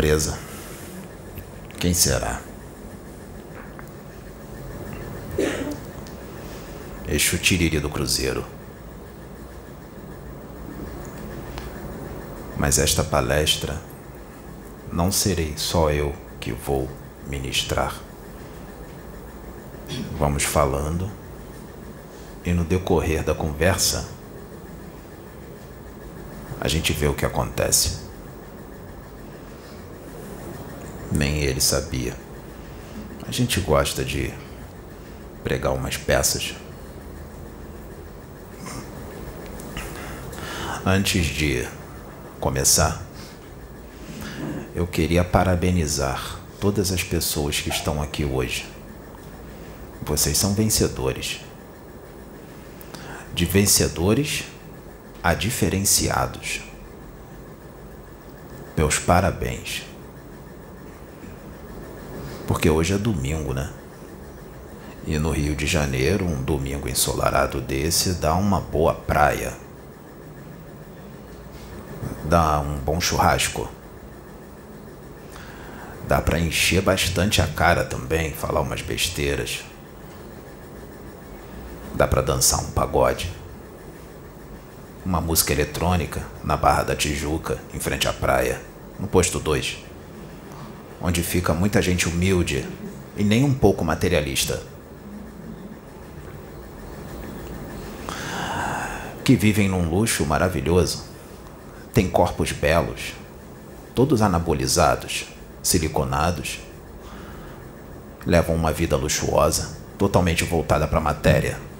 surpresa. Quem será? Eixo Tiriri do Cruzeiro. Mas esta palestra não serei só eu que vou ministrar. Vamos falando e no decorrer da conversa a gente vê o que acontece. Nem ele sabia. A gente gosta de pregar umas peças. Antes de começar, eu queria parabenizar todas as pessoas que estão aqui hoje. Vocês são vencedores. De vencedores a diferenciados. Meus parabéns. Porque hoje é domingo, né? E no Rio de Janeiro, um domingo ensolarado desse dá uma boa praia. Dá um bom churrasco. Dá para encher bastante a cara também, falar umas besteiras. Dá para dançar um pagode. Uma música eletrônica na Barra da Tijuca, em frente à praia, no posto 2. Onde fica muita gente humilde e nem um pouco materialista. Que vivem num luxo maravilhoso. Tem corpos belos, todos anabolizados, siliconados. Levam uma vida luxuosa, totalmente voltada para a matéria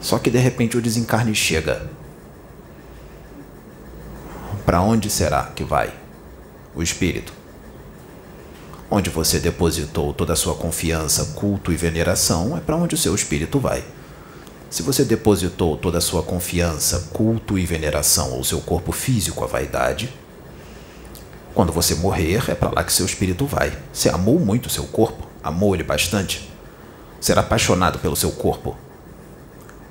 só que de repente o desencarne chega. Para onde será que vai o espírito? Onde você depositou toda a sua confiança, culto e veneração, é para onde o seu espírito vai. Se você depositou toda a sua confiança, culto e veneração ao seu corpo físico, a vaidade, quando você morrer, é para lá que seu espírito vai. Você amou muito o seu corpo? Amou ele bastante? Será apaixonado pelo seu corpo?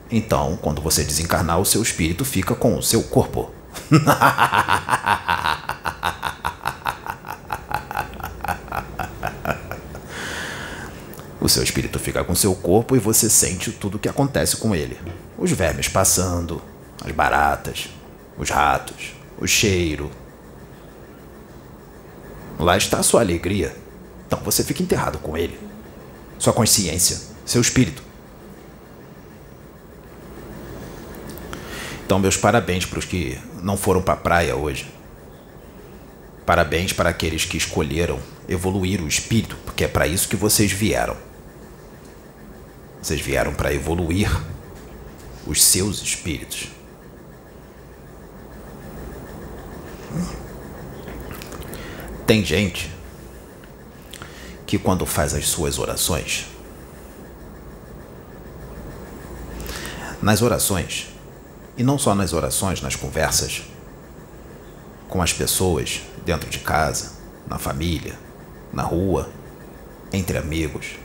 Então, quando você desencarnar, o seu espírito fica com o seu corpo. o seu espírito fica com seu corpo e você sente tudo o que acontece com ele. Os vermes passando, as baratas, os ratos, o cheiro. Lá está a sua alegria. Então você fica enterrado com ele. Sua consciência, seu espírito. Então, meus parabéns para os que não foram para a praia hoje. Parabéns para aqueles que escolheram evoluir o espírito, porque é para isso que vocês vieram. Vocês vieram para evoluir os seus espíritos. Tem gente que, quando faz as suas orações, nas orações, e não só nas orações, nas conversas com as pessoas dentro de casa, na família, na rua, entre amigos.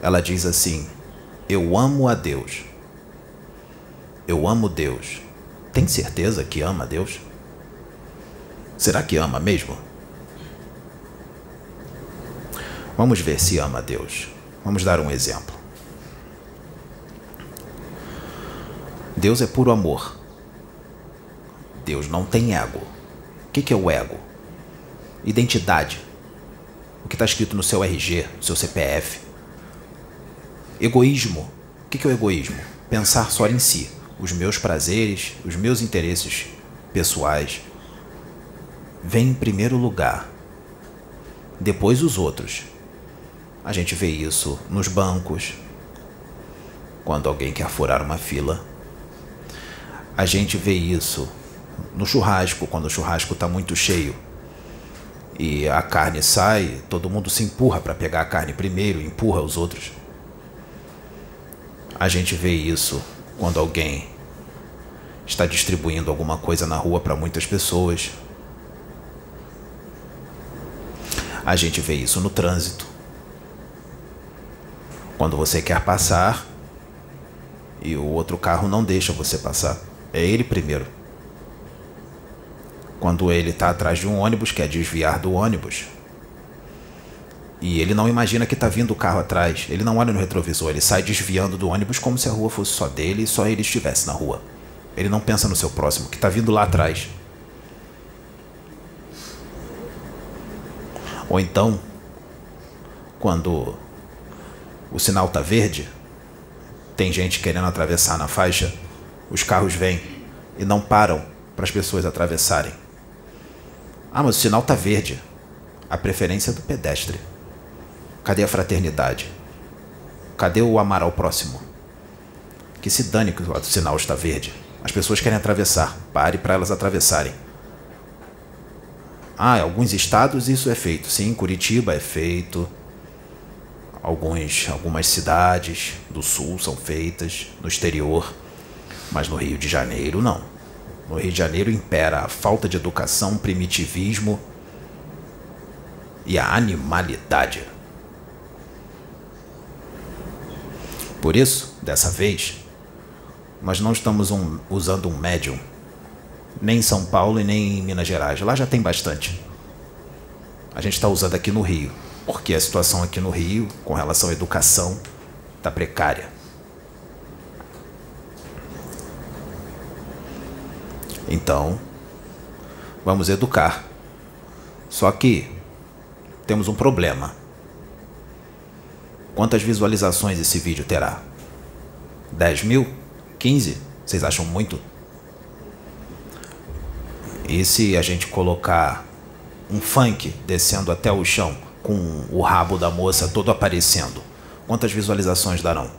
Ela diz assim: Eu amo a Deus. Eu amo Deus. Tem certeza que ama Deus? Será que ama mesmo? Vamos ver se ama Deus. Vamos dar um exemplo. Deus é puro amor. Deus não tem ego. O que é o ego? Identidade. O que está escrito no seu RG, no seu CPF. Egoísmo. O que é o egoísmo? Pensar só em si. Os meus prazeres, os meus interesses pessoais. Vem em primeiro lugar. Depois os outros. A gente vê isso nos bancos. Quando alguém quer furar uma fila, a gente vê isso no churrasco, quando o churrasco está muito cheio e a carne sai, todo mundo se empurra para pegar a carne primeiro, empurra os outros. A gente vê isso quando alguém está distribuindo alguma coisa na rua para muitas pessoas. A gente vê isso no trânsito. Quando você quer passar e o outro carro não deixa você passar. É ele primeiro. Quando ele está atrás de um ônibus, quer desviar do ônibus. E ele não imagina que está vindo o carro atrás. Ele não olha no retrovisor, ele sai desviando do ônibus como se a rua fosse só dele e só ele estivesse na rua. Ele não pensa no seu próximo, que está vindo lá atrás. Ou então, quando o sinal está verde, tem gente querendo atravessar na faixa, os carros vêm e não param para as pessoas atravessarem. Ah, mas o sinal está verde. A preferência é do pedestre. Cadê a fraternidade? Cadê o amar ao próximo? Que se dane que o sinal está verde. As pessoas querem atravessar. Pare para elas atravessarem. Ah, em alguns estados isso é feito. Sim, Curitiba é feito. Alguns, algumas cidades do sul são feitas, no exterior. Mas no Rio de Janeiro, não. No Rio de Janeiro impera a falta de educação, primitivismo e a animalidade. Por isso, dessa vez, nós não estamos um, usando um médium, nem em São Paulo e nem em Minas Gerais. Lá já tem bastante. A gente está usando aqui no Rio, porque a situação aqui no Rio, com relação à educação, está precária. Então, vamos educar. Só que temos um problema. Quantas visualizações esse vídeo terá? 10 mil? 15? Vocês acham muito? E se a gente colocar um funk descendo até o chão, com o rabo da moça todo aparecendo, quantas visualizações darão?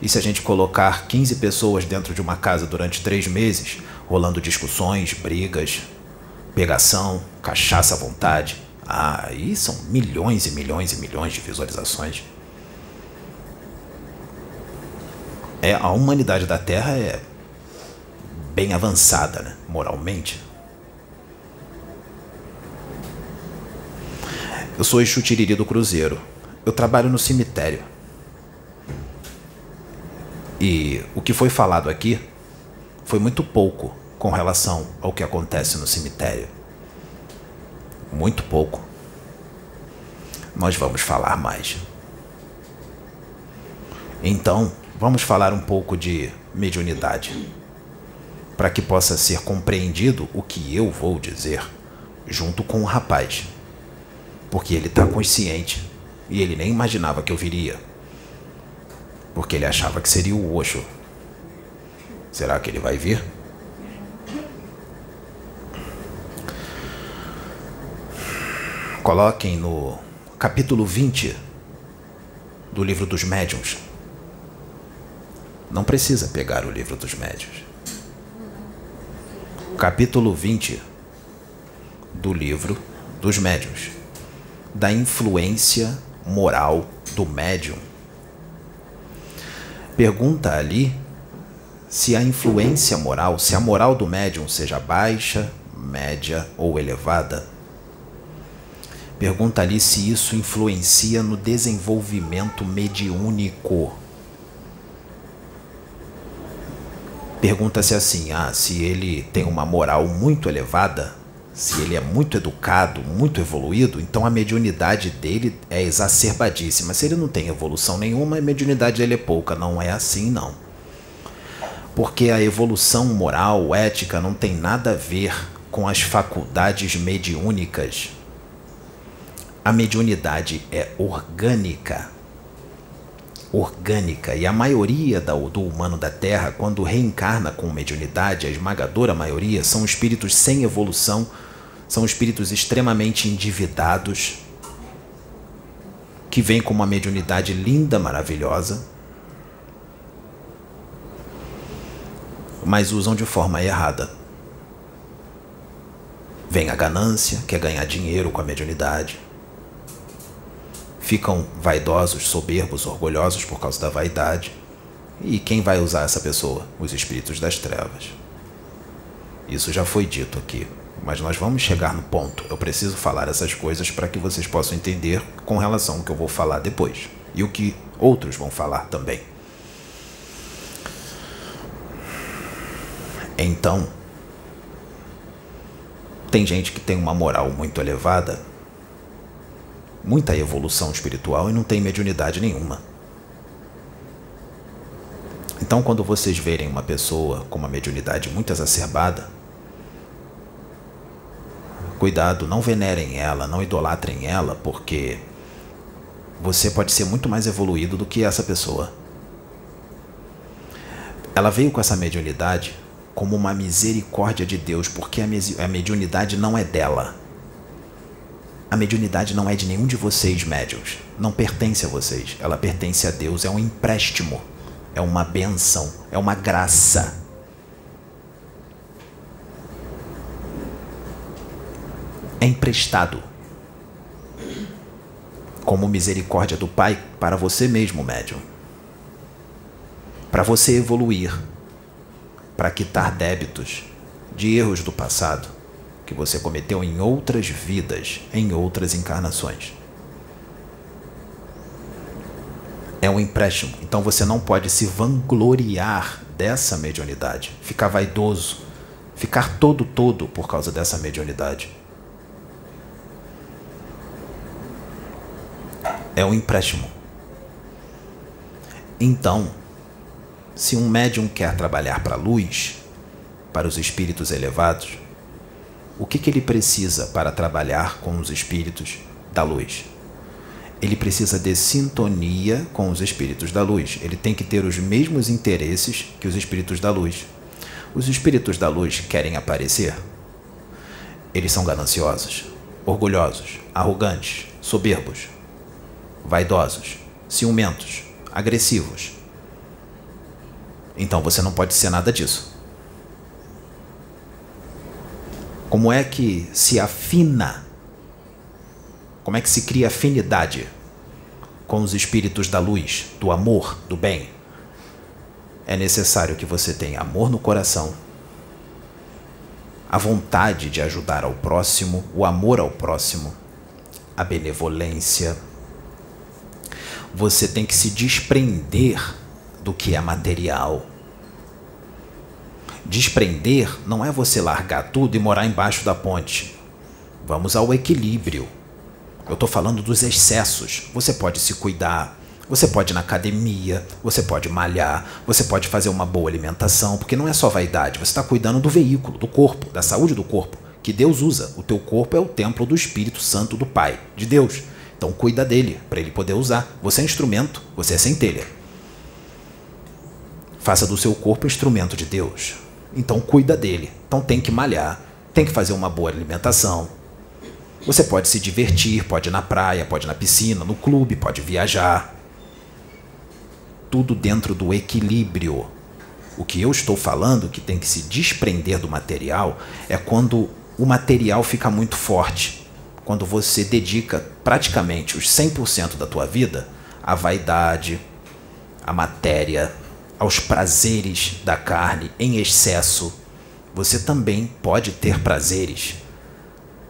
E se a gente colocar 15 pessoas dentro de uma casa durante três meses, rolando discussões, brigas, pegação, cachaça à vontade, ah, aí são milhões e milhões e milhões de visualizações. É, a humanidade da Terra é bem avançada, né? moralmente. Eu sou Exutiriri do Cruzeiro. Eu trabalho no cemitério. E o que foi falado aqui foi muito pouco com relação ao que acontece no cemitério. Muito pouco. Nós vamos falar mais. Então, vamos falar um pouco de mediunidade, para que possa ser compreendido o que eu vou dizer, junto com o rapaz porque ele está consciente e ele nem imaginava que eu viria, porque ele achava que seria o Osho. Será que ele vai vir? Coloquem no capítulo 20 do livro dos médiuns. Não precisa pegar o livro dos médiuns. Capítulo 20 do livro dos médiuns da influência moral do médium. Pergunta ali se a influência moral, se a moral do médium seja baixa, média ou elevada. Pergunta ali se isso influencia no desenvolvimento mediúnico. Pergunta-se assim: ah, se ele tem uma moral muito elevada, se ele é muito educado, muito evoluído, então a mediunidade dele é exacerbadíssima. Se ele não tem evolução nenhuma, a mediunidade dele é pouca. Não é assim, não. Porque a evolução moral, ética, não tem nada a ver com as faculdades mediúnicas. A mediunidade é orgânica. Orgânica. E a maioria do humano da Terra, quando reencarna com mediunidade, a esmagadora maioria, são espíritos sem evolução são espíritos extremamente endividados, que vêm com uma mediunidade linda, maravilhosa, mas usam de forma errada. Vem a ganância, quer ganhar dinheiro com a mediunidade. Ficam vaidosos, soberbos, orgulhosos por causa da vaidade. E quem vai usar essa pessoa? Os espíritos das trevas. Isso já foi dito aqui mas nós vamos chegar no ponto. Eu preciso falar essas coisas para que vocês possam entender com relação ao que eu vou falar depois e o que outros vão falar também. Então, tem gente que tem uma moral muito elevada, muita evolução espiritual e não tem mediunidade nenhuma. Então, quando vocês verem uma pessoa com uma mediunidade muito exacerbada, cuidado, não venerem ela, não idolatrem ela, porque você pode ser muito mais evoluído do que essa pessoa. Ela veio com essa mediunidade como uma misericórdia de Deus, porque a mediunidade não é dela. A mediunidade não é de nenhum de vocês, médios. Não pertence a vocês. Ela pertence a Deus. É um empréstimo. É uma benção. É uma graça. É emprestado. Como misericórdia do Pai para você mesmo, médium. Para você evoluir para quitar débitos de erros do passado que você cometeu em outras vidas, em outras encarnações. É um empréstimo, então você não pode se vangloriar dessa mediunidade, ficar vaidoso, ficar todo todo por causa dessa mediunidade. É um empréstimo. Então, se um médium quer trabalhar para a luz, para os espíritos elevados, o que, que ele precisa para trabalhar com os espíritos da luz? Ele precisa de sintonia com os espíritos da luz. Ele tem que ter os mesmos interesses que os espíritos da luz. Os espíritos da luz querem aparecer? Eles são gananciosos, orgulhosos, arrogantes, soberbos, vaidosos, ciumentos, agressivos então você não pode ser nada disso. Como é que se afina? Como é que se cria afinidade com os espíritos da luz, do amor, do bem? É necessário que você tenha amor no coração, a vontade de ajudar ao próximo, o amor ao próximo, a benevolência. Você tem que se desprender do que é material. Desprender não é você largar tudo e morar embaixo da ponte. Vamos ao equilíbrio. Eu estou falando dos excessos. Você pode se cuidar, você pode ir na academia, você pode malhar, você pode fazer uma boa alimentação, porque não é só vaidade, você está cuidando do veículo, do corpo, da saúde do corpo, que Deus usa. O teu corpo é o templo do Espírito Santo do Pai, de Deus. Então cuida dele, para ele poder usar. Você é instrumento, você é centelha. Faça do seu corpo instrumento de Deus. Então cuida dele. Então tem que malhar, tem que fazer uma boa alimentação. Você pode se divertir, pode ir na praia, pode ir na piscina, no clube, pode viajar. Tudo dentro do equilíbrio. O que eu estou falando que tem que se desprender do material é quando o material fica muito forte. Quando você dedica praticamente os 100% da tua vida à vaidade, à matéria, aos prazeres da carne em excesso, você também pode ter prazeres.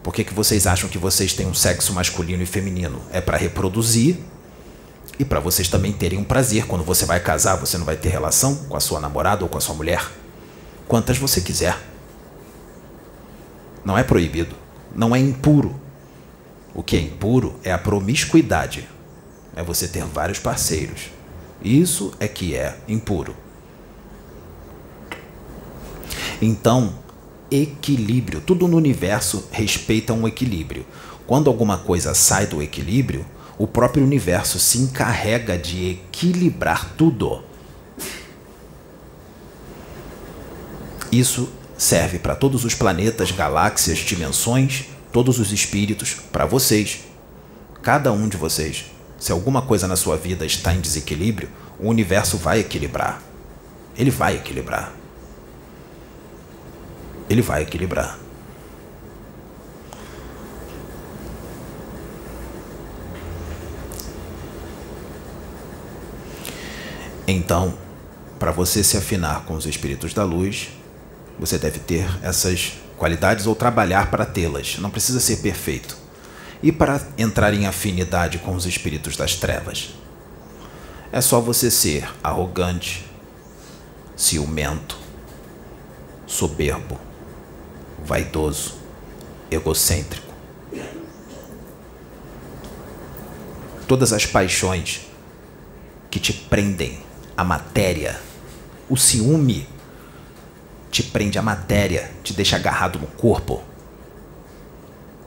Por que, que vocês acham que vocês têm um sexo masculino e feminino? É para reproduzir e para vocês também terem um prazer. Quando você vai casar, você não vai ter relação com a sua namorada ou com a sua mulher? Quantas você quiser. Não é proibido. Não é impuro. O que é impuro é a promiscuidade. É você ter vários parceiros. Isso é que é impuro. Então, equilíbrio. Tudo no universo respeita um equilíbrio. Quando alguma coisa sai do equilíbrio, o próprio universo se encarrega de equilibrar tudo. Isso serve para todos os planetas, galáxias, dimensões, todos os espíritos, para vocês. Cada um de vocês. Se alguma coisa na sua vida está em desequilíbrio, o universo vai equilibrar. Ele vai equilibrar. Ele vai equilibrar. Então, para você se afinar com os espíritos da luz, você deve ter essas qualidades ou trabalhar para tê-las. Não precisa ser perfeito e para entrar em afinidade com os espíritos das trevas. É só você ser arrogante, ciumento, soberbo, vaidoso, egocêntrico. Todas as paixões que te prendem à matéria, o ciúme te prende à matéria, te deixa agarrado no corpo.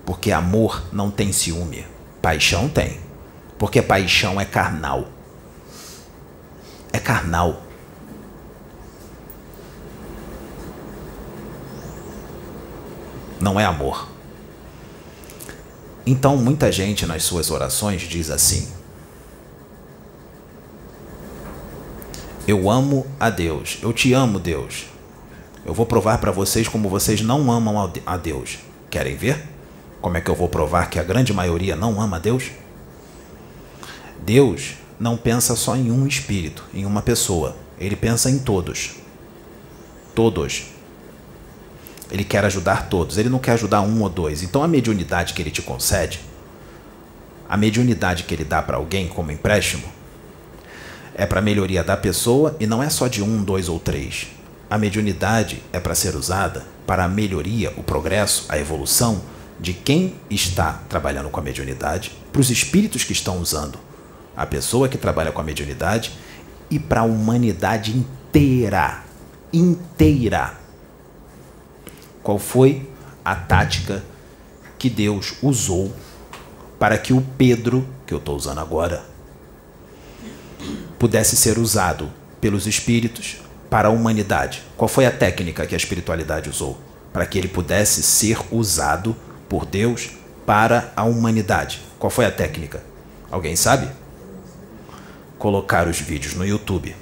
Porque amor não tem ciúme, paixão tem. Porque paixão é carnal. É carnal. Não é amor. Então, muita gente nas suas orações diz assim: Eu amo a Deus, eu te amo, Deus. Eu vou provar para vocês como vocês não amam a Deus. Querem ver? Como é que eu vou provar que a grande maioria não ama a Deus? Deus não pensa só em um espírito, em uma pessoa. Ele pensa em todos. Todos. Ele quer ajudar todos. Ele não quer ajudar um ou dois. Então a mediunidade que ele te concede, a mediunidade que ele dá para alguém como empréstimo, é para melhoria da pessoa e não é só de um, dois ou três. A mediunidade é para ser usada para a melhoria, o progresso, a evolução de quem está trabalhando com a mediunidade, para os espíritos que estão usando a pessoa que trabalha com a mediunidade e para a humanidade inteira. Inteira. Qual foi a tática que Deus usou para que o Pedro, que eu estou usando agora, pudesse ser usado pelos espíritos para a humanidade? Qual foi a técnica que a espiritualidade usou para que ele pudesse ser usado por Deus para a humanidade? Qual foi a técnica? Alguém sabe? Colocar os vídeos no YouTube.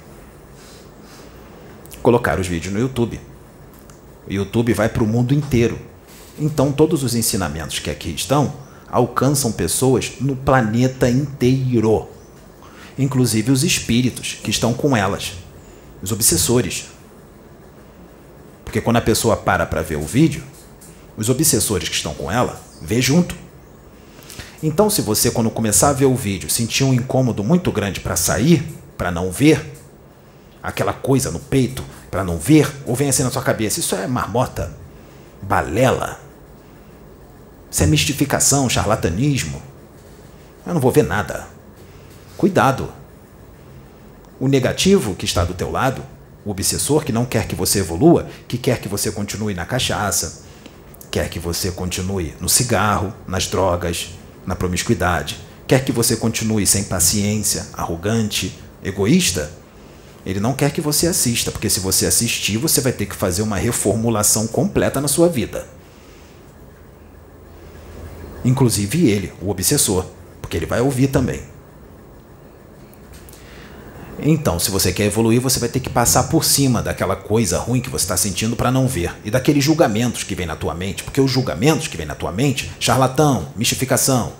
Colocar os vídeos no YouTube. O YouTube vai para o mundo inteiro. Então, todos os ensinamentos que aqui estão alcançam pessoas no planeta inteiro inclusive os espíritos que estão com elas, os obsessores. Porque quando a pessoa para para ver o vídeo, os obsessores que estão com ela vê junto. Então, se você, quando começar a ver o vídeo, sentir um incômodo muito grande para sair, para não ver, aquela coisa no peito, para não ver, ou vem assim na sua cabeça: isso é marmota, balela, isso é mistificação, charlatanismo. Eu não vou ver nada. Cuidado. O negativo que está do teu lado, o obsessor que não quer que você evolua, que quer que você continue na cachaça, quer que você continue no cigarro, nas drogas, na promiscuidade, quer que você continue sem paciência, arrogante, egoísta, ele não quer que você assista, porque se você assistir, você vai ter que fazer uma reformulação completa na sua vida. Inclusive ele, o obsessor, porque ele vai ouvir também. Então, se você quer evoluir, você vai ter que passar por cima daquela coisa ruim que você está sentindo para não ver e daqueles julgamentos que vem na tua mente, porque os julgamentos que vem na tua mente, charlatão, mistificação,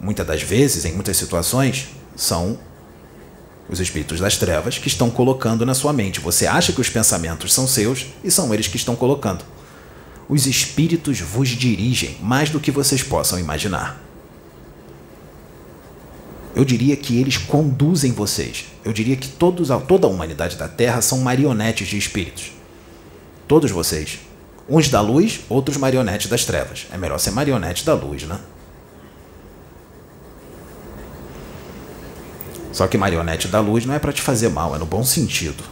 muitas das vezes, em muitas situações, são os espíritos das trevas que estão colocando na sua mente. Você acha que os pensamentos são seus e são eles que estão colocando. Os espíritos vos dirigem mais do que vocês possam imaginar eu diria que eles conduzem vocês. Eu diria que todos, toda a humanidade da Terra são marionetes de espíritos. Todos vocês. Uns da luz, outros marionetes das trevas. É melhor ser marionete da luz, né? Só que marionete da luz não é para te fazer mal, é no bom sentido.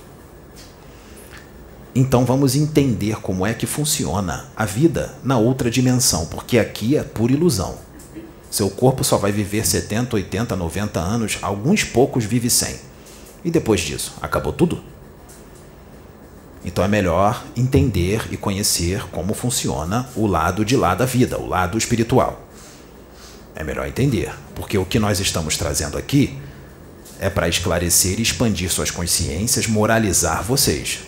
Então vamos entender como é que funciona a vida na outra dimensão, porque aqui é pura ilusão. Seu corpo só vai viver 70, 80, 90 anos, alguns poucos vive 100. E depois disso, acabou tudo? Então é melhor entender e conhecer como funciona o lado de lá da vida, o lado espiritual. É melhor entender, porque o que nós estamos trazendo aqui é para esclarecer e expandir suas consciências, moralizar vocês,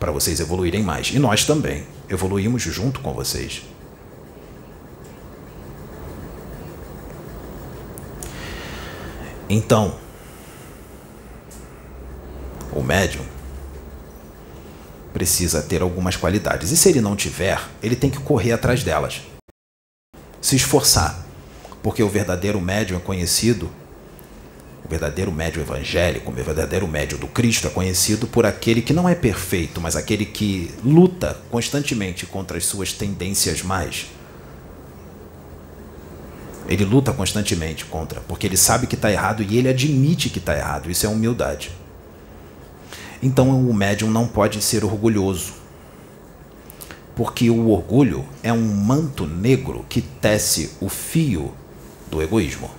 para vocês evoluírem mais. E nós também evoluímos junto com vocês. Então, o médium precisa ter algumas qualidades. E se ele não tiver, ele tem que correr atrás delas. Se esforçar. Porque o verdadeiro médium é conhecido O verdadeiro médium evangélico, o verdadeiro médium do Cristo é conhecido por aquele que não é perfeito, mas aquele que luta constantemente contra as suas tendências mais. Ele luta constantemente contra, porque ele sabe que está errado e ele admite que está errado. Isso é humildade. Então o médium não pode ser orgulhoso, porque o orgulho é um manto negro que tece o fio do egoísmo.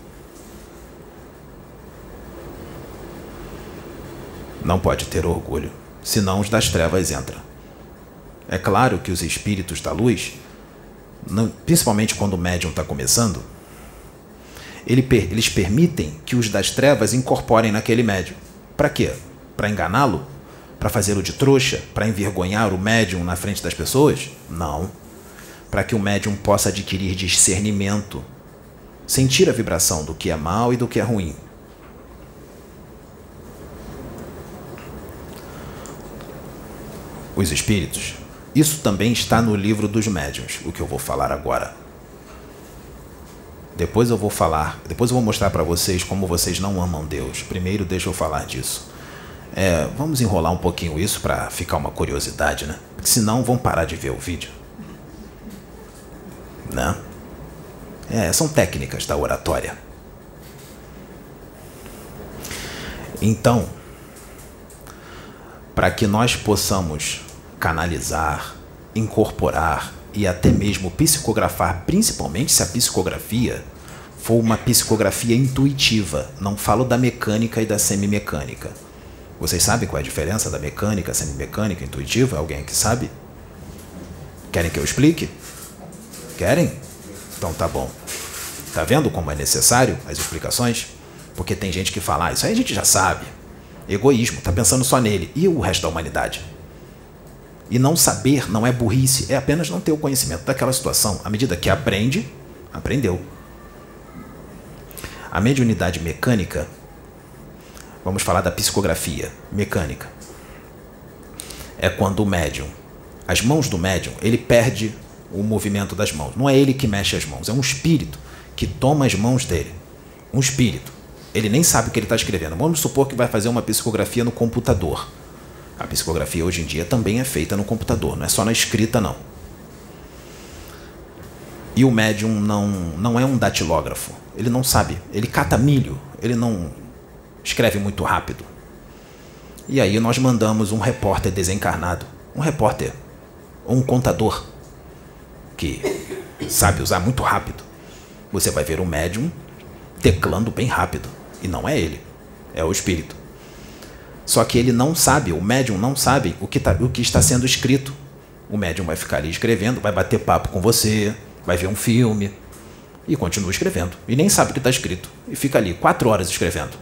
Não pode ter orgulho, senão os das trevas entram. É claro que os espíritos da luz, principalmente quando o médium está começando, eles permitem que os das trevas incorporem naquele médium. Para quê? Para enganá-lo? Para fazê-lo de trouxa? Para envergonhar o médium na frente das pessoas? Não. Para que o médium possa adquirir discernimento, sentir a vibração do que é mal e do que é ruim. os espíritos. Isso também está no livro dos médiuns, o que eu vou falar agora. Depois eu vou falar, depois eu vou mostrar para vocês como vocês não amam Deus. Primeiro deixa eu falar disso. É, vamos enrolar um pouquinho isso para ficar uma curiosidade, né? Porque senão vão parar de ver o vídeo. Né? É, são técnicas da oratória. Então, para que nós possamos canalizar, incorporar e até mesmo psicografar, principalmente se a psicografia for uma psicografia intuitiva. Não falo da mecânica e da semimecânica. Vocês sabem qual é a diferença da mecânica, semimecânica, intuitiva? Alguém aqui sabe? Querem que eu explique? Querem? Então tá bom. Tá vendo como é necessário as explicações? Porque tem gente que fala, ah, isso aí a gente já sabe. Egoísmo, tá pensando só nele. E o resto da humanidade? E não saber não é burrice, é apenas não ter o conhecimento daquela situação. À medida que aprende, aprendeu. A mediunidade mecânica, vamos falar da psicografia mecânica, é quando o médium, as mãos do médium, ele perde o movimento das mãos. Não é ele que mexe as mãos, é um espírito que toma as mãos dele. Um espírito. Ele nem sabe o que ele está escrevendo. Vamos supor que vai fazer uma psicografia no computador. A psicografia hoje em dia também é feita no computador, não é só na escrita, não. E o médium não, não é um datilógrafo. Ele não sabe. Ele cata milho. Ele não escreve muito rápido. E aí nós mandamos um repórter desencarnado. Um repórter. Ou um contador. Que sabe usar muito rápido. Você vai ver o médium teclando bem rápido. E não é ele. É o espírito. Só que ele não sabe, o médium não sabe o que, tá, o que está sendo escrito. O médium vai ficar ali escrevendo, vai bater papo com você, vai ver um filme e continua escrevendo. E nem sabe o que está escrito. E fica ali quatro horas escrevendo.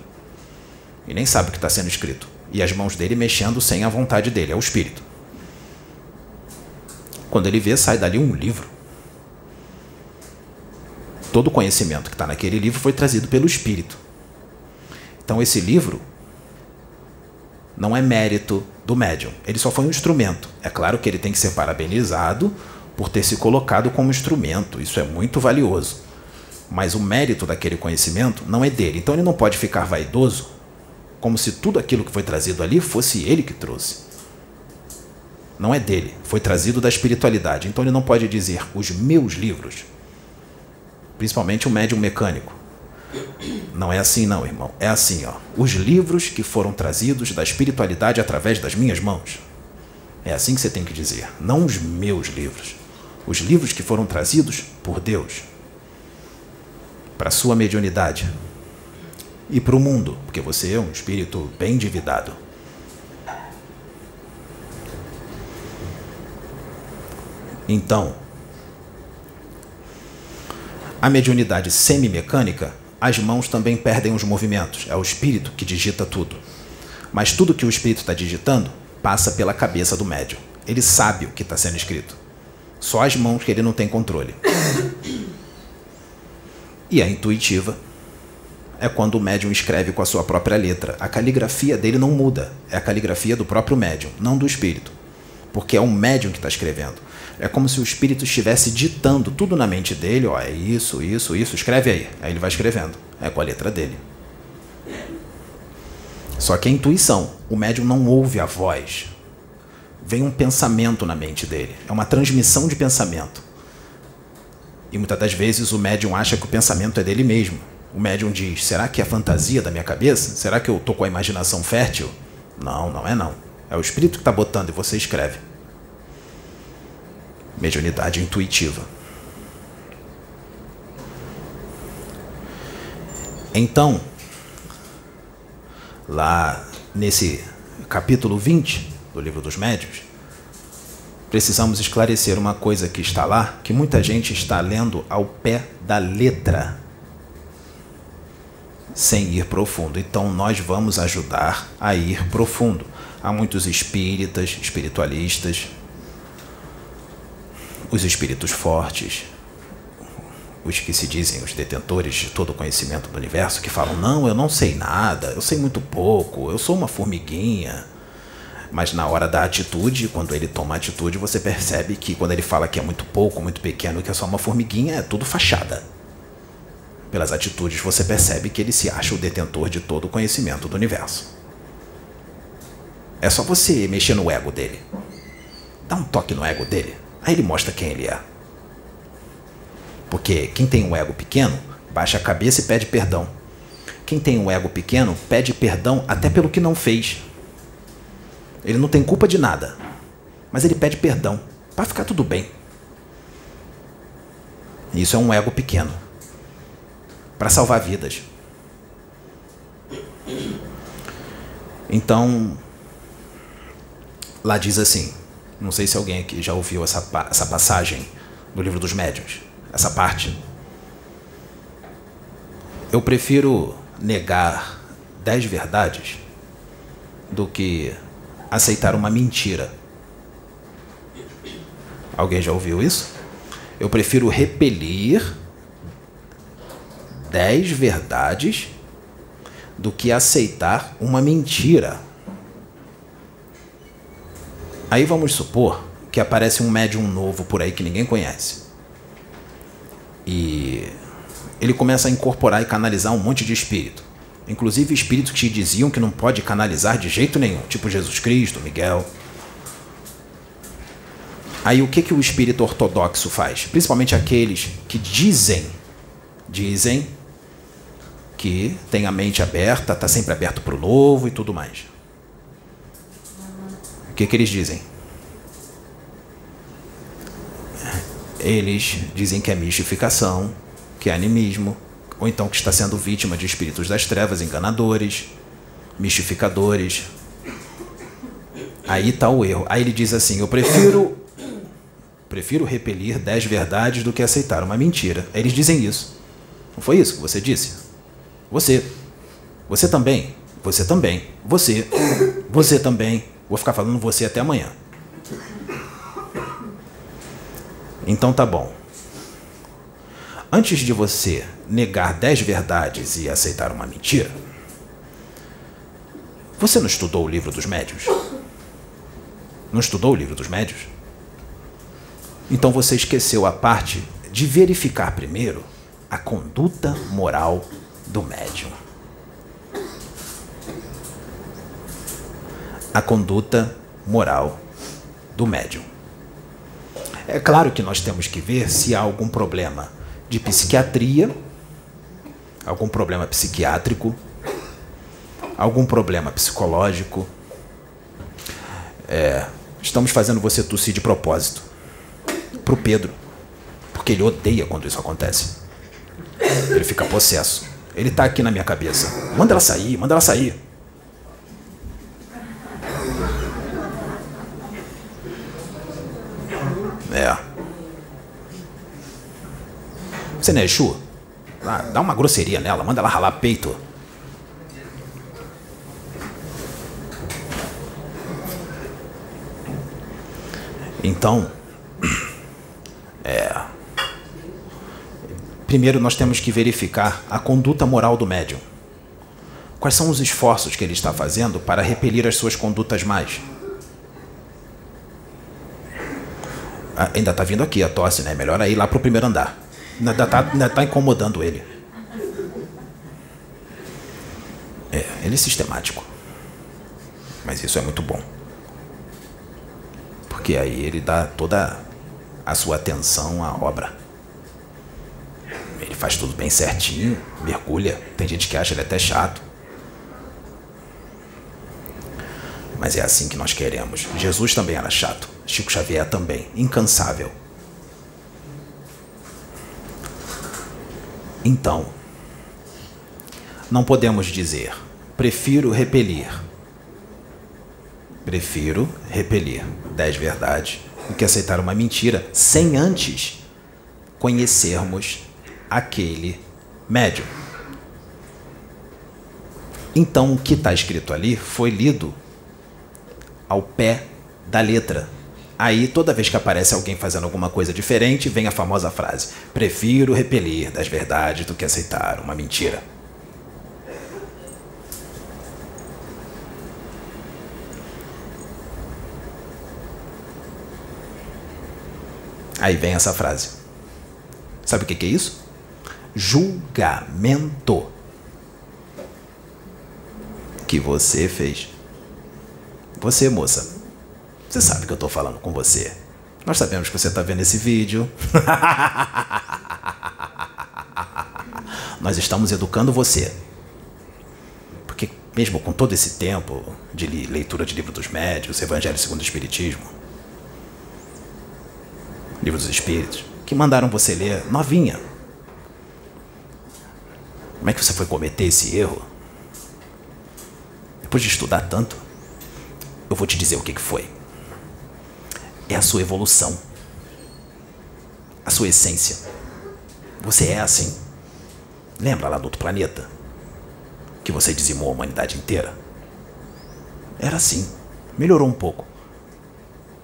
E nem sabe o que está sendo escrito. E as mãos dele mexendo sem a vontade dele, é o espírito. Quando ele vê, sai dali um livro. Todo o conhecimento que está naquele livro foi trazido pelo espírito. Então, esse livro não é mérito do médium. Ele só foi um instrumento. É claro que ele tem que ser parabenizado por ter se colocado como instrumento. Isso é muito valioso. Mas o mérito daquele conhecimento não é dele. Então ele não pode ficar vaidoso como se tudo aquilo que foi trazido ali fosse ele que trouxe. Não é dele, foi trazido da espiritualidade. Então ele não pode dizer os meus livros. Principalmente o médium mecânico. Não é assim, não, irmão. É assim, ó. Os livros que foram trazidos da espiritualidade através das minhas mãos. É assim que você tem que dizer. Não os meus livros. Os livros que foram trazidos por Deus para a sua mediunidade e para o mundo, porque você é um espírito bem endividado. Então, a mediunidade semimecânica as mãos também perdem os movimentos. É o espírito que digita tudo. Mas tudo que o espírito está digitando passa pela cabeça do médium. Ele sabe o que está sendo escrito. Só as mãos que ele não tem controle. E a intuitiva é quando o médium escreve com a sua própria letra. A caligrafia dele não muda. É a caligrafia do próprio médium, não do espírito. Porque é o médium que está escrevendo. É como se o espírito estivesse ditando tudo na mente dele, ó, é isso, isso, isso, escreve aí. Aí ele vai escrevendo. É com a letra dele. Só que é intuição. O médium não ouve a voz. Vem um pensamento na mente dele. É uma transmissão de pensamento. E muitas das vezes o médium acha que o pensamento é dele mesmo. O médium diz: será que é fantasia da minha cabeça? Será que eu estou com a imaginação fértil? Não, não é não. É o espírito que está botando e você escreve. Mediunidade intuitiva. Então, lá nesse capítulo 20 do livro dos médios, precisamos esclarecer uma coisa que está lá, que muita gente está lendo ao pé da letra, sem ir profundo. Então, nós vamos ajudar a ir profundo. Há muitos espíritas, espiritualistas, os espíritos fortes, os que se dizem os detentores de todo o conhecimento do universo, que falam: não, eu não sei nada, eu sei muito pouco, eu sou uma formiguinha. Mas na hora da atitude, quando ele toma atitude, você percebe que quando ele fala que é muito pouco, muito pequeno, que é só uma formiguinha, é tudo fachada. Pelas atitudes, você percebe que ele se acha o detentor de todo o conhecimento do universo. É só você mexer no ego dele. Dá um toque no ego dele. Aí ele mostra quem ele é. Porque quem tem um ego pequeno, baixa a cabeça e pede perdão. Quem tem um ego pequeno, pede perdão até pelo que não fez. Ele não tem culpa de nada, mas ele pede perdão para ficar tudo bem. Isso é um ego pequeno para salvar vidas. Então, lá diz assim: não sei se alguém aqui já ouviu essa, essa passagem do livro dos médiuns essa parte. Eu prefiro negar dez verdades do que aceitar uma mentira. Alguém já ouviu isso? Eu prefiro repelir dez verdades do que aceitar uma mentira. Aí vamos supor que aparece um médium novo por aí que ninguém conhece. E ele começa a incorporar e canalizar um monte de espírito. Inclusive espíritos que te diziam que não pode canalizar de jeito nenhum, tipo Jesus Cristo, Miguel. Aí o que, que o espírito ortodoxo faz? Principalmente aqueles que dizem, dizem que tem a mente aberta, está sempre aberto para o novo e tudo mais. O que, que eles dizem? Eles dizem que é mistificação, que é animismo, ou então que está sendo vítima de espíritos das trevas enganadores, mistificadores. Aí está o erro. Aí ele diz assim: Eu prefiro prefiro repelir dez verdades do que aceitar uma mentira. Aí eles dizem isso. Não foi isso que você disse? Você. Você também. Você também. Você. Você também. Vou ficar falando você até amanhã. Então tá bom. Antes de você negar dez verdades e aceitar uma mentira, você não estudou o livro dos médios? Não estudou o livro dos médios? Então você esqueceu a parte de verificar primeiro a conduta moral do médium. A conduta moral do médium. É claro que nós temos que ver se há algum problema de psiquiatria, algum problema psiquiátrico, algum problema psicológico. É, estamos fazendo você tossir de propósito. Pro Pedro. Porque ele odeia quando isso acontece. Ele fica possesso. Ele tá aqui na minha cabeça. Manda ela sair, manda ela sair. É. Você não é Exu? Ah, dá uma grosseria nela, manda ela ralar peito. Então, é. Primeiro nós temos que verificar a conduta moral do médium. Quais são os esforços que ele está fazendo para repelir as suas condutas mais? Ah, ainda está vindo aqui a tosse, né? Melhor aí lá para o primeiro andar. Ainda está ainda tá incomodando ele. É, ele é sistemático. Mas isso é muito bom. Porque aí ele dá toda a sua atenção à obra. Ele faz tudo bem certinho, mergulha. Tem gente que acha ele até chato. Mas é assim que nós queremos. Jesus também era chato. Chico Xavier também. Incansável. Então, não podemos dizer, prefiro repelir. Prefiro repelir dez verdades do que aceitar uma mentira sem antes conhecermos aquele médium. Então, o que está escrito ali foi lido ao pé da letra. Aí, toda vez que aparece alguém fazendo alguma coisa diferente, vem a famosa frase: Prefiro repelir das verdades do que aceitar uma mentira. Aí vem essa frase. Sabe o que é isso? Julgamento que você fez. Você, moça, você sabe que eu estou falando com você. Nós sabemos que você está vendo esse vídeo. Nós estamos educando você. Porque, mesmo com todo esse tempo de leitura de livro dos médios, Evangelho segundo o Espiritismo, livro dos Espíritos, que mandaram você ler novinha. Como é que você foi cometer esse erro? Depois de estudar tanto, eu vou te dizer o que, que foi. É a sua evolução. A sua essência. Você é assim. Lembra lá do outro planeta? Que você dizimou a humanidade inteira? Era assim. Melhorou um pouco.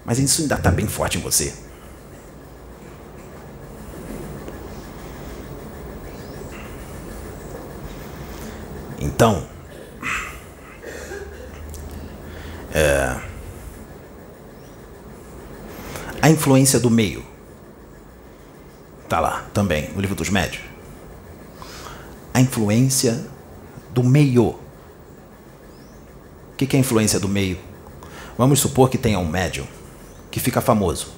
Mas isso ainda está bem forte em você. Então, É, a influência do meio. Tá lá também, no livro dos médios. A influência do meio. O que é a influência do meio? Vamos supor que tenha um médium que fica famoso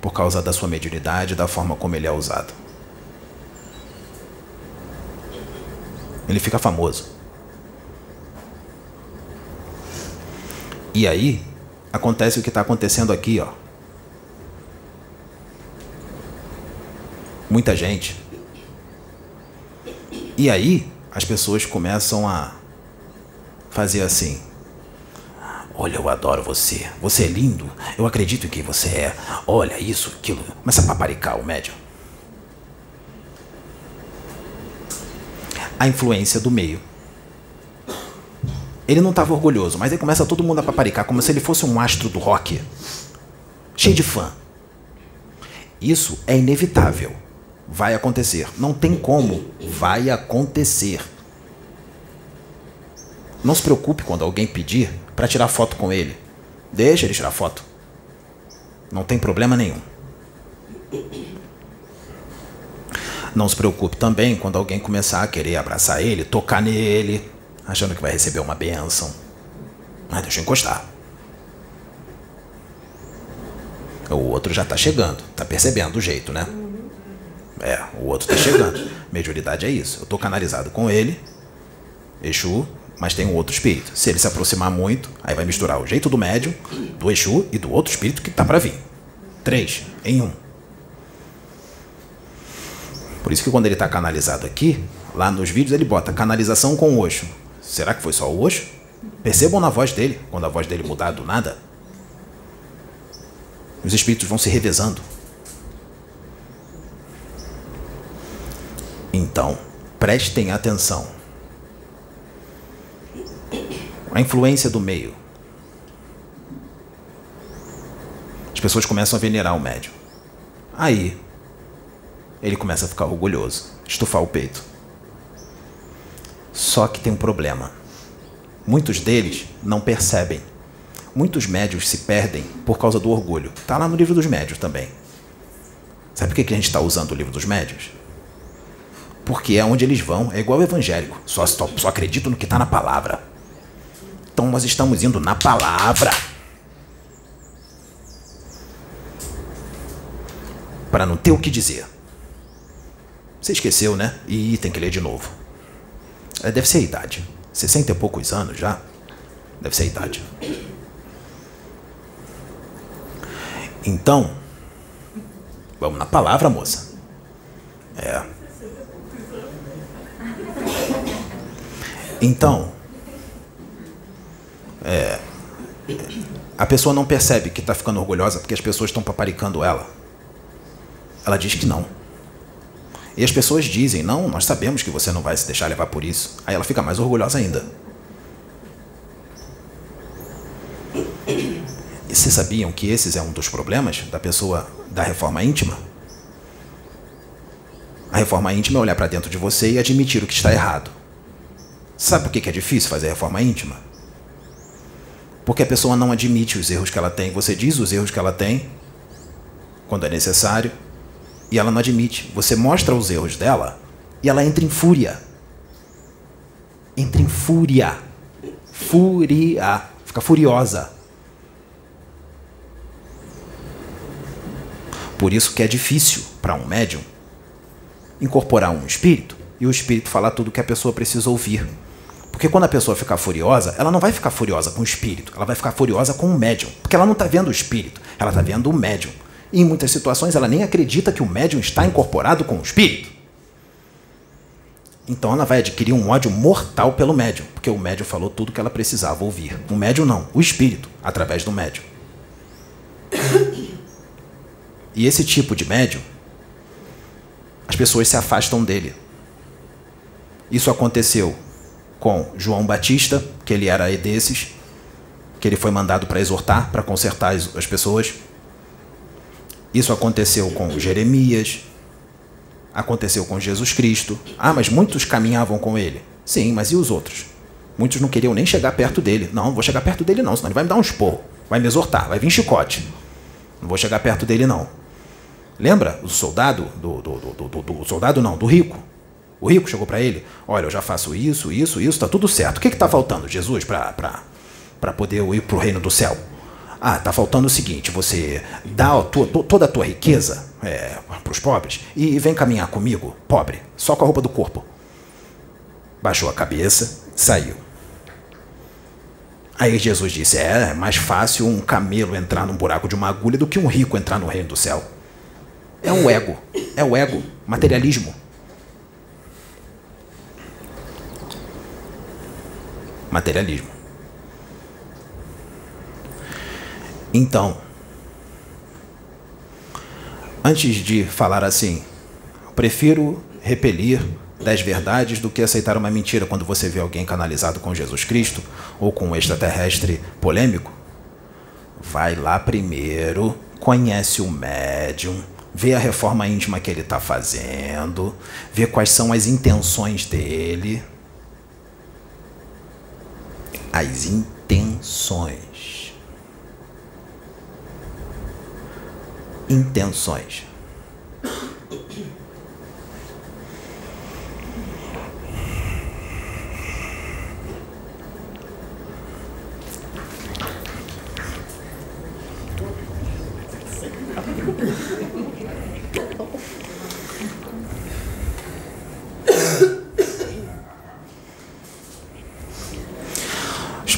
por causa da sua mediunidade e da forma como ele é usado. Ele fica famoso. E aí, acontece o que está acontecendo aqui, ó. Muita gente. E aí, as pessoas começam a fazer assim. Olha, eu adoro você. Você é lindo. Eu acredito em quem você é. Olha isso, aquilo. Começa a paparicar o médium. A influência do meio ele não estava orgulhoso, mas aí começa todo mundo a paparicar, como se ele fosse um astro do rock. Cheio de fã. Isso é inevitável. Vai acontecer. Não tem como. Vai acontecer. Não se preocupe quando alguém pedir para tirar foto com ele. Deixa ele tirar foto. Não tem problema nenhum. Não se preocupe também quando alguém começar a querer abraçar ele, tocar nele, achando que vai receber uma benção. Mas deixa eu encostar. O outro já tá chegando, tá percebendo o jeito, né? É, o outro tá chegando. Mediunidade é isso. Eu tô canalizado com ele, Exu, mas tem um outro espírito. Se ele se aproximar muito, aí vai misturar o jeito do médium, do Exu e do outro espírito que tá para vir. Três em um. Por isso que quando ele tá canalizado aqui, lá nos vídeos ele bota canalização com o Oxo. Será que foi só o Osho? Percebam na voz dele, quando a voz dele mudar do nada. Os espíritos vão se revezando. Então, prestem atenção. A influência do meio. As pessoas começam a venerar o médium. Aí, ele começa a ficar orgulhoso, estufar o peito. Só que tem um problema. Muitos deles não percebem. Muitos médios se perdem por causa do orgulho. Está lá no livro dos médios também. Sabe por que a gente está usando o livro dos médios? Porque é onde eles vão, é igual o evangélico. Só, só, só acredito no que está na palavra. Então nós estamos indo na palavra. Para não ter o que dizer. Você esqueceu, né? E tem que ler de novo. É, deve ser a idade. 60 e poucos anos já. Deve ser a idade. Então, vamos na palavra, moça. É. Então, é, a pessoa não percebe que está ficando orgulhosa porque as pessoas estão paparicando ela. Ela diz que não. E as pessoas dizem: Não, nós sabemos que você não vai se deixar levar por isso. Aí ela fica mais orgulhosa ainda. E vocês sabiam que esses é um dos problemas da pessoa da reforma íntima? A reforma íntima é olhar para dentro de você e admitir o que está errado. Sabe por que é difícil fazer reforma íntima? Porque a pessoa não admite os erros que ela tem. Você diz os erros que ela tem, quando é necessário, e ela não admite. Você mostra os erros dela e ela entra em fúria. Entra em fúria. Fúria. Fica furiosa. Por isso que é difícil para um médium incorporar um espírito e o espírito falar tudo o que a pessoa precisa ouvir. Porque quando a pessoa ficar furiosa, ela não vai ficar furiosa com o espírito, ela vai ficar furiosa com o médium. Porque ela não está vendo o espírito, ela está vendo o médium. E em muitas situações ela nem acredita que o médium está incorporado com o espírito. Então ela vai adquirir um ódio mortal pelo médium, porque o médium falou tudo que ela precisava ouvir. O médium não, o espírito, através do médium. E esse tipo de médium, as pessoas se afastam dele. Isso aconteceu com João Batista, que ele era desses, que ele foi mandado para exortar, para consertar as, as pessoas. Isso aconteceu com Jeremias, aconteceu com Jesus Cristo. Ah, mas muitos caminhavam com ele. Sim, mas e os outros? Muitos não queriam nem chegar perto dele. Não, não vou chegar perto dele não, senão ele vai me dar um esporro. Vai me exortar, vai vir chicote. Não vou chegar perto dele não. Lembra o soldado do, do, do, do, do soldado não, do rico? O rico chegou para ele: Olha, eu já faço isso, isso, isso, está tudo certo. O que está faltando, Jesus, para poder ir para o reino do céu? Ah, está faltando o seguinte: você dá a tua, toda a tua riqueza é, para os pobres e vem caminhar comigo, pobre, só com a roupa do corpo. Baixou a cabeça, saiu. Aí Jesus disse: É, é mais fácil um camelo entrar num buraco de uma agulha do que um rico entrar no reino do céu. É o ego, é o ego, materialismo. Materialismo. Então, antes de falar assim, prefiro repelir dez verdades do que aceitar uma mentira quando você vê alguém canalizado com Jesus Cristo ou com um extraterrestre polêmico. Vai lá primeiro, conhece o médium, vê a reforma íntima que ele está fazendo, vê quais são as intenções dele, as intenções. Intenções.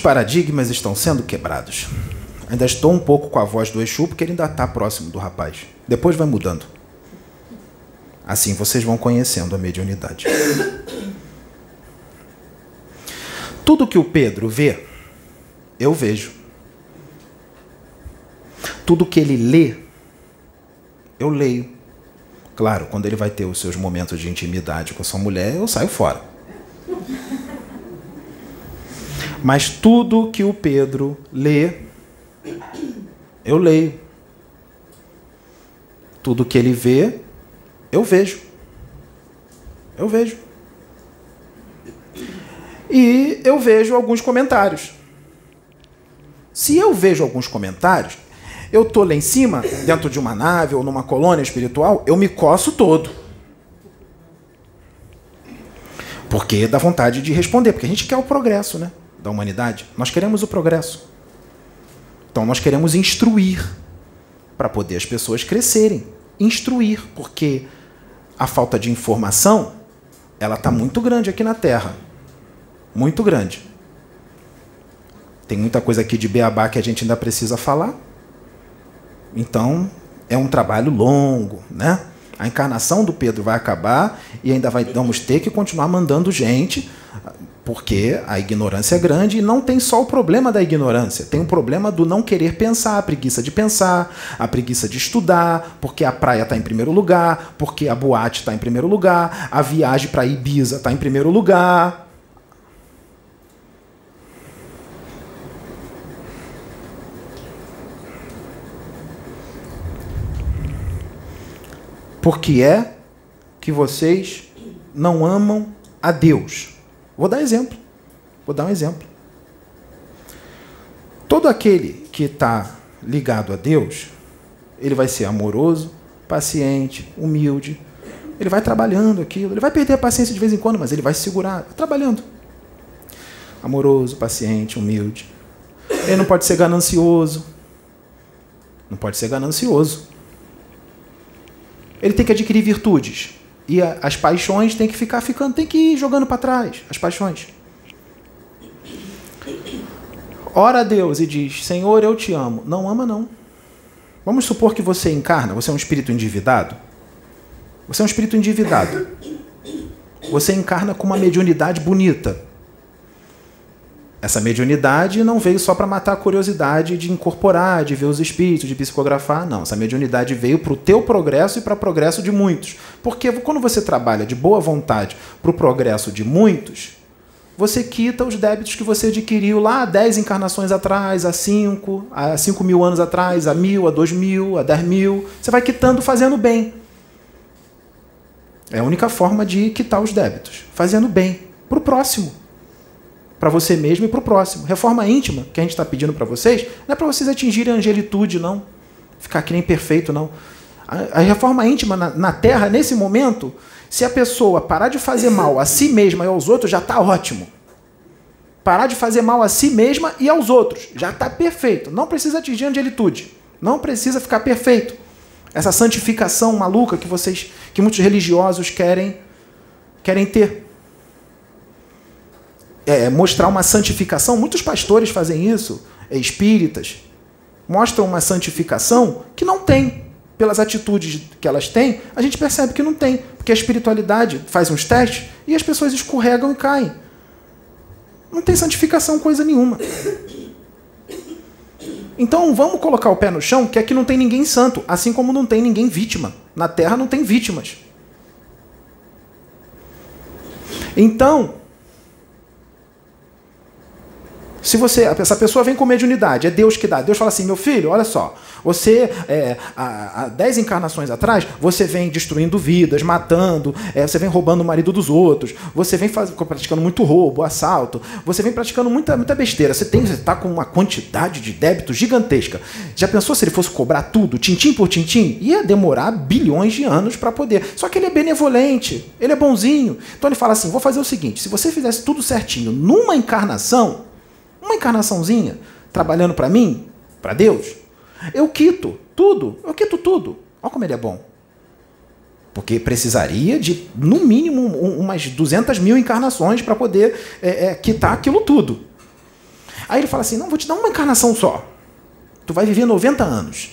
Paradigmas estão sendo quebrados. Ainda estou um pouco com a voz do Exu, porque ele ainda está próximo do rapaz. Depois vai mudando. Assim vocês vão conhecendo a mediunidade. Tudo que o Pedro vê, eu vejo. Tudo que ele lê, eu leio. Claro, quando ele vai ter os seus momentos de intimidade com a sua mulher, eu saio fora. Mas tudo que o Pedro lê, eu leio. Tudo que ele vê, eu vejo. Eu vejo. E eu vejo alguns comentários. Se eu vejo alguns comentários, eu tô lá em cima, dentro de uma nave ou numa colônia espiritual, eu me coço todo. Porque dá vontade de responder, porque a gente quer o progresso, né? Da humanidade? Nós queremos o progresso. Então nós queremos instruir para poder as pessoas crescerem, instruir, porque a falta de informação ela está muito grande aqui na Terra, muito grande. Tem muita coisa aqui de beabá que a gente ainda precisa falar. Então é um trabalho longo, né? A encarnação do Pedro vai acabar e ainda vai, vamos ter que continuar mandando gente, porque a ignorância é grande e não tem só o problema da ignorância, tem o problema do não querer pensar, a preguiça de pensar, a preguiça de estudar, porque a praia está em primeiro lugar, porque a boate está em primeiro lugar, a viagem para Ibiza está em primeiro lugar. Porque é que vocês não amam a Deus. Vou dar exemplo. Vou dar um exemplo. Todo aquele que está ligado a Deus, ele vai ser amoroso, paciente, humilde. Ele vai trabalhando aquilo. Ele vai perder a paciência de vez em quando, mas ele vai se segurar. Trabalhando. Amoroso, paciente, humilde. Ele não pode ser ganancioso. Não pode ser ganancioso ele tem que adquirir virtudes. E a, as paixões tem que ficar ficando, tem que ir jogando para trás, as paixões. Ora a Deus e diz: Senhor, eu te amo. Não ama, não. Vamos supor que você encarna, você é um espírito endividado. Você é um espírito endividado. Você encarna com uma mediunidade bonita. Essa mediunidade não veio só para matar a curiosidade de incorporar, de ver os espíritos, de psicografar, não. Essa mediunidade veio para o teu progresso e para o progresso de muitos. Porque quando você trabalha de boa vontade para o progresso de muitos, você quita os débitos que você adquiriu lá há 10 encarnações atrás, há 5, há 5 mil anos atrás, há mil, há 2 mil, há 10 mil. Você vai quitando fazendo bem. É a única forma de quitar os débitos, fazendo bem para o próximo para você mesmo e para o próximo. Reforma íntima que a gente está pedindo para vocês não é para vocês atingirem a angelitude, não. Ficar que nem perfeito, não. A, a reforma íntima na, na Terra, nesse momento, se a pessoa parar de fazer mal a si mesma e aos outros, já está ótimo. Parar de fazer mal a si mesma e aos outros, já está perfeito. Não precisa atingir a angelitude. Não precisa ficar perfeito. Essa santificação maluca que vocês, que muitos religiosos querem, querem ter é, mostrar uma santificação. Muitos pastores fazem isso, é, espíritas, mostram uma santificação que não tem. Pelas atitudes que elas têm, a gente percebe que não tem, porque a espiritualidade faz uns testes e as pessoas escorregam e caem. Não tem santificação coisa nenhuma. Então vamos colocar o pé no chão, que aqui não tem ninguém santo, assim como não tem ninguém vítima. Na terra não tem vítimas. Então, se você, essa pessoa vem com mediunidade, é Deus que dá. Deus fala assim, meu filho, olha só, você, é, há, há dez encarnações atrás, você vem destruindo vidas, matando, é, você vem roubando o marido dos outros, você vem faz, praticando muito roubo, assalto, você vem praticando muita, muita besteira. Você está com uma quantidade de débito gigantesca. Já pensou se ele fosse cobrar tudo, tintim por tintim? Ia demorar bilhões de anos para poder. Só que ele é benevolente, ele é bonzinho. Então ele fala assim: vou fazer o seguinte: se você fizesse tudo certinho numa encarnação, uma encarnaçãozinha trabalhando para mim, para Deus, eu quito tudo, eu quito tudo. Olha como ele é bom. Porque precisaria de, no mínimo, umas 200 mil encarnações para poder é, é, quitar aquilo tudo. Aí ele fala assim: não, vou te dar uma encarnação só. Tu vai viver 90 anos.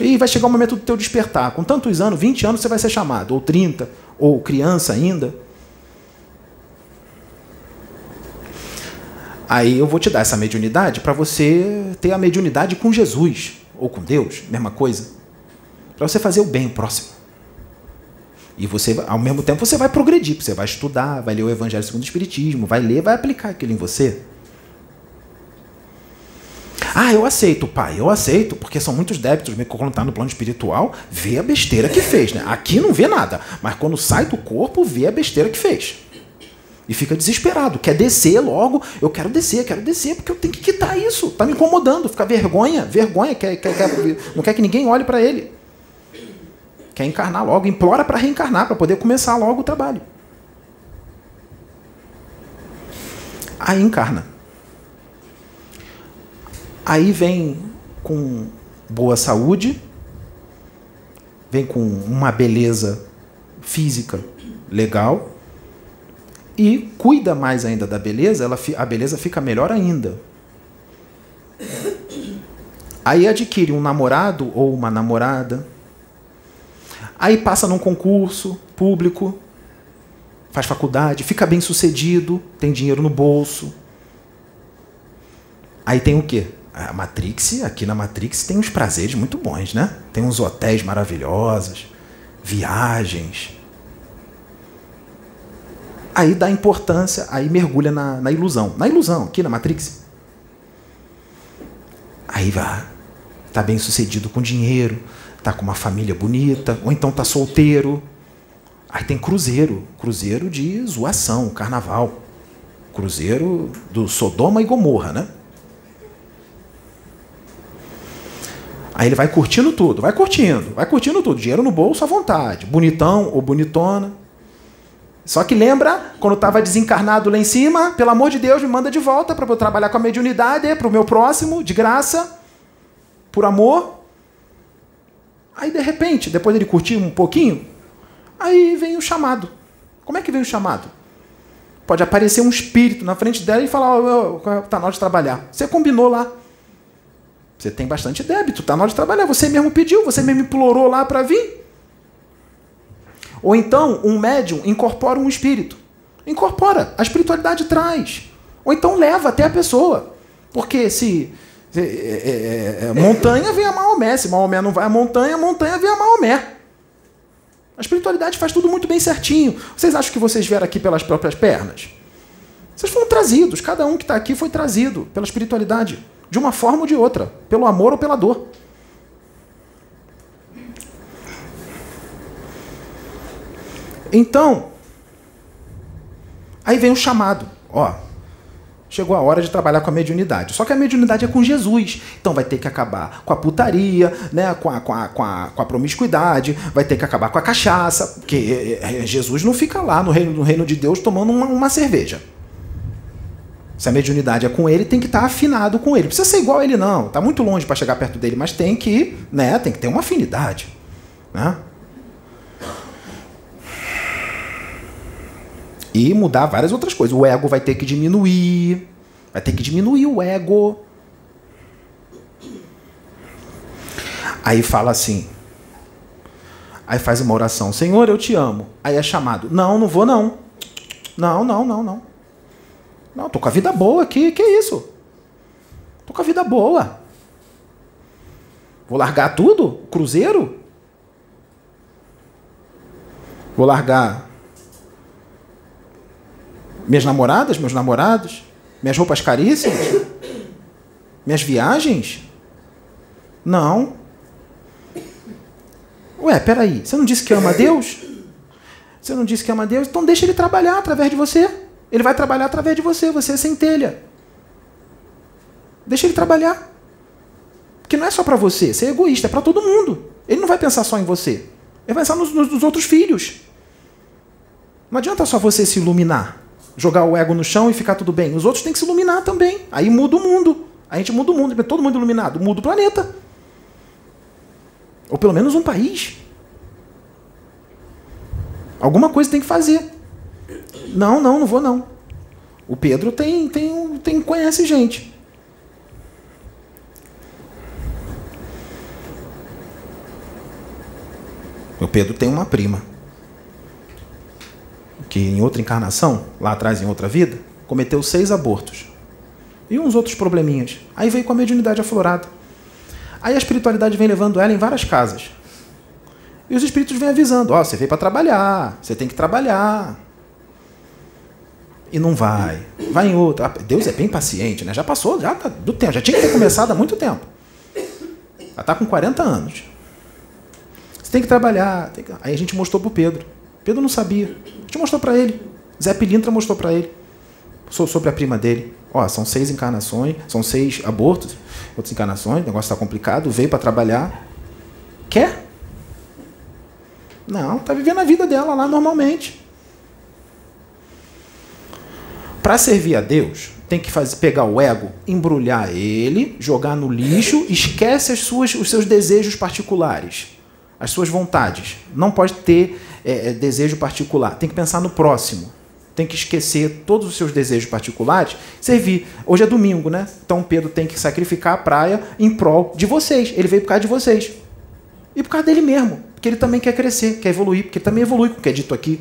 E vai chegar o momento do teu despertar. Com tantos anos, 20 anos, você vai ser chamado, ou 30, ou criança ainda. Aí eu vou te dar essa mediunidade para você ter a mediunidade com Jesus ou com Deus, mesma coisa. Para você fazer o bem próximo. E você, ao mesmo tempo, você vai progredir, você vai estudar, vai ler o Evangelho segundo o Espiritismo, vai ler, vai aplicar aquilo em você. Ah, eu aceito, pai, eu aceito, porque são muitos débitos, quando está no plano espiritual, vê a besteira que fez, né? Aqui não vê nada, mas quando sai do corpo, vê a besteira que fez. E fica desesperado, quer descer logo, eu quero descer, quero descer, porque eu tenho que quitar isso. Tá me incomodando, fica vergonha, vergonha, quer, quer, quer não quer que ninguém olhe para ele. Quer encarnar logo, implora para reencarnar, para poder começar logo o trabalho. Aí encarna. Aí vem com boa saúde, vem com uma beleza física legal e cuida mais ainda da beleza, ela, a beleza fica melhor ainda. Aí adquire um namorado ou uma namorada. Aí passa num concurso público, faz faculdade, fica bem sucedido, tem dinheiro no bolso. Aí tem o quê? A Matrix, aqui na Matrix tem uns prazeres muito bons, né? Tem uns hotéis maravilhosos, viagens. Aí dá importância, aí mergulha na, na ilusão. Na ilusão, aqui na Matrix. Aí vai está bem sucedido com dinheiro, está com uma família bonita, ou então está solteiro. Aí tem cruzeiro, cruzeiro de zoação, carnaval. Cruzeiro do Sodoma e Gomorra, né? Aí ele vai curtindo tudo, vai curtindo, vai curtindo tudo. Dinheiro no bolso à vontade, bonitão ou bonitona. Só que lembra, quando estava desencarnado lá em cima, pelo amor de Deus, me manda de volta para eu trabalhar com a mediunidade, para o meu próximo, de graça por amor. Aí, de repente, depois ele curtir um pouquinho, aí vem o chamado. Como é que vem o chamado? Pode aparecer um espírito na frente dela e falar: oh, na hora de trabalhar. Você combinou lá. Você tem bastante débito, tá na hora de trabalhar. Você mesmo pediu, você mesmo implorou lá para vir. Ou então, um médium incorpora um espírito. Incorpora, a espiritualidade traz. Ou então leva até a pessoa. Porque se é, é, é, montanha vem a Maomé. Se Maomé não vai à montanha, a montanha vem a Maomé. A espiritualidade faz tudo muito bem certinho. Vocês acham que vocês vieram aqui pelas próprias pernas? Vocês foram trazidos. Cada um que está aqui foi trazido pela espiritualidade. De uma forma ou de outra. Pelo amor ou pela dor. Então, aí vem o chamado. Ó, Chegou a hora de trabalhar com a mediunidade. Só que a mediunidade é com Jesus. Então vai ter que acabar com a putaria, né? com, a, com, a, com, a, com a promiscuidade, vai ter que acabar com a cachaça, porque é, é, Jesus não fica lá no reino, no reino de Deus tomando uma, uma cerveja. Se a mediunidade é com ele, tem que estar tá afinado com ele. Precisa ser igual a ele, não. Está muito longe para chegar perto dele, mas tem que, né, tem que ter uma afinidade. Né? E mudar várias outras coisas. O ego vai ter que diminuir. Vai ter que diminuir o ego. Aí fala assim. Aí faz uma oração: Senhor, eu te amo. Aí é chamado: Não, não vou não. Não, não, não, não. Não, tô com a vida boa aqui. Que isso? Tô com a vida boa. Vou largar tudo? Cruzeiro? Vou largar minhas namoradas, meus namorados, minhas roupas caríssimas, minhas viagens? Não. Ué, peraí, você não disse que ama Deus? Você não disse que ama Deus? Então deixa ele trabalhar através de você. Ele vai trabalhar através de você, você é centelha. Deixa ele trabalhar. Porque não é só para você, você é egoísta, é para todo mundo. Ele não vai pensar só em você. Ele vai pensar nos, nos outros filhos. Não adianta só você se iluminar jogar o ego no chão e ficar tudo bem. Os outros têm que se iluminar também. Aí muda o mundo. A gente muda o mundo. Todo mundo iluminado. Muda o planeta. Ou pelo menos um país. Alguma coisa tem que fazer. Não, não, não vou não. O Pedro tem, tem, tem conhece gente. O Pedro tem uma prima que em outra encarnação, lá atrás em outra vida, cometeu seis abortos. E uns outros probleminhas. Aí veio com a mediunidade aflorada. Aí a espiritualidade vem levando ela em várias casas. E os espíritos vêm avisando: Ó, oh, você veio para trabalhar, você tem que trabalhar. E não vai. Vai em outra. Ah, Deus é bem paciente, né? Já passou, já tá do tempo. Já tinha que ter começado há muito tempo. Já está com 40 anos. Você tem que trabalhar. Tem que... Aí a gente mostrou para o Pedro. Pedro não sabia. A gente mostrou para ele. Zé Pilintra mostrou para ele. Sobre a prima dele. Ó, são seis encarnações, são seis abortos, outras encarnações, o negócio está complicado, veio para trabalhar. Quer? Não, tá vivendo a vida dela lá normalmente. Para servir a Deus, tem que fazer, pegar o ego, embrulhar ele, jogar no lixo, esquece as suas, os seus desejos particulares, as suas vontades. Não pode ter é, desejo particular. Tem que pensar no próximo. Tem que esquecer todos os seus desejos particulares, servir. Hoje é domingo, né? Então Pedro tem que sacrificar a praia em prol de vocês. Ele veio por causa de vocês. E por causa dele mesmo. Porque ele também quer crescer, quer evoluir, porque ele também evolui com o que é dito aqui.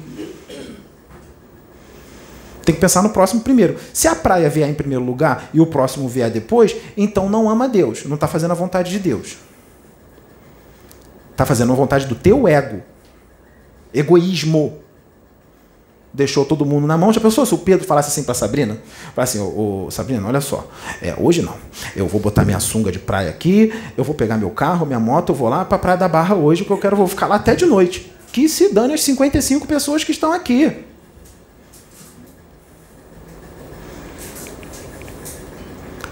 Tem que pensar no próximo primeiro. Se a praia vier em primeiro lugar e o próximo vier depois, então não ama Deus, não está fazendo a vontade de Deus. Está fazendo a vontade do teu ego. Egoísmo. Deixou todo mundo na mão. Já pensou se o Pedro falasse assim para Sabrina? Falasse assim, ô, ô, Sabrina, olha só. É, hoje não. Eu vou botar minha sunga de praia aqui, eu vou pegar meu carro, minha moto, eu vou lá para Praia da Barra hoje, porque eu quero, vou ficar lá até de noite. Que se dane as 55 pessoas que estão aqui.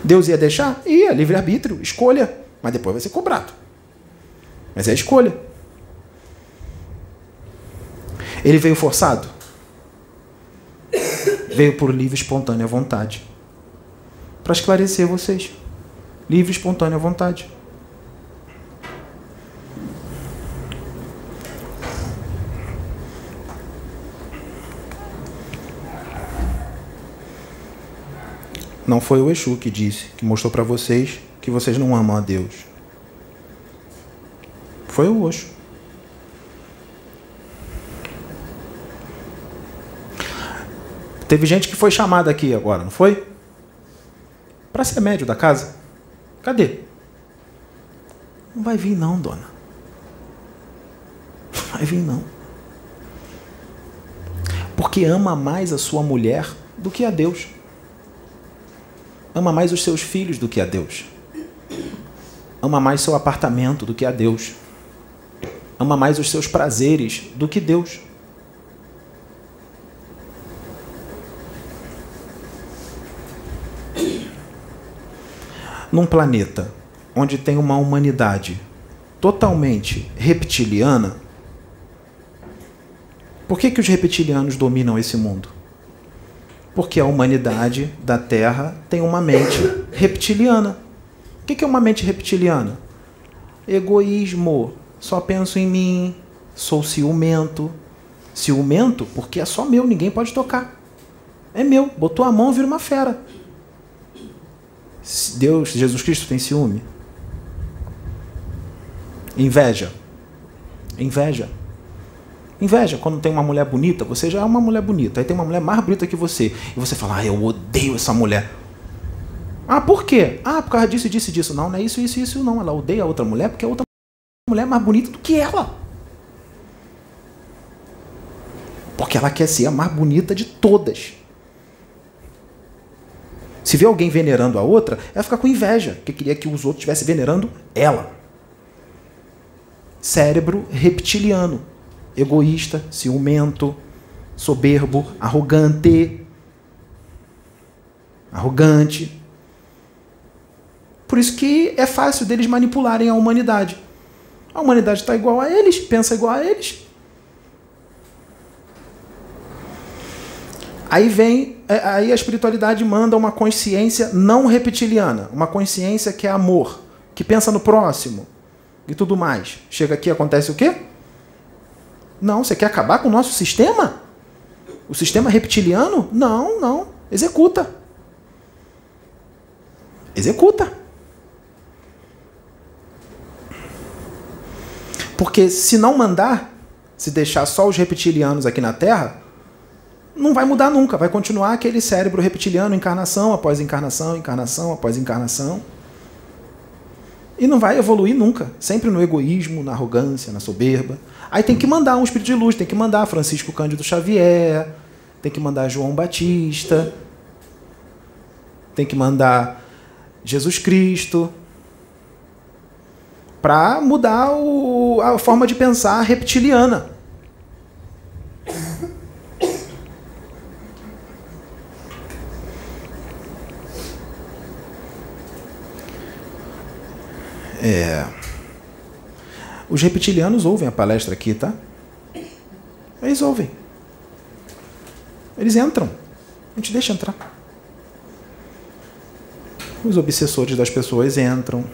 Deus ia deixar? Ia, livre-arbítrio, escolha. Mas depois vai ser cobrado. Mas é escolha. Ele veio forçado? Veio por livre, espontânea vontade. Para esclarecer vocês. Livre, espontânea vontade. Não foi o Exu que disse, que mostrou para vocês que vocês não amam a Deus. Foi o Oxo. Teve gente que foi chamada aqui agora, não foi? Para ser médio da casa. Cadê? Não vai vir não, dona. Não vai vir não. Porque ama mais a sua mulher do que a Deus ama mais os seus filhos do que a Deus. Ama mais seu apartamento do que a Deus. Ama mais os seus prazeres do que Deus. Num planeta onde tem uma humanidade totalmente reptiliana, por que, que os reptilianos dominam esse mundo? Porque a humanidade da Terra tem uma mente reptiliana. O que é uma mente reptiliana? Egoísmo. Só penso em mim. Sou ciumento. Ciumento porque é só meu, ninguém pode tocar. É meu. Botou a mão, vira uma fera. Deus, Jesus Cristo tem ciúme. Inveja. Inveja. Inveja, quando tem uma mulher bonita, você já é uma mulher bonita. Aí tem uma mulher mais bonita que você. E você fala, ah, eu odeio essa mulher. Ah, por quê? Ah, por causa disso, disso, disso. Não, não é isso, isso, isso, não. Ela odeia a outra mulher porque a outra mulher é mais bonita do que ela. Porque ela quer ser a mais bonita de todas. Se vê alguém venerando a outra, ela fica com inveja, porque queria que os outros estivessem venerando ela. Cérebro reptiliano egoísta, ciumento, soberbo, arrogante. Arrogante. Por isso que é fácil deles manipularem a humanidade. A humanidade está igual a eles, pensa igual a eles. Aí vem, aí a espiritualidade manda uma consciência não reptiliana, uma consciência que é amor, que pensa no próximo e tudo mais. Chega aqui acontece o quê? Não, você quer acabar com o nosso sistema? O sistema reptiliano? Não, não. Executa. Executa. Porque se não mandar, se deixar só os reptilianos aqui na Terra, não vai mudar nunca. Vai continuar aquele cérebro reptiliano, encarnação após encarnação, encarnação após encarnação. E não vai evoluir nunca. Sempre no egoísmo, na arrogância, na soberba. Aí tem que mandar um espírito de luz, tem que mandar Francisco Cândido Xavier, tem que mandar João Batista, tem que mandar Jesus Cristo, para mudar o, a forma de pensar reptiliana. É. Os reptilianos ouvem a palestra aqui, tá? Eles ouvem. Eles entram. A gente deixa entrar. Os obsessores das pessoas entram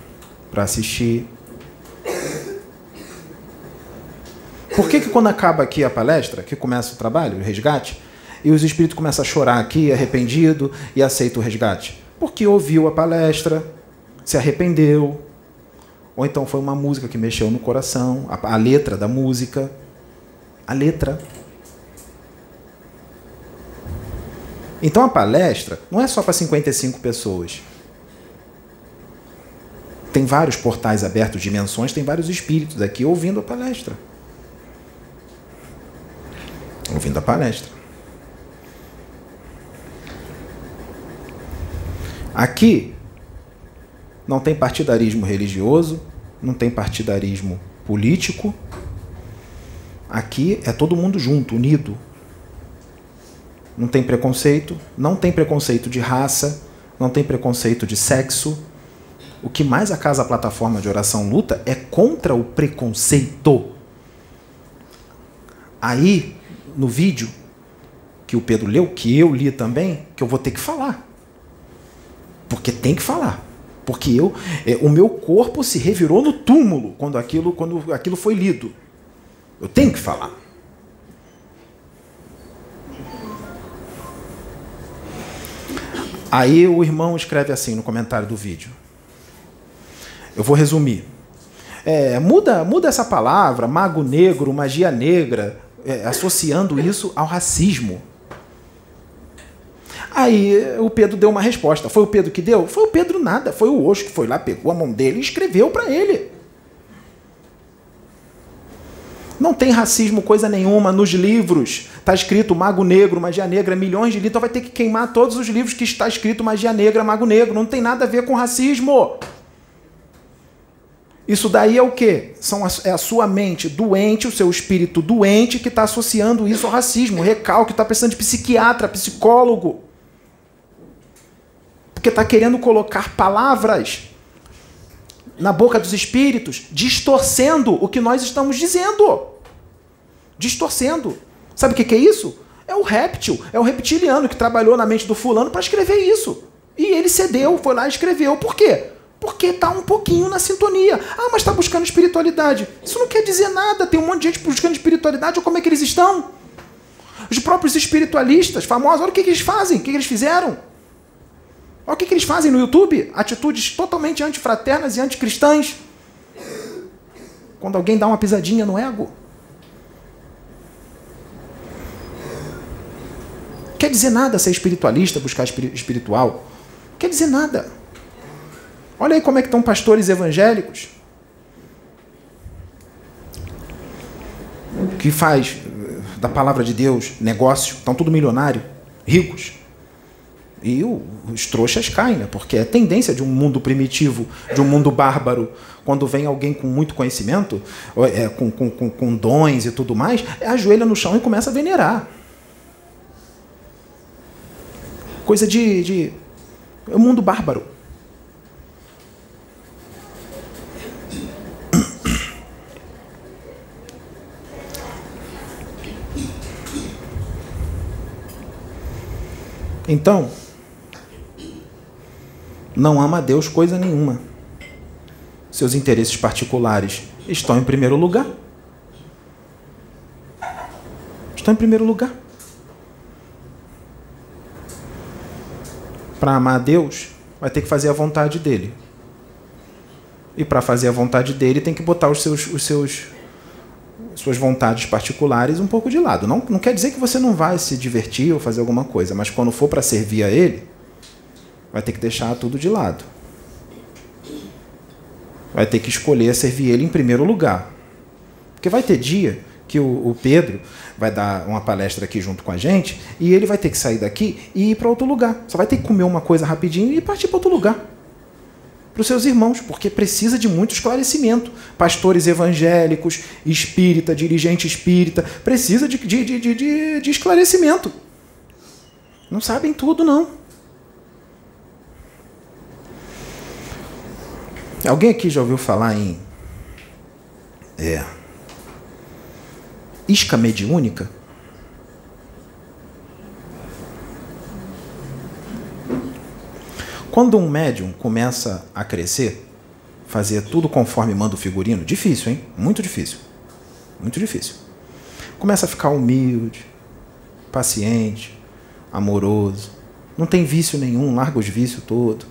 para assistir. Por que, que quando acaba aqui a palestra, que começa o trabalho, o resgate, e os espíritos começam a chorar aqui, arrependido, e aceita o resgate? Porque ouviu a palestra, se arrependeu, ou então foi uma música que mexeu no coração, a, a letra da música, a letra. Então a palestra não é só para 55 pessoas. Tem vários portais abertos, dimensões, tem vários espíritos aqui ouvindo a palestra. Ouvindo a palestra. Aqui não tem partidarismo religioso, não tem partidarismo político. Aqui é todo mundo junto, unido. Não tem preconceito, não tem preconceito de raça, não tem preconceito de sexo, o que mais a Casa Plataforma de Oração luta é contra o preconceito. Aí, no vídeo que o Pedro leu, que eu li também, que eu vou ter que falar. Porque tem que falar. Porque eu, é, o meu corpo se revirou no túmulo quando aquilo, quando aquilo foi lido. Eu tenho que falar. Aí o irmão escreve assim no comentário do vídeo. Eu vou resumir. É, muda, muda essa palavra, mago negro, magia negra, é, associando isso ao racismo. Aí o Pedro deu uma resposta. Foi o Pedro que deu? Foi o Pedro nada. Foi o Osho que foi lá, pegou a mão dele e escreveu para ele. Não tem racismo coisa nenhuma nos livros. Está escrito Mago Negro, Magia Negra, milhões de livros. Então vai ter que queimar todos os livros que está escrito Magia Negra, Mago Negro. Não tem nada a ver com racismo. Isso daí é o quê? São a, é a sua mente doente, o seu espírito doente que está associando isso ao racismo, recalque, está precisando de psiquiatra, psicólogo. Porque está querendo colocar palavras na boca dos espíritos, distorcendo o que nós estamos dizendo. Distorcendo. Sabe o que é isso? É o réptil, é o reptiliano que trabalhou na mente do fulano para escrever isso. E ele cedeu, foi lá e escreveu. Por quê? Porque está um pouquinho na sintonia. Ah, mas está buscando espiritualidade. Isso não quer dizer nada. Tem um monte de gente buscando espiritualidade. Olha como é que eles estão. Os próprios espiritualistas famosos, olha o que, que eles fazem, o que, que eles fizeram. Olha o que, que eles fazem no YouTube. Atitudes totalmente antifraternas e anticristãs. Quando alguém dá uma pisadinha no ego. Quer dizer nada ser espiritualista, buscar espiritual. Quer dizer nada. Olha aí como é que estão pastores evangélicos. Que faz da palavra de Deus negócio, estão tudo milionário, ricos. E os trouxas caem, né? porque é tendência de um mundo primitivo, de um mundo bárbaro, quando vem alguém com muito conhecimento, é, com, com, com, dons e tudo mais, é ajoelha no chão e começa a venerar. Coisa de. de é um mundo bárbaro. Então, não ama a Deus coisa nenhuma. Seus interesses particulares estão em primeiro lugar. Estão em primeiro lugar. Para amar a Deus, vai ter que fazer a vontade dele. E para fazer a vontade dele, tem que botar os seus, os seus suas vontades particulares um pouco de lado. Não, não quer dizer que você não vai se divertir ou fazer alguma coisa, mas quando for para servir a Ele, vai ter que deixar tudo de lado. Vai ter que escolher servir Ele em primeiro lugar. Porque vai ter dia que o, o Pedro vai dar uma palestra aqui junto com a gente e ele vai ter que sair daqui e ir para outro lugar. Só vai ter que comer uma coisa rapidinho e partir para outro lugar para os seus irmãos, porque precisa de muito esclarecimento. Pastores evangélicos, espírita, dirigente espírita, precisa de, de, de, de, de esclarecimento. Não sabem tudo, não. Alguém aqui já ouviu falar em é, isca mediúnica? Quando um médium começa a crescer, fazer tudo conforme manda o figurino, difícil, hein? Muito difícil. Muito difícil. Começa a ficar humilde, paciente, amoroso, não tem vício nenhum, larga os vícios todo.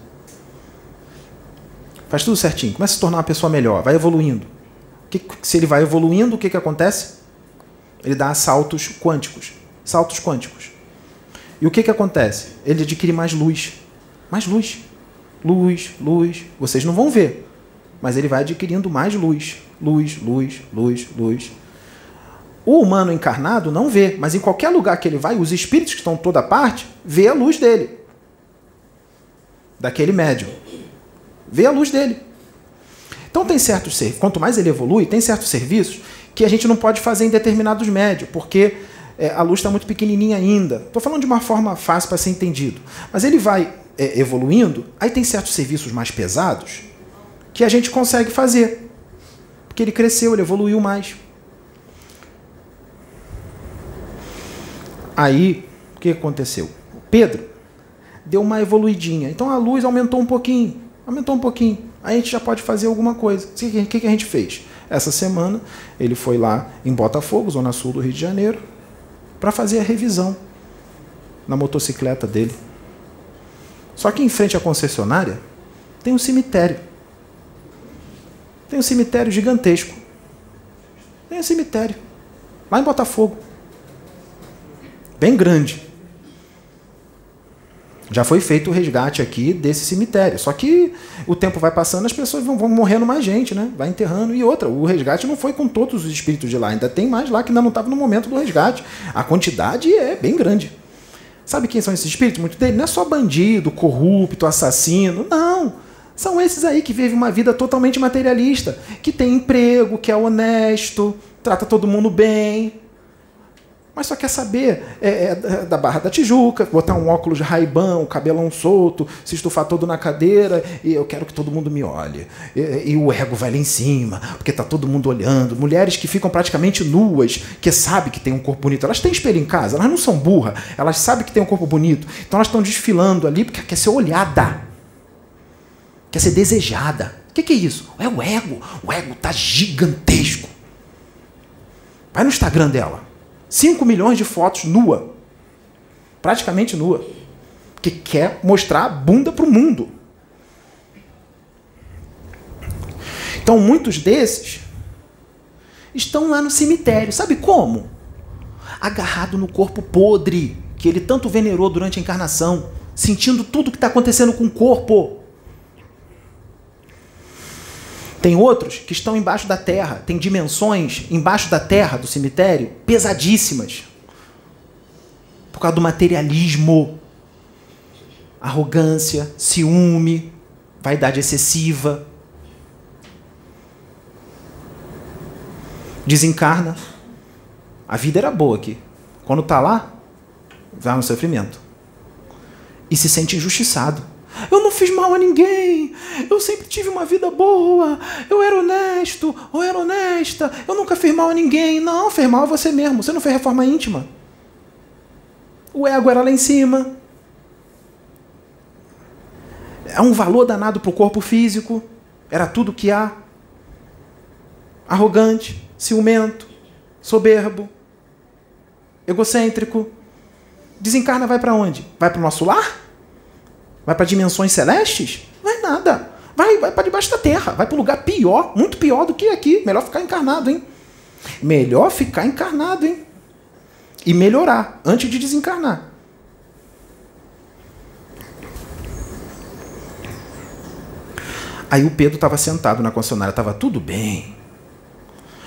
Faz tudo certinho, começa a se tornar uma pessoa melhor, vai evoluindo. Que, se ele vai evoluindo, o que, que acontece? Ele dá saltos quânticos. Saltos quânticos. E o que, que acontece? Ele adquire mais luz. Mais luz. Luz, luz. Vocês não vão ver. Mas ele vai adquirindo mais luz. Luz, luz, luz, luz. O humano encarnado não vê, mas em qualquer lugar que ele vai, os espíritos que estão toda parte, vê a luz dele. Daquele médium. Vê a luz dele. Então tem certos serviços, quanto mais ele evolui, tem certos serviços que a gente não pode fazer em determinados médios, porque é, a luz está muito pequenininha ainda. Estou falando de uma forma fácil para ser entendido. Mas ele vai é, evoluindo, aí tem certos serviços mais pesados que a gente consegue fazer. Porque ele cresceu, ele evoluiu mais. Aí, o que aconteceu? Pedro deu uma evoluidinha. Então a luz aumentou um pouquinho. Aumentou um pouquinho. Aí a gente já pode fazer alguma coisa. O que, que a gente fez? Essa semana ele foi lá em Botafogo, zona sul do Rio de Janeiro, para fazer a revisão na motocicleta dele. Só que em frente à concessionária tem um cemitério. Tem um cemitério gigantesco. Tem um cemitério. Lá em Botafogo bem grande. Já foi feito o resgate aqui desse cemitério. Só que o tempo vai passando, as pessoas vão, vão morrendo mais gente, né? Vai enterrando. E outra, o resgate não foi com todos os espíritos de lá. Ainda tem mais lá que ainda não estava no momento do resgate. A quantidade é bem grande. Sabe quem são esses espíritos? Muito deles não é só bandido, corrupto, assassino. Não. São esses aí que vivem uma vida totalmente materialista, que tem emprego, que é honesto, trata todo mundo bem, mas só quer saber é, é, da Barra da Tijuca, botar um óculos de raibão, cabelão solto, se estufar todo na cadeira e eu quero que todo mundo me olhe. E, e o ego vai lá em cima, porque está todo mundo olhando. Mulheres que ficam praticamente nuas, que sabem que tem um corpo bonito. Elas têm espelho em casa, elas não são burras, elas sabem que tem um corpo bonito. Então elas estão desfilando ali porque quer ser olhada, quer ser desejada. O que, que é isso? É o ego. O ego está gigantesco. Vai no Instagram dela 5 milhões de fotos nua. Praticamente nua. Que quer mostrar a bunda para o mundo. Então, muitos desses estão lá no cemitério. Sabe como? Agarrado no corpo podre que ele tanto venerou durante a encarnação, sentindo tudo que está acontecendo com o corpo. Tem outros que estão embaixo da terra, tem dimensões embaixo da terra do cemitério pesadíssimas. Por causa do materialismo, arrogância, ciúme, vaidade excessiva. Desencarna. A vida era boa aqui. Quando está lá, vai no sofrimento. E se sente injustiçado. Eu não fiz mal a ninguém. Eu sempre tive uma vida boa. Eu era honesto ou era honesta. Eu nunca fiz mal a ninguém. Não, fez mal a você mesmo. Você não fez reforma íntima. O ego era lá em cima. É um valor danado para o corpo físico. Era tudo que há. Arrogante, ciumento, soberbo, egocêntrico. Desencarna, vai para onde? Vai para o nosso lar? Vai para dimensões celestes? Vai nada. Vai, vai para debaixo da terra. Vai para um lugar pior, muito pior do que aqui. Melhor ficar encarnado, hein? Melhor ficar encarnado, hein? E melhorar antes de desencarnar. Aí o Pedro estava sentado na concessionária, estava tudo bem.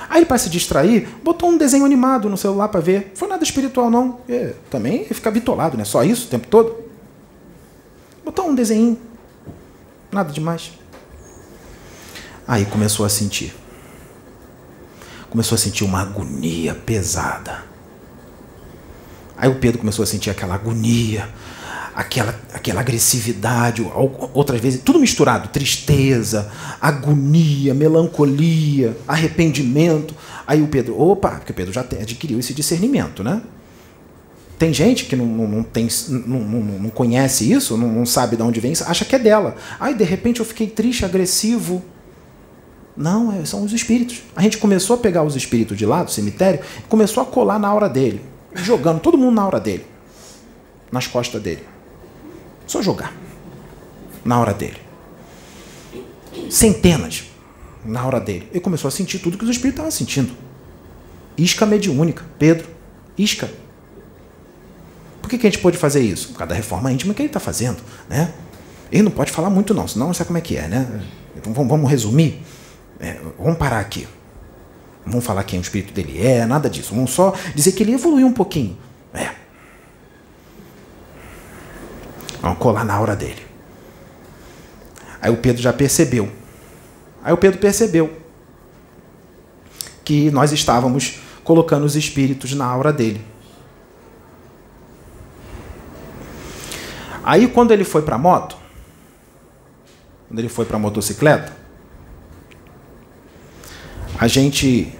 Aí ele, para se distrair, botou um desenho animado no celular para ver. Foi nada espiritual, não. É, também fica bitolado, né? Só isso o tempo todo. Botou um desenho. Nada demais. Aí começou a sentir. Começou a sentir uma agonia pesada. Aí o Pedro começou a sentir aquela agonia, aquela, aquela agressividade, outras vezes, tudo misturado: tristeza, agonia, melancolia, arrependimento. Aí o Pedro, opa, porque o Pedro já adquiriu esse discernimento, né? Tem gente que não, não, não tem, não, não, conhece isso, não, sabe de onde vem isso, acha que é dela. Aí, de repente, eu fiquei triste, agressivo. Não, é, são os espíritos. A gente começou a pegar os espíritos de lá, do cemitério, e começou a colar na aura dele. Jogando todo mundo na aura dele. Nas costas dele. Só jogar. Na hora dele. Centenas. Na hora dele. Ele começou a sentir tudo que os espíritos estavam sentindo. Isca mediúnica. Pedro. Isca. Por que, que a gente pôde fazer isso? Por causa da reforma íntima que ele está fazendo. Né? Ele não pode falar muito, não, senão não sabe como é que é, né? Então vamos, vamos resumir. É, vamos parar aqui. Vamos falar quem o espírito dele é, nada disso. Vamos só dizer que ele evoluiu um pouquinho. É. Vamos colar na aura dele. Aí o Pedro já percebeu. Aí o Pedro percebeu que nós estávamos colocando os espíritos na aura dele. Aí quando ele foi para moto, quando ele foi para motocicleta, a gente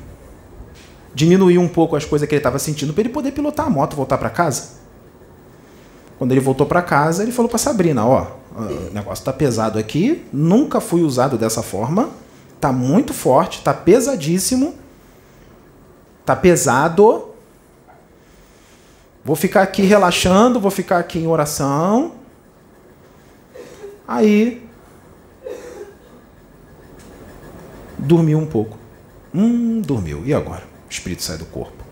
diminuiu um pouco as coisas que ele estava sentindo para ele poder pilotar a moto, voltar para casa. Quando ele voltou para casa, ele falou para Sabrina, ó, o negócio está pesado aqui, nunca fui usado dessa forma, tá muito forte, tá pesadíssimo, tá pesado, Vou ficar aqui relaxando, vou ficar aqui em oração. Aí dormiu um pouco. Hum, dormiu. E agora? O espírito sai do corpo.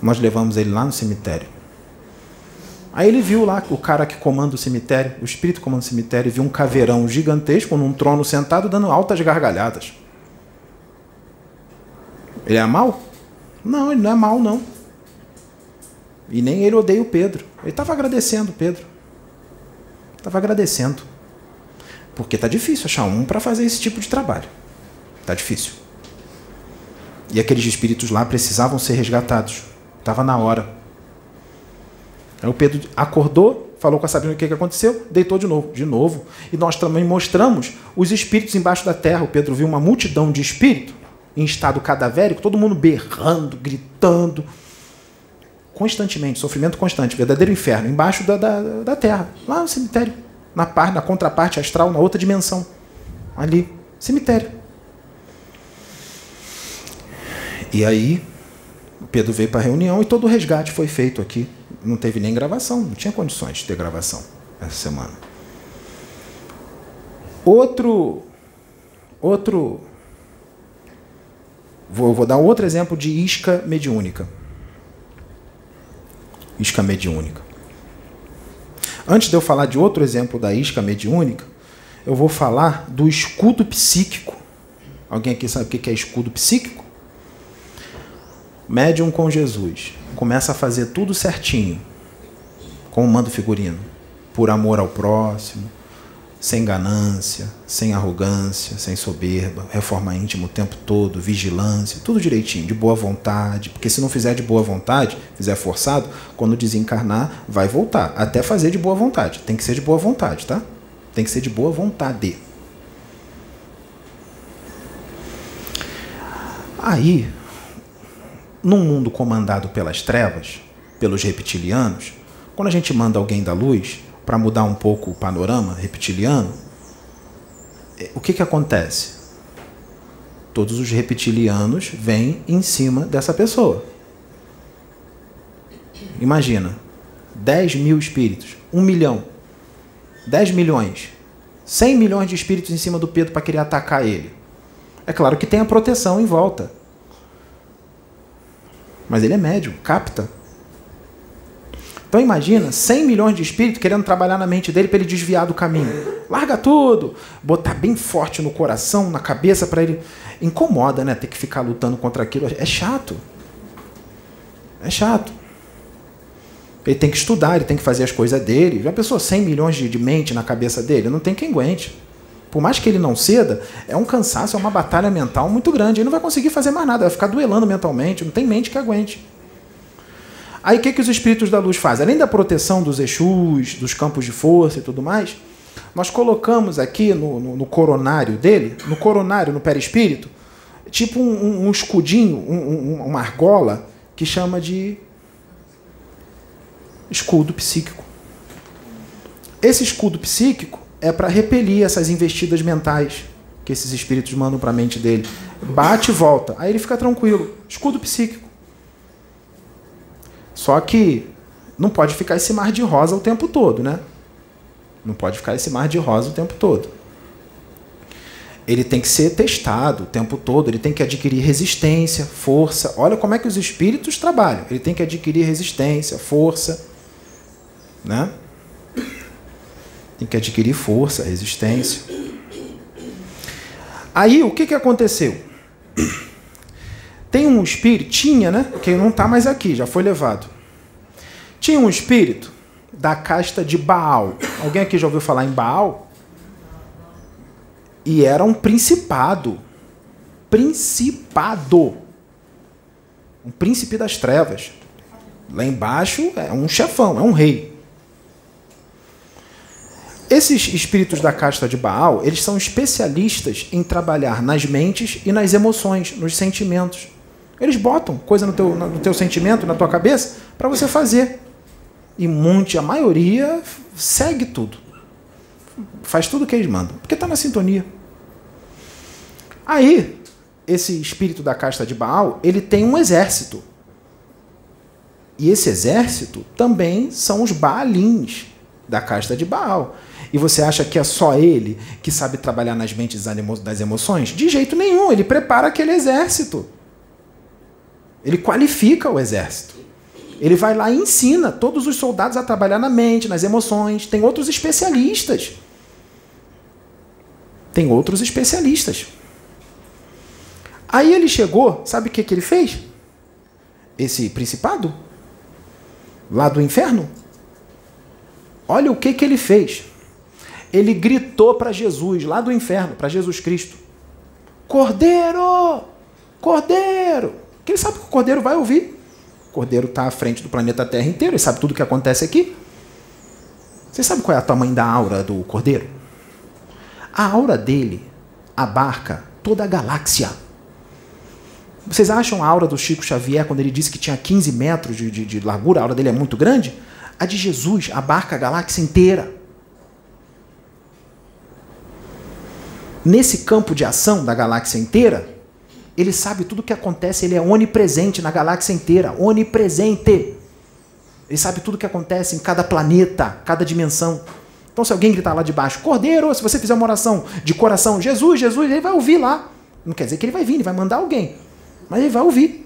Nós levamos ele lá no cemitério. Aí ele viu lá o cara que comanda o cemitério, o espírito comanda o cemitério, viu um caveirão gigantesco num trono sentado dando altas gargalhadas. Ele é mal? Não, ele não é mal, não. E nem ele odeia o Pedro. Ele estava agradecendo o Pedro. Estava agradecendo. Porque está difícil achar um para fazer esse tipo de trabalho. Está difícil. E aqueles espíritos lá precisavam ser resgatados. Estava na hora. Aí o Pedro acordou, falou com a Sabrina o que, que aconteceu, deitou de novo, de novo. E nós também mostramos os espíritos embaixo da terra. O Pedro viu uma multidão de espíritos em estado cadavérico, todo mundo berrando, gritando constantemente, sofrimento constante, verdadeiro inferno, embaixo da, da, da terra, lá no cemitério, na, par, na contraparte astral, na outra dimensão, ali, cemitério. E aí, Pedro veio para a reunião e todo o resgate foi feito aqui. Não teve nem gravação, não tinha condições de ter gravação essa semana. Outro, outro, vou, vou dar outro exemplo de isca mediúnica isca mediúnica. Antes de eu falar de outro exemplo da isca mediúnica, eu vou falar do escudo psíquico. Alguém aqui sabe o que é escudo psíquico? Médium com Jesus. Começa a fazer tudo certinho, com o mando figurino. Por amor ao próximo, sem ganância, sem arrogância, sem soberba, reforma íntima o tempo todo, vigilância, tudo direitinho, de boa vontade, porque se não fizer de boa vontade, fizer forçado, quando desencarnar, vai voltar, até fazer de boa vontade. Tem que ser de boa vontade, tá? Tem que ser de boa vontade. Aí, num mundo comandado pelas trevas, pelos reptilianos, quando a gente manda alguém da luz, para mudar um pouco o panorama reptiliano, é, o que, que acontece? Todos os reptilianos vêm em cima dessa pessoa. Imagina, 10 mil espíritos, 1 milhão, 10 milhões, 100 milhões de espíritos em cima do Pedro para querer atacar ele. É claro que tem a proteção em volta. Mas ele é médio, capta. Então imagina 100 milhões de espíritos querendo trabalhar na mente dele para ele desviar do caminho. Larga tudo, botar bem forte no coração, na cabeça para ele incomoda, né? Ter que ficar lutando contra aquilo é chato. É chato. Ele tem que estudar, ele tem que fazer as coisas dele. Já pensou 100 milhões de, de mente na cabeça dele? Não tem quem aguente. Por mais que ele não ceda, é um cansaço, é uma batalha mental muito grande. Ele não vai conseguir fazer mais nada, vai ficar duelando mentalmente, não tem mente que aguente. Aí o que, que os espíritos da luz fazem? Além da proteção dos Exus, dos campos de força e tudo mais, nós colocamos aqui no, no, no coronário dele, no coronário, no perispírito, tipo um, um, um escudinho, um, uma argola, que chama de escudo psíquico. Esse escudo psíquico é para repelir essas investidas mentais que esses espíritos mandam para a mente dele. Bate e volta. Aí ele fica tranquilo. Escudo psíquico. Só que não pode ficar esse mar de rosa o tempo todo, né? Não pode ficar esse mar de rosa o tempo todo. Ele tem que ser testado o tempo todo, ele tem que adquirir resistência, força. Olha como é que os espíritos trabalham. Ele tem que adquirir resistência, força, né? Tem que adquirir força, resistência. Aí o que, que aconteceu? Tem um espírito, tinha, né? Que não está mais aqui, já foi levado. Tinha um espírito da casta de Baal. Alguém aqui já ouviu falar em Baal? E era um principado. Principado. Um príncipe das trevas. Lá embaixo é um chefão, é um rei. Esses espíritos da casta de Baal, eles são especialistas em trabalhar nas mentes e nas emoções, nos sentimentos. Eles botam coisa no teu, no teu sentimento, na tua cabeça, para você fazer. E monte, a maioria segue tudo. Faz tudo que eles mandam, porque está na sintonia. Aí, esse espírito da casta de Baal, ele tem um exército. E esse exército também são os Baalins da casta de Baal. E você acha que é só ele que sabe trabalhar nas mentes das emoções? De jeito nenhum, ele prepara aquele exército. Ele qualifica o exército. Ele vai lá e ensina todos os soldados a trabalhar na mente, nas emoções. Tem outros especialistas. Tem outros especialistas. Aí ele chegou, sabe o que, que ele fez? Esse principado? Lá do inferno? Olha o que, que ele fez ele gritou para Jesus, lá do inferno, para Jesus Cristo: Cordeiro! Cordeiro! Porque ele sabe que o cordeiro vai ouvir. O cordeiro está à frente do planeta Terra inteiro, ele sabe tudo o que acontece aqui. Você sabe qual é a tamanho da aura do cordeiro? A aura dele abarca toda a galáxia. Vocês acham a aura do Chico Xavier, quando ele disse que tinha 15 metros de, de, de largura, a aura dele é muito grande? A de Jesus abarca a galáxia inteira. nesse campo de ação da galáxia inteira, ele sabe tudo o que acontece, ele é onipresente na galáxia inteira, onipresente. Ele sabe tudo o que acontece em cada planeta, cada dimensão. Então, se alguém gritar lá de baixo, Cordeiro, se você fizer uma oração de coração, Jesus, Jesus, ele vai ouvir lá. Não quer dizer que ele vai vir, ele vai mandar alguém. Mas ele vai ouvir.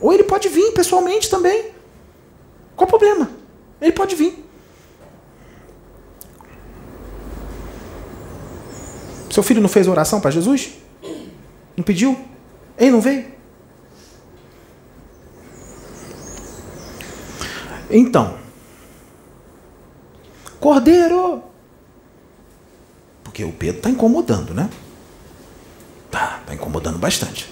Ou ele pode vir pessoalmente também. Qual o problema? Ele pode vir. Seu filho não fez oração para Jesus? Não pediu? Ele não veio? Então, Cordeiro! Porque o Pedro está incomodando, né? Tá, está incomodando bastante.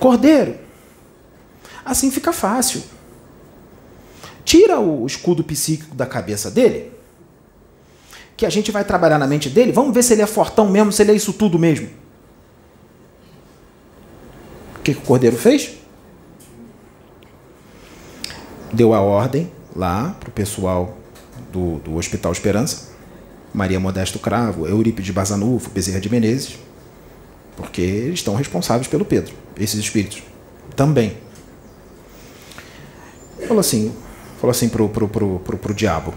Cordeiro! Assim fica fácil. Tira o escudo psíquico da cabeça dele que a gente vai trabalhar na mente dele, vamos ver se ele é fortão mesmo, se ele é isso tudo mesmo. O que, que o cordeiro fez? Deu a ordem lá para o pessoal do, do Hospital Esperança, Maria Modesto Cravo, Eurípides Bazanufo, Bezerra de Menezes, porque eles estão responsáveis pelo Pedro, esses espíritos também. Falou assim, falou assim pro, pro, pro, pro, pro diabo,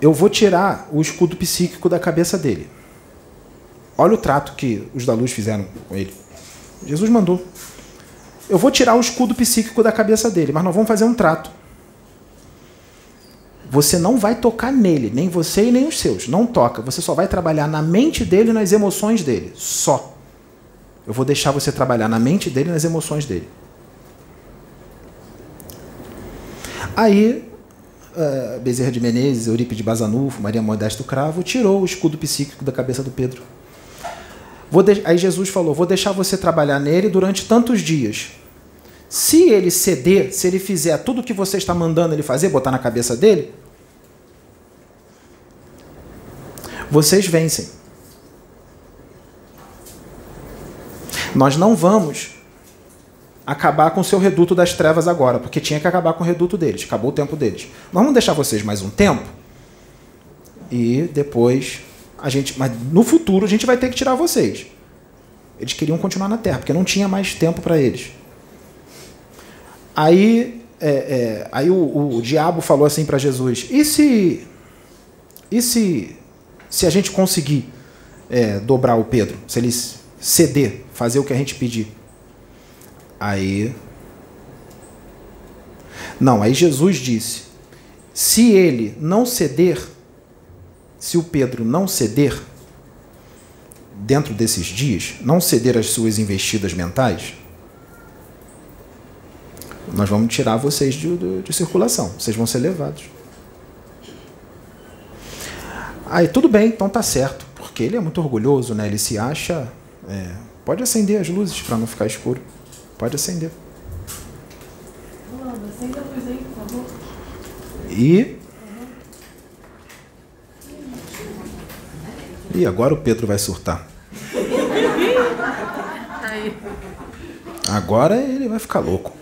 eu vou tirar o escudo psíquico da cabeça dele. Olha o trato que os da luz fizeram com ele. Jesus mandou. Eu vou tirar o escudo psíquico da cabeça dele, mas nós vamos fazer um trato. Você não vai tocar nele, nem você e nem os seus. Não toca. Você só vai trabalhar na mente dele e nas emoções dele. Só. Eu vou deixar você trabalhar na mente dele e nas emoções dele. Aí uh, Bezerra de Menezes, Eurípides Bazanufo, Maria Modesto Cravo, tirou o escudo psíquico da cabeça do Pedro. Aí Jesus falou: Vou deixar você trabalhar nele durante tantos dias. Se ele ceder, se ele fizer tudo o que você está mandando ele fazer, botar na cabeça dele, vocês vencem. Nós não vamos acabar com o seu reduto das trevas agora, porque tinha que acabar com o reduto deles, acabou o tempo deles. Vamos deixar vocês mais um tempo e depois a gente, mas no futuro a gente vai ter que tirar vocês. Eles queriam continuar na Terra, porque não tinha mais tempo para eles. Aí, é, é, aí o, o, o, diabo falou assim para Jesus: e se, e se, se a gente conseguir é, dobrar o Pedro, se ele ceder, fazer o que a gente pedir? Aí, não, aí Jesus disse: se ele não ceder, se o Pedro não ceder, dentro desses dias, não ceder às suas investidas mentais, nós vamos tirar vocês de, de, de circulação, vocês vão ser levados. Aí tudo bem, então tá certo, porque ele é muito orgulhoso, né? Ele se acha. É, pode acender as luzes para não ficar escuro. Pode acender. acenda a luz aí, por favor. E. E agora o Pedro vai surtar. Agora ele vai ficar louco.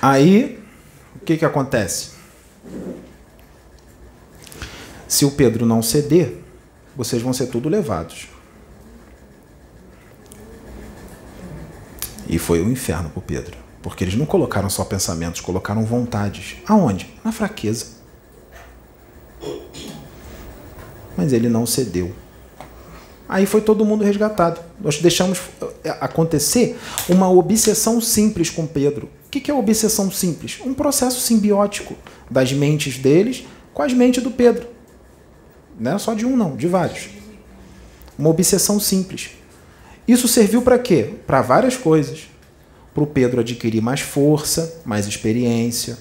Aí, o que, que acontece? Se o Pedro não ceder, vocês vão ser tudo levados. E foi o um inferno para Pedro. Porque eles não colocaram só pensamentos, colocaram vontades. Aonde? Na fraqueza. Mas ele não cedeu. Aí foi todo mundo resgatado. Nós deixamos eh, acontecer uma obsessão simples com Pedro. O que é obsessão simples? Um processo simbiótico das mentes deles com as mentes do Pedro. Não é só de um, não, de vários. Uma obsessão simples. Isso serviu para quê? Para várias coisas. Para o Pedro adquirir mais força, mais experiência,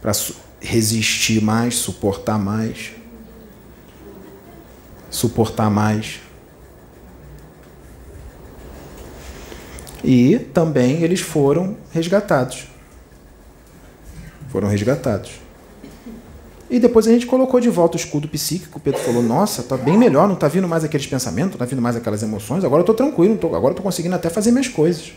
para resistir mais, suportar mais. Suportar mais E também eles foram resgatados. Foram resgatados. E depois a gente colocou de volta o escudo psíquico. O Pedro falou: Nossa, tá bem melhor, não tá vindo mais aqueles pensamentos, não tá vindo mais aquelas emoções. Agora eu tô tranquilo, tô, agora eu tô conseguindo até fazer minhas coisas.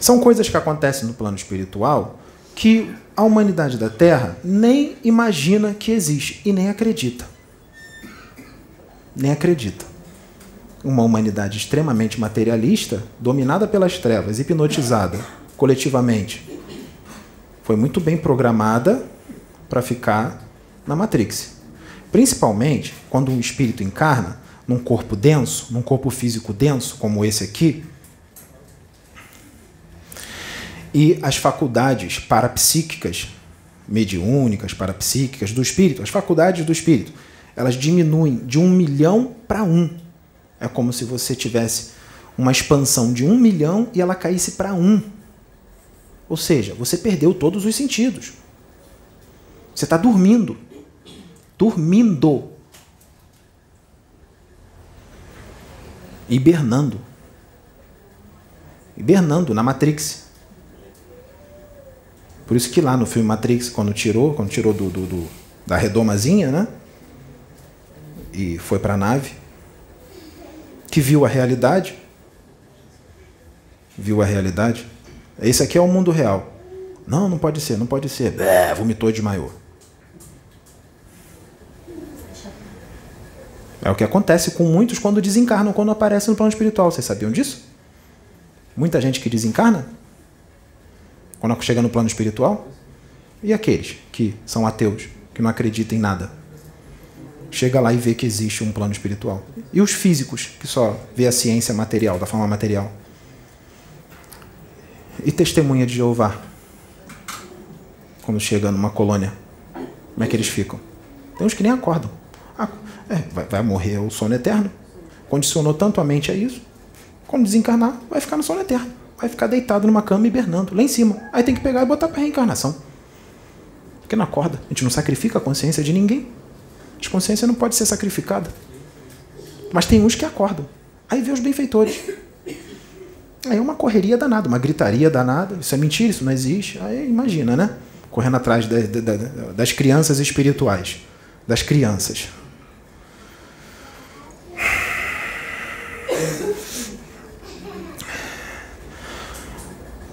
São coisas que acontecem no plano espiritual que a humanidade da Terra nem imagina que existe e nem acredita. Nem acredita uma humanidade extremamente materialista, dominada pelas trevas, hipnotizada coletivamente, foi muito bem programada para ficar na Matrix. Principalmente quando um espírito encarna num corpo denso, num corpo físico denso, como esse aqui, e as faculdades parapsíquicas, mediúnicas, parapsíquicas do espírito, as faculdades do espírito, elas diminuem de um milhão para um é como se você tivesse uma expansão de um milhão e ela caísse para um. Ou seja, você perdeu todos os sentidos. Você está dormindo. Dormindo. Hibernando. Hibernando na Matrix. Por isso que lá no filme Matrix, quando tirou, quando tirou do, do, do da redomazinha, né? E foi para a nave, que viu a realidade, viu a realidade. Esse aqui é o mundo real. Não, não pode ser, não pode ser. É, vomitou e desmaiou. É o que acontece com muitos quando desencarnam, quando aparecem no plano espiritual. Vocês sabiam disso? Muita gente que desencarna quando chega no plano espiritual. E aqueles que são ateus, que não acreditam em nada chega lá e vê que existe um plano espiritual. E os físicos, que só vê a ciência material, da forma material. E testemunha de Jeová, quando chega numa colônia, como é que eles ficam? Tem uns que nem acordam. Ah, é, vai, vai morrer o sono eterno. Condicionou tanto a mente a isso. Quando desencarnar, vai ficar no sono eterno. Vai ficar deitado numa cama hibernando, lá em cima. Aí tem que pegar e botar para reencarnação. Porque não acorda. A gente não sacrifica a consciência de ninguém. A consciência não pode ser sacrificada. Mas tem uns que acordam. Aí vê os benfeitores. Aí é uma correria danada, uma gritaria danada. Isso é mentira, isso não existe. Aí imagina, né? Correndo atrás de, de, de, das crianças espirituais. Das crianças.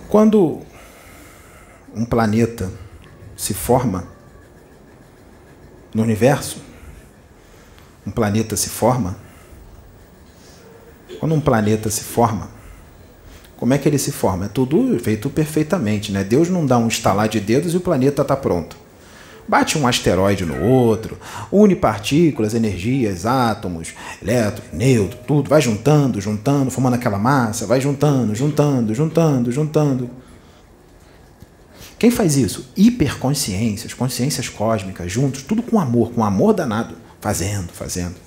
Quando um planeta se forma no universo, um planeta se forma. Quando um planeta se forma, como é que ele se forma? É tudo feito perfeitamente, né? Deus não dá um estalar de dedos e o planeta está pronto. Bate um asteroide no outro, une partículas, energias, átomos, elétrons, nêutrons, tudo, vai juntando, juntando, formando aquela massa, vai juntando, juntando, juntando, juntando. Quem faz isso? Hiperconsciências, consciências cósmicas, juntos, tudo com amor, com amor danado, fazendo, fazendo.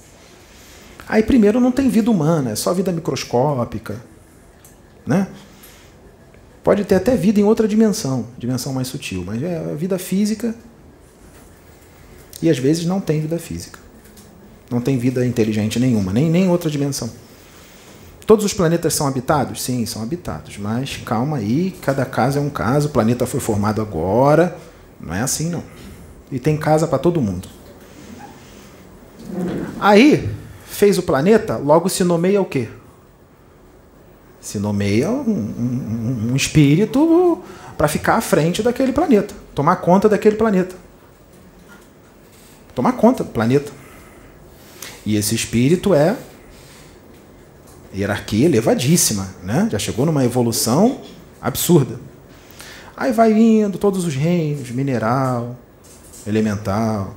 Aí primeiro não tem vida humana, é só vida microscópica, né? Pode ter até vida em outra dimensão, dimensão mais sutil, mas é a vida física e às vezes não tem vida física. Não tem vida inteligente nenhuma, nem nem outra dimensão. Todos os planetas são habitados? Sim, são habitados, mas calma aí, cada caso é um caso, o planeta foi formado agora, não é assim não. E tem casa para todo mundo. Aí, fez o planeta, logo se nomeia o quê? Se nomeia um, um, um espírito para ficar à frente daquele planeta, tomar conta daquele planeta. Tomar conta do planeta. E esse espírito é hierarquia elevadíssima, né? Já chegou numa evolução absurda. Aí vai indo todos os reinos, mineral, elemental,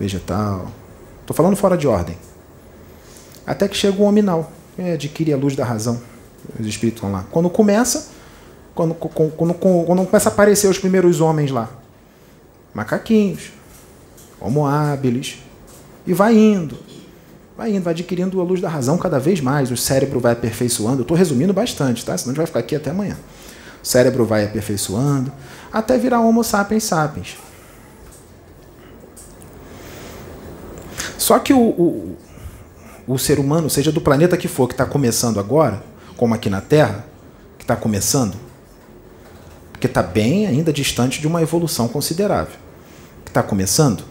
vegetal. Estou falando fora de ordem. Até que chega o hominal, que adquire a luz da razão os espíritos vão lá. Quando começa, quando, quando, quando, quando começa a aparecer os primeiros homens lá, macaquinhos, homo habilis, e vai indo, vai indo, vai adquirindo a luz da razão cada vez mais, o cérebro vai aperfeiçoando. Eu estou resumindo bastante, tá? Senão a gente vai ficar aqui até amanhã. O cérebro vai aperfeiçoando até virar Homo sapiens sapiens. Só que o, o, o ser humano, seja do planeta que for, que está começando agora, como aqui na Terra, que está começando, porque está bem ainda distante de uma evolução considerável. Que está começando.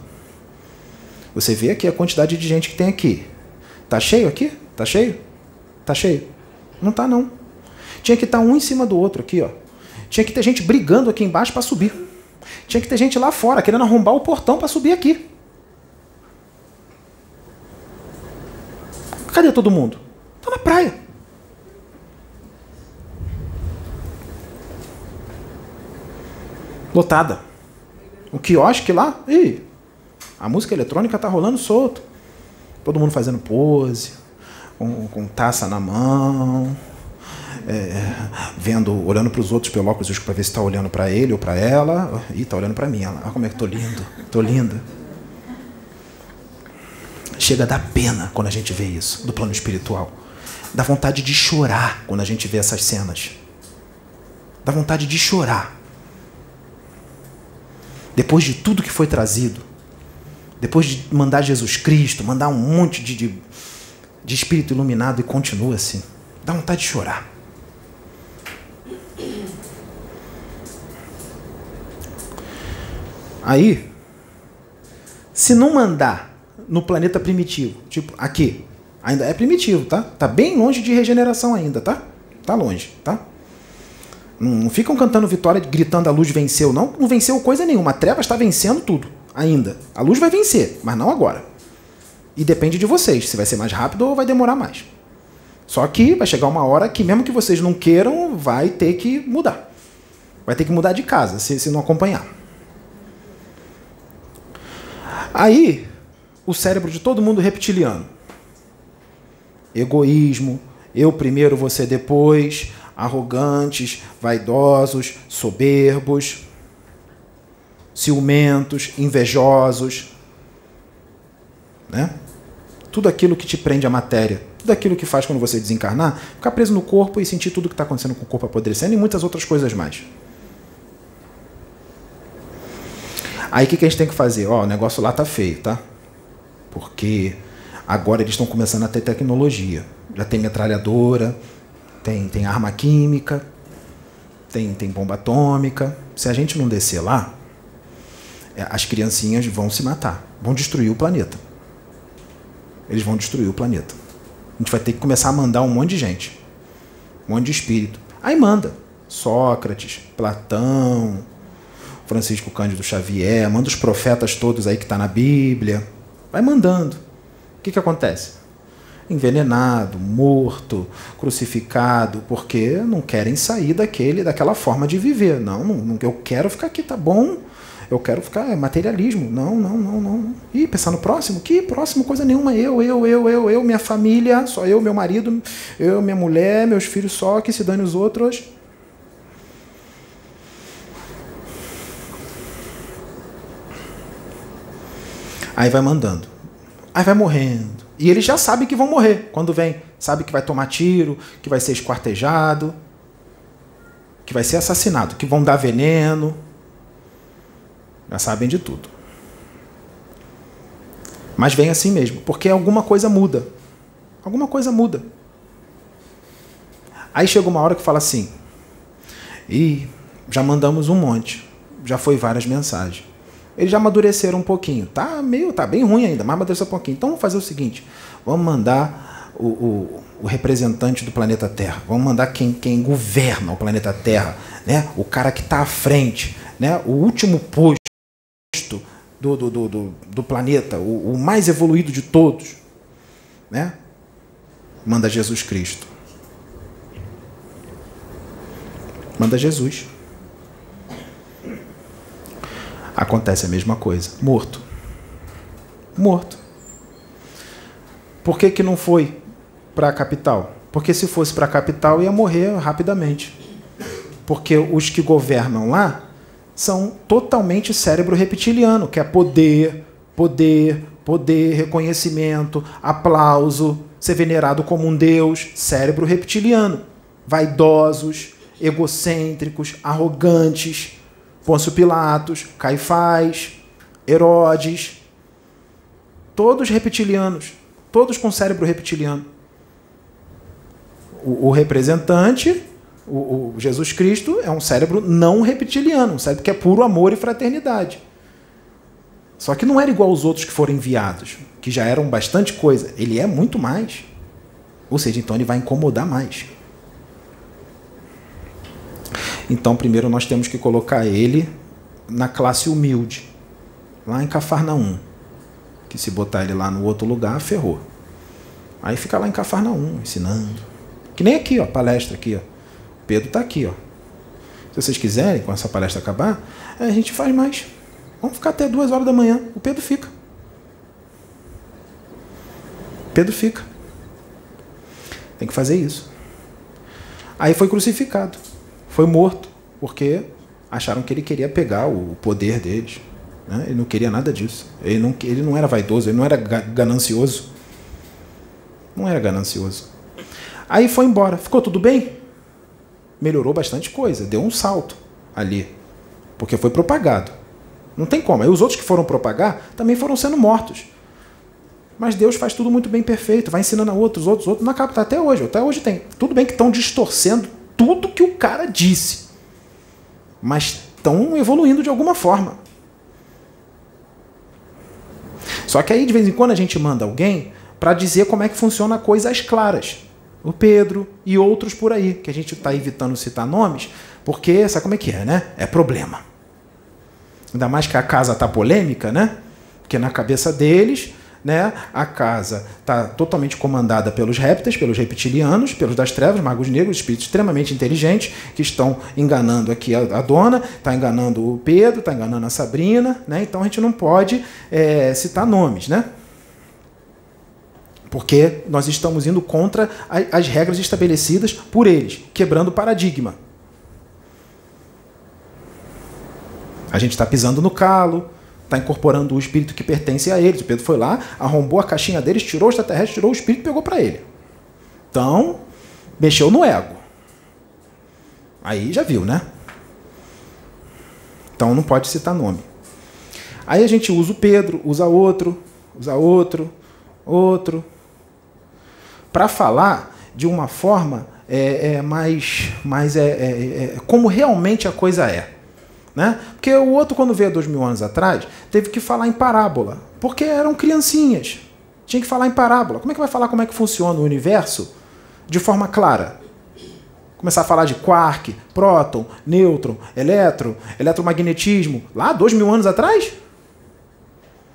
Você vê aqui a quantidade de gente que tem aqui. Tá cheio aqui? Tá cheio? Tá cheio? Não tá não. Tinha que estar tá um em cima do outro aqui, ó. Tinha que ter gente brigando aqui embaixo para subir. Tinha que ter gente lá fora querendo arrombar o portão para subir aqui. Cadê todo mundo? Tá na praia. Lotada. O quiosque lá, ih, a música eletrônica tá rolando solto. Todo mundo fazendo pose, com, com taça na mão, é, vendo, olhando para os outros pelo óculos para ver se está olhando para ele ou para ela. Ih, tá olhando para mim. Olha como é que tô lindo, tô linda. Chega a dar pena quando a gente vê isso, do plano espiritual. Dá vontade de chorar quando a gente vê essas cenas. Dá vontade de chorar depois de tudo que foi trazido, depois de mandar Jesus Cristo, mandar um monte de, de, de espírito iluminado e continua assim, dá vontade de chorar. Aí, se não mandar no planeta primitivo, tipo aqui, ainda é primitivo, tá? Tá bem longe de regeneração ainda, tá? Tá longe, tá? Não ficam cantando vitória, gritando a luz venceu, não. Não venceu coisa nenhuma. A treva está vencendo tudo ainda. A luz vai vencer, mas não agora. E depende de vocês, se vai ser mais rápido ou vai demorar mais. Só que vai chegar uma hora que, mesmo que vocês não queiram, vai ter que mudar. Vai ter que mudar de casa, se, se não acompanhar. Aí, o cérebro de todo mundo reptiliano. Egoísmo, eu primeiro, você depois, arrogantes, vaidosos, soberbos, ciumentos, invejosos. Né? Tudo aquilo que te prende à matéria, tudo aquilo que faz quando você desencarnar, ficar preso no corpo e sentir tudo que está acontecendo com o corpo apodrecendo e muitas outras coisas mais. Aí o que, que a gente tem que fazer? Ó, o negócio lá tá feio, tá? Porque agora eles estão começando a ter tecnologia. Já tem metralhadora, tem, tem arma química, tem, tem bomba atômica. Se a gente não descer lá, é, as criancinhas vão se matar, vão destruir o planeta. Eles vão destruir o planeta. A gente vai ter que começar a mandar um monte de gente, um monte de espírito. Aí manda. Sócrates, Platão, Francisco Cândido Xavier, manda os profetas todos aí que está na Bíblia. Vai mandando. O que, que acontece? Envenenado, morto, crucificado, porque não querem sair daquele, daquela forma de viver. Não, não, eu quero ficar aqui, tá bom? Eu quero ficar, é materialismo. Não, não, não, não. Ih, pensar no próximo? Que próximo? Coisa nenhuma. Eu, eu, eu, eu, eu, minha família, só eu, meu marido, eu, minha mulher, meus filhos só, que se dane os outros. Aí vai mandando. Aí vai morrendo. E eles já sabem que vão morrer quando vem. Sabe que vai tomar tiro, que vai ser esquartejado, que vai ser assassinado, que vão dar veneno. Já sabem de tudo. Mas vem assim mesmo, porque alguma coisa muda. Alguma coisa muda. Aí chega uma hora que fala assim: e já mandamos um monte, já foi várias mensagens eles já amadureceram um pouquinho. Tá meio, tá bem ruim ainda, mas amadureceu um pouquinho. Então vamos fazer o seguinte: vamos mandar o, o, o, representante do planeta Terra, vamos mandar quem, quem governa o planeta Terra, né? o cara que está à frente, né? o último posto do, do, do, do, do planeta, o, o mais evoluído de todos. Né? Manda Jesus Cristo. Manda Jesus. Acontece a mesma coisa. Morto. Morto. Por que, que não foi para a capital? Porque se fosse para a capital ia morrer rapidamente. Porque os que governam lá são totalmente cérebro reptiliano, que é poder, poder, poder, reconhecimento, aplauso, ser venerado como um deus, cérebro reptiliano. Vaidosos, egocêntricos, arrogantes, Pôncio Pilatos, Caifás, Herodes, todos reptilianos, todos com cérebro reptiliano. O, o representante, o, o, Jesus Cristo, é um cérebro não reptiliano, um cérebro que é puro amor e fraternidade. Só que não era igual aos outros que foram enviados, que já eram bastante coisa. Ele é muito mais. Ou seja, então ele vai incomodar mais. Então, primeiro nós temos que colocar ele na classe humilde, lá em Cafarnaum. Que se botar ele lá no outro lugar, ferrou. Aí fica lá em Cafarnaum, ensinando. Que nem aqui, ó, palestra aqui, ó. Pedro está aqui, ó. Se vocês quiserem, com essa palestra acabar, a gente faz mais. Vamos ficar até duas horas da manhã. O Pedro fica. Pedro fica. Tem que fazer isso. Aí foi crucificado foi morto, porque acharam que ele queria pegar o poder deles. Né? Ele não queria nada disso. Ele não, ele não era vaidoso, ele não era ganancioso. Não era ganancioso. Aí foi embora. Ficou tudo bem? Melhorou bastante coisa, deu um salto ali. Porque foi propagado. Não tem como. Aí os outros que foram propagar também foram sendo mortos. Mas Deus faz tudo muito bem perfeito, vai ensinando a outros, outros, outros. Na capa até hoje, até hoje tem. Tudo bem que estão distorcendo tudo que o cara disse, mas estão evoluindo de alguma forma. Só que aí de vez em quando a gente manda alguém para dizer como é que funciona a coisa às claras. O Pedro e outros por aí, que a gente está evitando citar nomes, porque sabe como é que é, né? É problema. Ainda mais que a casa está polêmica, né? Porque na cabeça deles né? A casa está totalmente comandada pelos répteis, pelos reptilianos, pelos das trevas, magos negros, espíritos extremamente inteligentes que estão enganando aqui a, a dona, está enganando o Pedro, está enganando a Sabrina, né? Então a gente não pode é, citar nomes, né? Porque nós estamos indo contra as regras estabelecidas por eles, quebrando o paradigma. A gente está pisando no calo, está incorporando o espírito que pertence a eles. O Pedro foi lá, arrombou a caixinha deles, tirou o extraterrestre, tirou o espírito e pegou para ele. Então, mexeu no ego. Aí já viu, né? Então não pode citar nome. Aí a gente usa o Pedro, usa outro, usa outro, outro, para falar de uma forma é, é mais, mais é, é, é como realmente a coisa é. Né? Porque o outro, quando veio há dois mil anos atrás, teve que falar em parábola, porque eram criancinhas. Tinha que falar em parábola. Como é que vai falar como é que funciona o universo de forma clara? Começar a falar de quark, próton, nêutron, elétron, eletromagnetismo, lá dois mil anos atrás?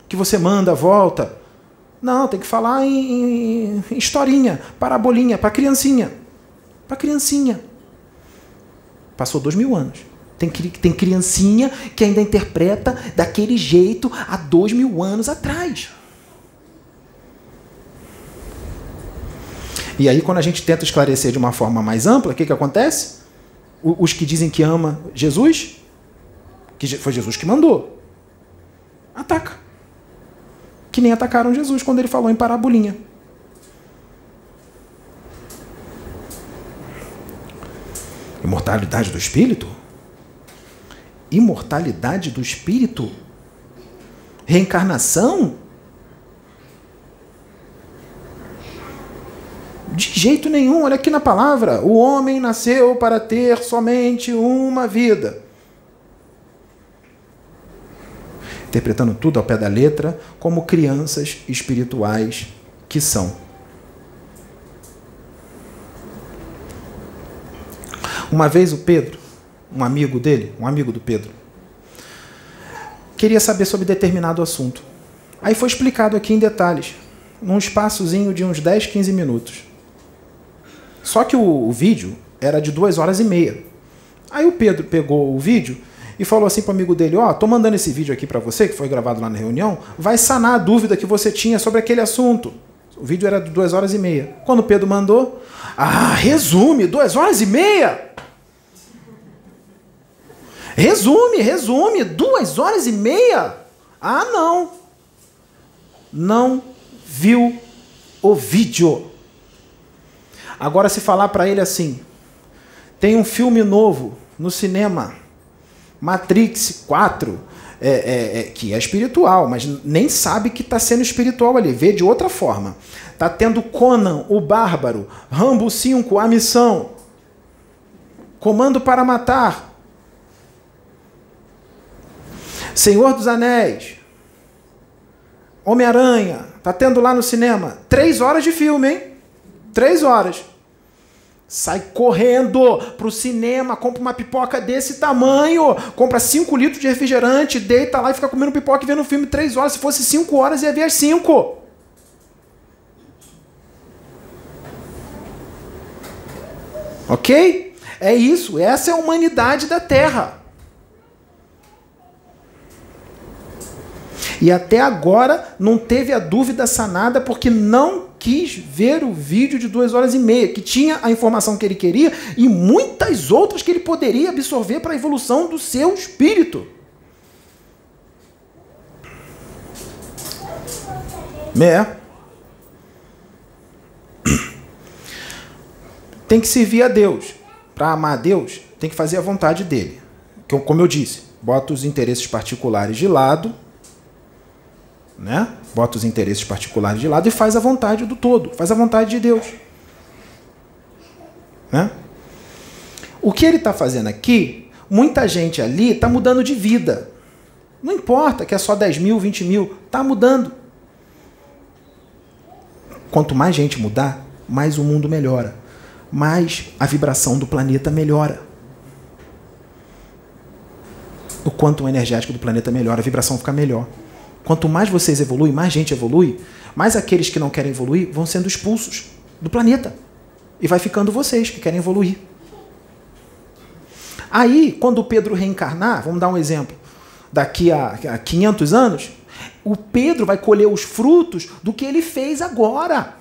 Que você manda, volta. Não, tem que falar em, em, em historinha, parabolinha, para criancinha. Para criancinha. Passou dois mil anos. Tem, tem criancinha que ainda interpreta daquele jeito há dois mil anos atrás. E aí, quando a gente tenta esclarecer de uma forma mais ampla, o que, que acontece? Os que dizem que ama Jesus, que foi Jesus que mandou, ataca. Que nem atacaram Jesus quando ele falou em parabolinha. Imortalidade do espírito? Imortalidade do espírito? Reencarnação? De jeito nenhum, olha aqui na palavra: o homem nasceu para ter somente uma vida. Interpretando tudo ao pé da letra, como crianças espirituais que são. Uma vez o Pedro, um amigo dele, um amigo do Pedro, queria saber sobre determinado assunto. Aí foi explicado aqui em detalhes, num espaçozinho de uns 10, 15 minutos. Só que o, o vídeo era de duas horas e meia. Aí o Pedro pegou o vídeo e falou assim para o amigo dele: Ó, oh, tô mandando esse vídeo aqui para você, que foi gravado lá na reunião, vai sanar a dúvida que você tinha sobre aquele assunto. O vídeo era de duas horas e meia. Quando o Pedro mandou, ah, resume, duas horas e meia? Resume, resume, duas horas e meia? Ah, não. Não viu o vídeo. Agora, se falar para ele assim: tem um filme novo no cinema, Matrix 4, é, é, é, que é espiritual, mas nem sabe que está sendo espiritual ali, vê de outra forma. Tá tendo Conan, o Bárbaro, Rambo 5, a missão, Comando para Matar, Senhor dos Anéis, Homem-Aranha, tá tendo lá no cinema. Três horas de filme, hein? Três horas. Sai correndo pro cinema, compra uma pipoca desse tamanho, compra 5 litros de refrigerante, deita lá e fica comendo pipoca e vendo um filme 3 horas. Se fosse 5 horas, ia ver as 5. Ok? É isso, essa é a humanidade da Terra. E até agora não teve a dúvida sanada porque não quis ver o vídeo de duas horas e meia, que tinha a informação que ele queria e muitas outras que ele poderia absorver para a evolução do seu espírito. É. Tem que servir a Deus. Para amar a Deus, tem que fazer a vontade dele. Como eu disse, bota os interesses particulares de lado né? Bota os interesses particulares de lado e faz a vontade do todo, faz a vontade de Deus. Né? O que ele está fazendo aqui, muita gente ali está mudando de vida. Não importa que é só 10 mil, 20 mil, está mudando. Quanto mais gente mudar, mais o mundo melhora. Mais a vibração do planeta melhora. O quanto energético do planeta melhora, a vibração fica melhor. Quanto mais vocês evoluem, mais gente evolui, mais aqueles que não querem evoluir vão sendo expulsos do planeta. E vai ficando vocês que querem evoluir. Aí, quando o Pedro reencarnar, vamos dar um exemplo, daqui a 500 anos, o Pedro vai colher os frutos do que ele fez agora.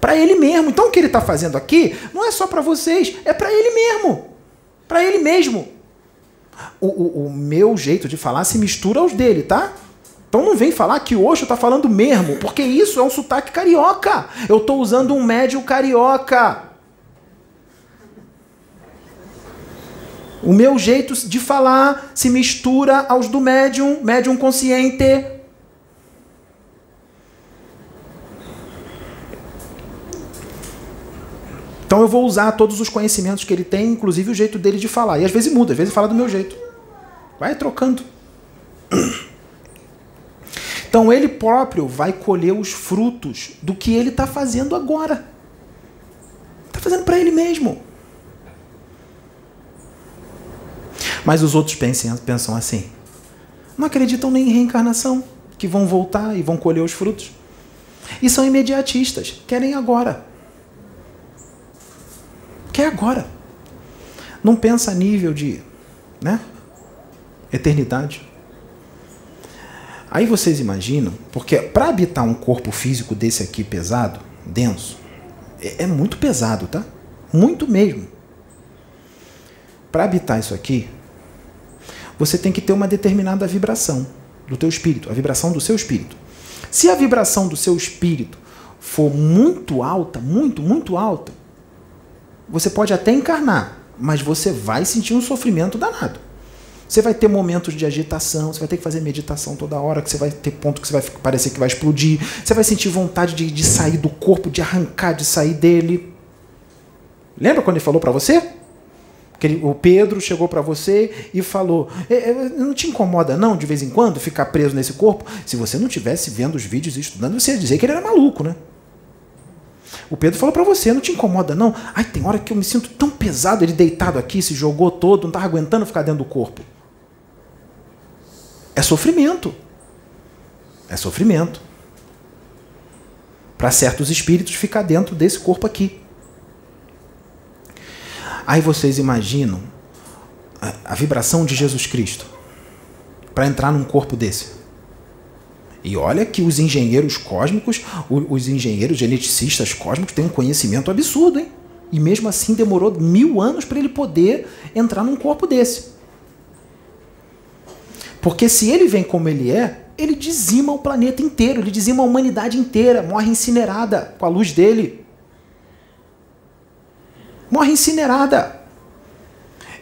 Para ele mesmo. Então, o que ele está fazendo aqui não é só para vocês, é para ele mesmo. Para ele mesmo o, o, o, meu jeito de falar se mistura aos dele, tá? Então não vem falar que o Osho tá falando mesmo, porque isso é um sotaque carioca. Eu tô usando um médio carioca. O meu jeito de falar se mistura aos do médium, médium consciente. Então eu vou usar todos os conhecimentos que ele tem, inclusive o jeito dele de falar. E às vezes muda, às vezes fala do meu jeito. Vai trocando. Então ele próprio vai colher os frutos do que ele está fazendo agora. Está fazendo para ele mesmo. Mas os outros pensam, pensam assim. Não acreditam nem em reencarnação, que vão voltar e vão colher os frutos. E são imediatistas, querem agora. Quer agora. Não pensa a nível de, né? Eternidade. Aí vocês imaginam, porque para habitar um corpo físico desse aqui pesado, denso, é, é muito pesado, tá? Muito mesmo. Para habitar isso aqui, você tem que ter uma determinada vibração do teu espírito, a vibração do seu espírito. Se a vibração do seu espírito for muito alta, muito, muito alta, você pode até encarnar, mas você vai sentir um sofrimento danado. Você vai ter momentos de agitação, você vai ter que fazer meditação toda hora, que você vai ter ponto que você vai parecer que vai explodir, você vai sentir vontade de, de sair do corpo, de arrancar, de sair dele. Lembra quando ele falou para você? Que ele, o Pedro chegou para você e falou: é, é, Não te incomoda, não, de vez em quando, ficar preso nesse corpo? Se você não tivesse vendo os vídeos e estudando, você ia dizer que ele era maluco, né? O Pedro falou para você, não te incomoda não? Ai, tem hora que eu me sinto tão pesado, ele deitado aqui, se jogou todo, não tá aguentando ficar dentro do corpo. É sofrimento. É sofrimento. Para certos espíritos ficar dentro desse corpo aqui. Aí vocês imaginam a, a vibração de Jesus Cristo para entrar num corpo desse. E olha que os engenheiros cósmicos, os engenheiros geneticistas cósmicos têm um conhecimento absurdo, hein? E mesmo assim demorou mil anos para ele poder entrar num corpo desse. Porque se ele vem como ele é, ele dizima o planeta inteiro, ele dizima a humanidade inteira, morre incinerada com a luz dele. Morre incinerada.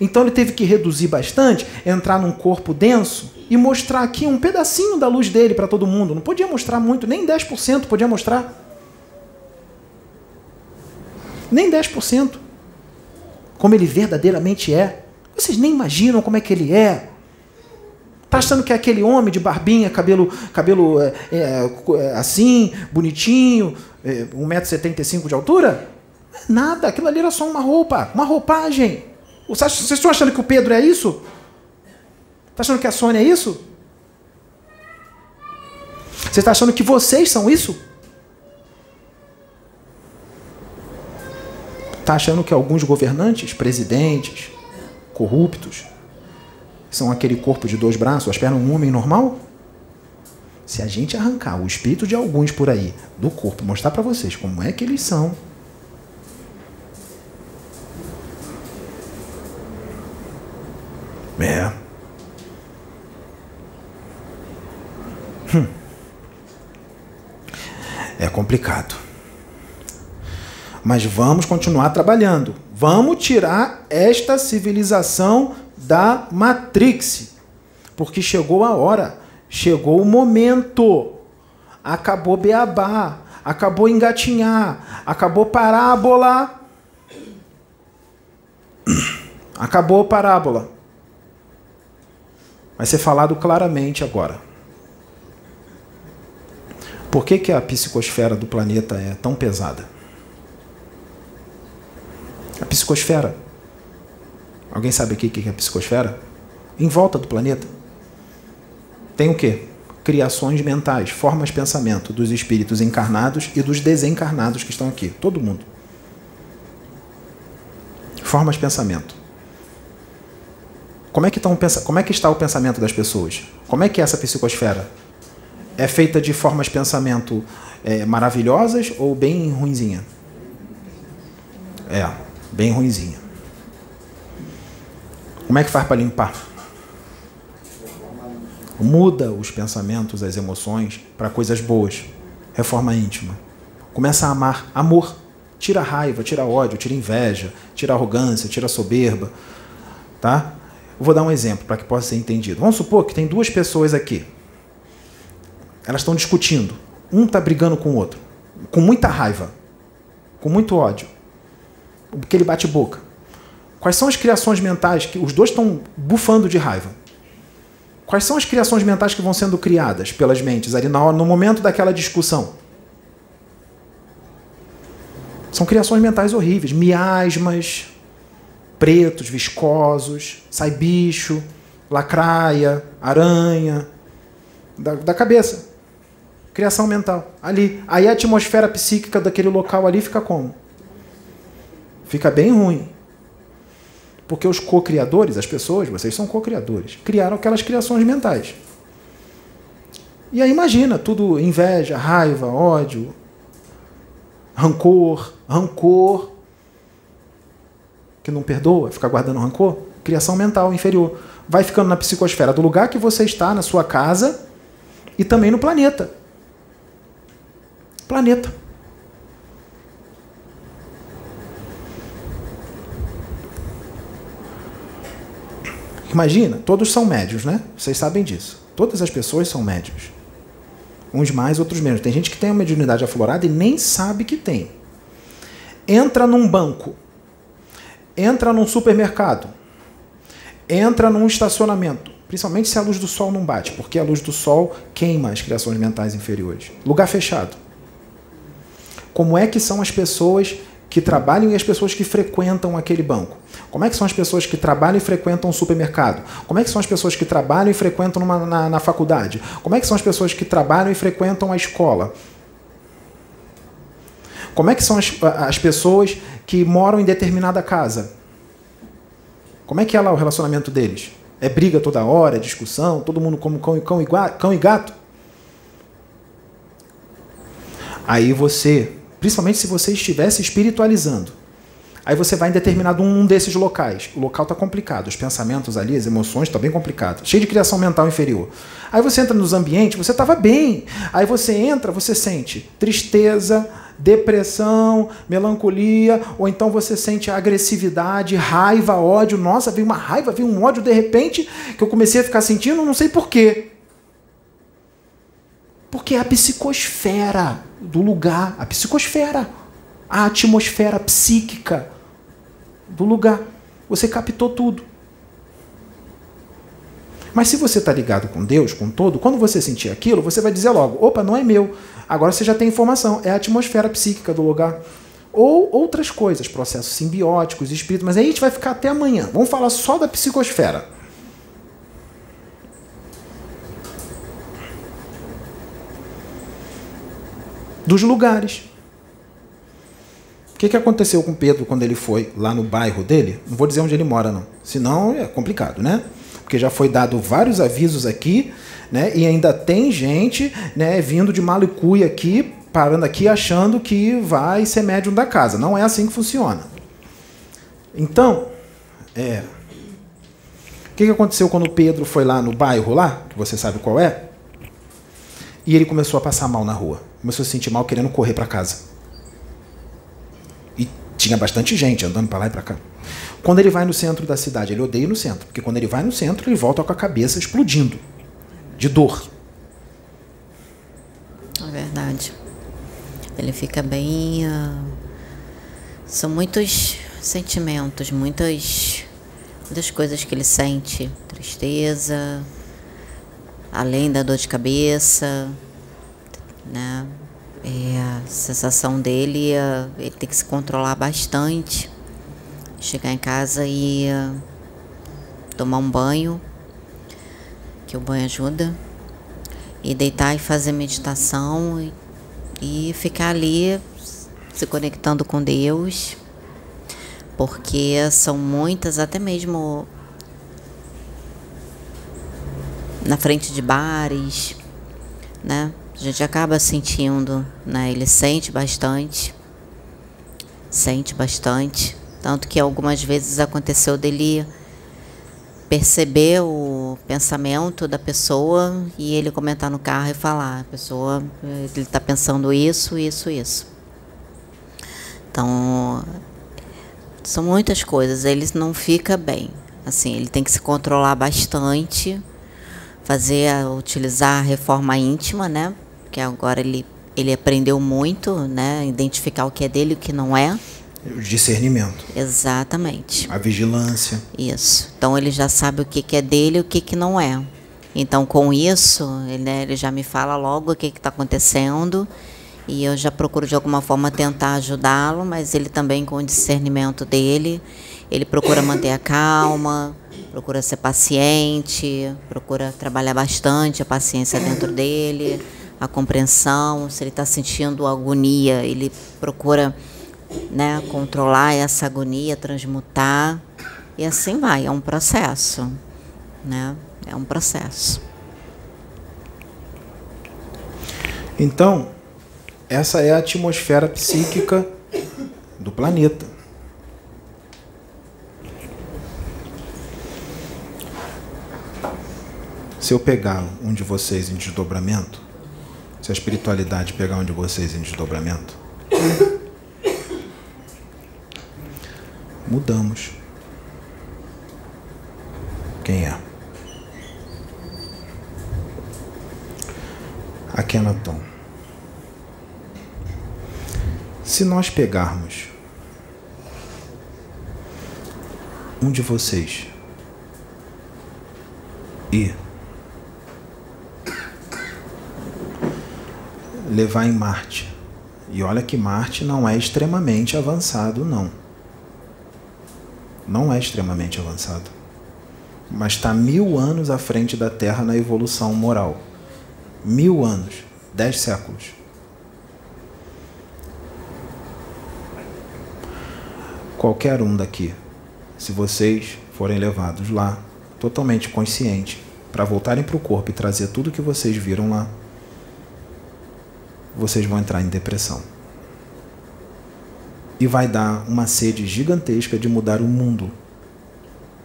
Então ele teve que reduzir bastante, entrar num corpo denso e mostrar aqui um pedacinho da luz dele para todo mundo. Não podia mostrar muito, nem 10% podia mostrar. Nem 10%. Como ele verdadeiramente é. Vocês nem imaginam como é que ele é. Tá achando que é aquele homem de barbinha, cabelo, cabelo é, é, assim, bonitinho, é, 1,75m de altura? Nada, aquilo ali era só uma roupa, uma roupagem. Vocês estão achando que o Pedro é isso? Está achando que a Sônia é isso? Você está achando que vocês são isso? Está achando que alguns governantes, presidentes, corruptos, são aquele corpo de dois braços, as pernas um homem normal? Se a gente arrancar o espírito de alguns por aí do corpo, mostrar para vocês como é que eles são, complicado. Mas vamos continuar trabalhando. Vamos tirar esta civilização da Matrix. Porque chegou a hora, chegou o momento. Acabou beabá, acabou engatinhar, acabou parábola. Acabou parábola. Vai ser falado claramente agora. Por que, que a psicosfera do planeta é tão pesada? A psicosfera. Alguém sabe o que é a psicosfera? Em volta do planeta. Tem o quê? Criações mentais, formas de pensamento dos espíritos encarnados e dos desencarnados que estão aqui. Todo mundo. Formas de pensamento. Como é, que um, como é que está o pensamento das pessoas? Como é que é essa psicosfera? É feita de formas de pensamento é, maravilhosas ou bem ruinzinha? É, bem ruinzinha. Como é que faz para limpar? Muda os pensamentos, as emoções para coisas boas. Reforma íntima. Começa a amar. Amor. Tira raiva, tira ódio, tira inveja, tira arrogância, tira soberba. Tá? Vou dar um exemplo para que possa ser entendido. Vamos supor que tem duas pessoas aqui. Elas estão discutindo. Um está brigando com o outro. Com muita raiva. Com muito ódio. Porque ele bate boca. Quais são as criações mentais que os dois estão bufando de raiva? Quais são as criações mentais que vão sendo criadas pelas mentes ali no momento daquela discussão? São criações mentais horríveis, miasmas, pretos, viscosos, sai bicho, lacraia, aranha, da, da cabeça. Criação mental. Ali. Aí a atmosfera psíquica daquele local ali fica como? Fica bem ruim. Porque os co-criadores, as pessoas, vocês são co-criadores, criaram aquelas criações mentais. E aí imagina, tudo inveja, raiva, ódio, rancor, rancor, que não perdoa, fica guardando rancor, criação mental inferior. Vai ficando na psicosfera do lugar que você está, na sua casa e também no planeta. Planeta. Imagina, todos são médios, né? Vocês sabem disso. Todas as pessoas são médios. Uns mais, outros menos. Tem gente que tem uma mediunidade aflorada e nem sabe que tem. Entra num banco. Entra num supermercado. Entra num estacionamento. Principalmente se a luz do sol não bate, porque a luz do sol queima as criações mentais inferiores. Lugar fechado. Como é que são as pessoas que trabalham e as pessoas que frequentam aquele banco? Como é que são as pessoas que trabalham e frequentam o supermercado? Como é que são as pessoas que trabalham e frequentam numa, na, na faculdade? Como é que são as pessoas que trabalham e frequentam a escola? Como é que são as, as pessoas que moram em determinada casa? Como é que é lá o relacionamento deles? É briga toda hora, é discussão, todo mundo como cão cão cão e gato? Aí você Principalmente se você estivesse espiritualizando. Aí você vai em determinado um desses locais. O local está complicado, os pensamentos ali, as emoções estão bem complicados, cheio de criação mental inferior. Aí você entra nos ambientes, você estava bem. Aí você entra, você sente tristeza, depressão, melancolia, ou então você sente agressividade, raiva, ódio. Nossa, veio uma raiva, veio um ódio de repente que eu comecei a ficar sentindo, não sei porquê. Porque é a psicosfera do lugar, a psicosfera, a atmosfera psíquica do lugar. Você captou tudo. Mas se você está ligado com Deus, com todo, quando você sentir aquilo, você vai dizer logo: opa, não é meu. Agora você já tem informação, é a atmosfera psíquica do lugar. Ou outras coisas, processos simbióticos, espíritos, mas aí a gente vai ficar até amanhã. Vamos falar só da psicosfera. Dos lugares. O que, que aconteceu com Pedro quando ele foi lá no bairro dele? Não vou dizer onde ele mora, não. Senão é complicado, né? Porque já foi dado vários avisos aqui, né? E ainda tem gente, né, vindo de Malicuia aqui, parando aqui, achando que vai ser médium da casa. Não é assim que funciona. Então, é. O que, que aconteceu quando Pedro foi lá no bairro lá, que você sabe qual é? E ele começou a passar mal na rua começou a se sentir mal querendo correr para casa. E tinha bastante gente andando para lá e para cá. Quando ele vai no centro da cidade, ele odeia no centro, porque quando ele vai no centro, ele volta com a cabeça explodindo de dor. É verdade. Ele fica bem. Uh... São muitos sentimentos, muitas, muitas coisas que ele sente. Tristeza, além da dor de cabeça, né? É, a sensação dele, ele tem que se controlar bastante. Chegar em casa e é, tomar um banho, que o banho ajuda, e deitar e fazer meditação e, e ficar ali se conectando com Deus, porque são muitas, até mesmo na frente de bares, né? A gente acaba sentindo, né? Ele sente bastante, sente bastante, tanto que algumas vezes aconteceu dele perceber o pensamento da pessoa e ele comentar no carro e falar, a pessoa, ele está pensando isso, isso, isso. Então, são muitas coisas, ele não fica bem. Assim, ele tem que se controlar bastante, fazer, utilizar a reforma íntima, né? porque agora ele, ele aprendeu muito, né? Identificar o que é dele e o que não é. O discernimento. Exatamente. A vigilância. Isso. Então ele já sabe o que, que é dele e o que, que não é. Então com isso, ele, né, ele já me fala logo o que está acontecendo E eu já procuro de alguma forma tentar ajudá-lo, mas ele também, com o discernimento dele, ele procura manter a calma, procura ser paciente, procura trabalhar bastante a paciência dentro dele, a compreensão. Se ele está sentindo agonia, ele procura né, controlar essa agonia, transmutar. E assim vai, é um processo. Né? É um processo. Então, essa é a atmosfera psíquica do planeta. Se eu pegar um de vocês em desdobramento, se a espiritualidade pegar um de vocês em desdobramento, mudamos. Quem é? Akenaton. Se nós pegarmos um de vocês e levar em Marte, e olha que Marte não é extremamente avançado, não. Não é extremamente avançado. Mas está mil anos à frente da Terra na evolução moral. Mil anos, dez séculos. Qualquer um daqui, se vocês forem levados lá, totalmente consciente, para voltarem para o corpo e trazer tudo que vocês viram lá, vocês vão entrar em depressão. E vai dar uma sede gigantesca de mudar o mundo.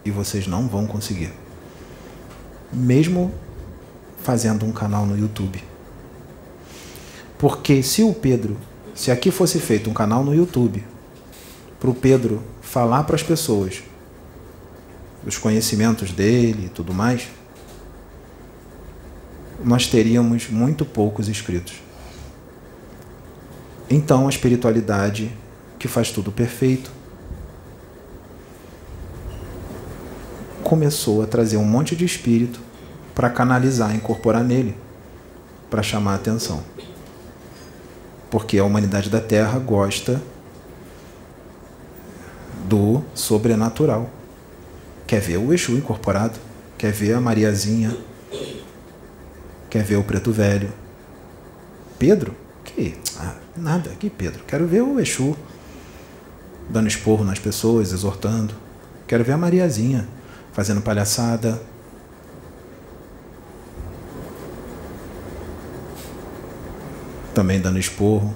E vocês não vão conseguir. Mesmo fazendo um canal no YouTube. Porque se o Pedro, se aqui fosse feito um canal no YouTube, para o Pedro falar para as pessoas os conhecimentos dele e tudo mais, nós teríamos muito poucos inscritos. Então a espiritualidade que faz tudo perfeito começou a trazer um monte de espírito para canalizar, incorporar nele, para chamar a atenção. Porque a humanidade da Terra gosta do sobrenatural. Quer ver o Exu incorporado, quer ver a Mariazinha, quer ver o Preto Velho. Pedro? Que? Nada, que Pedro. Quero ver o Exu dando esporro nas pessoas, exortando. Quero ver a Mariazinha fazendo palhaçada, também dando esporro.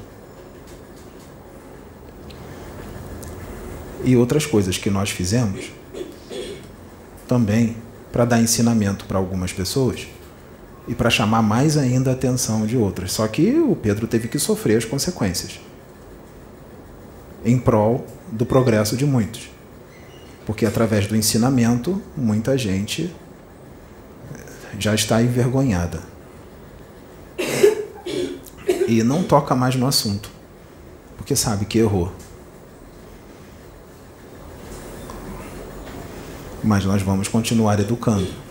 E outras coisas que nós fizemos também para dar ensinamento para algumas pessoas e para chamar mais ainda a atenção de outras. Só que o Pedro teve que sofrer as consequências em prol do progresso de muitos. Porque através do ensinamento, muita gente já está envergonhada e não toca mais no assunto, porque sabe que errou. Mas nós vamos continuar educando.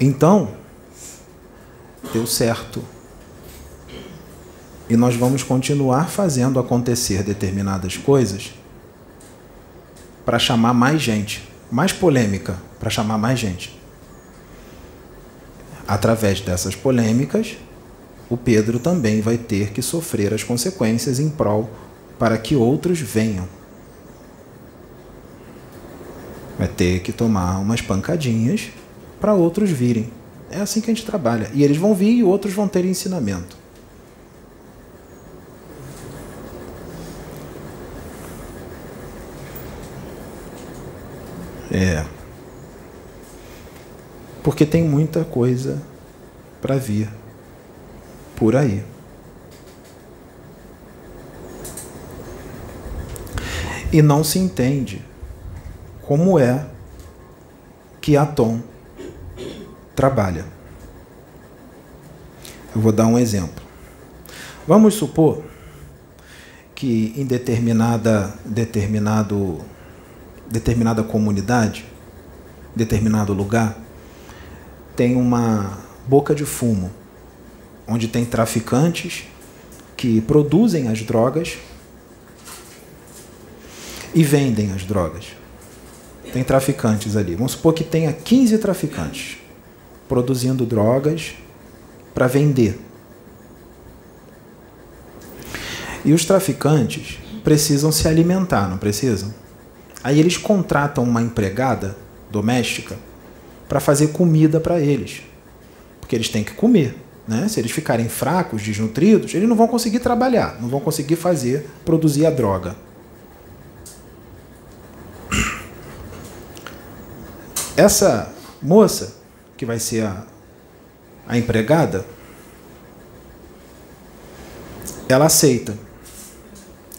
Então, deu certo. E nós vamos continuar fazendo acontecer determinadas coisas para chamar mais gente, mais polêmica, para chamar mais gente. Através dessas polêmicas, o Pedro também vai ter que sofrer as consequências em prol para que outros venham. Vai ter que tomar umas pancadinhas para outros virem. É assim que a gente trabalha. E eles vão vir e outros vão ter ensinamento. É. Porque tem muita coisa para vir por aí. E não se entende como é que Atom trabalha. Eu vou dar um exemplo. Vamos supor que em determinada determinado determinada comunidade, determinado lugar, tem uma boca de fumo onde tem traficantes que produzem as drogas e vendem as drogas. Tem traficantes ali. Vamos supor que tenha 15 traficantes produzindo drogas para vender. E os traficantes precisam se alimentar, não precisam? Aí eles contratam uma empregada doméstica para fazer comida para eles. Porque eles têm que comer. Né? Se eles ficarem fracos, desnutridos, eles não vão conseguir trabalhar, não vão conseguir fazer, produzir a droga. Essa moça, que vai ser a, a empregada, ela aceita.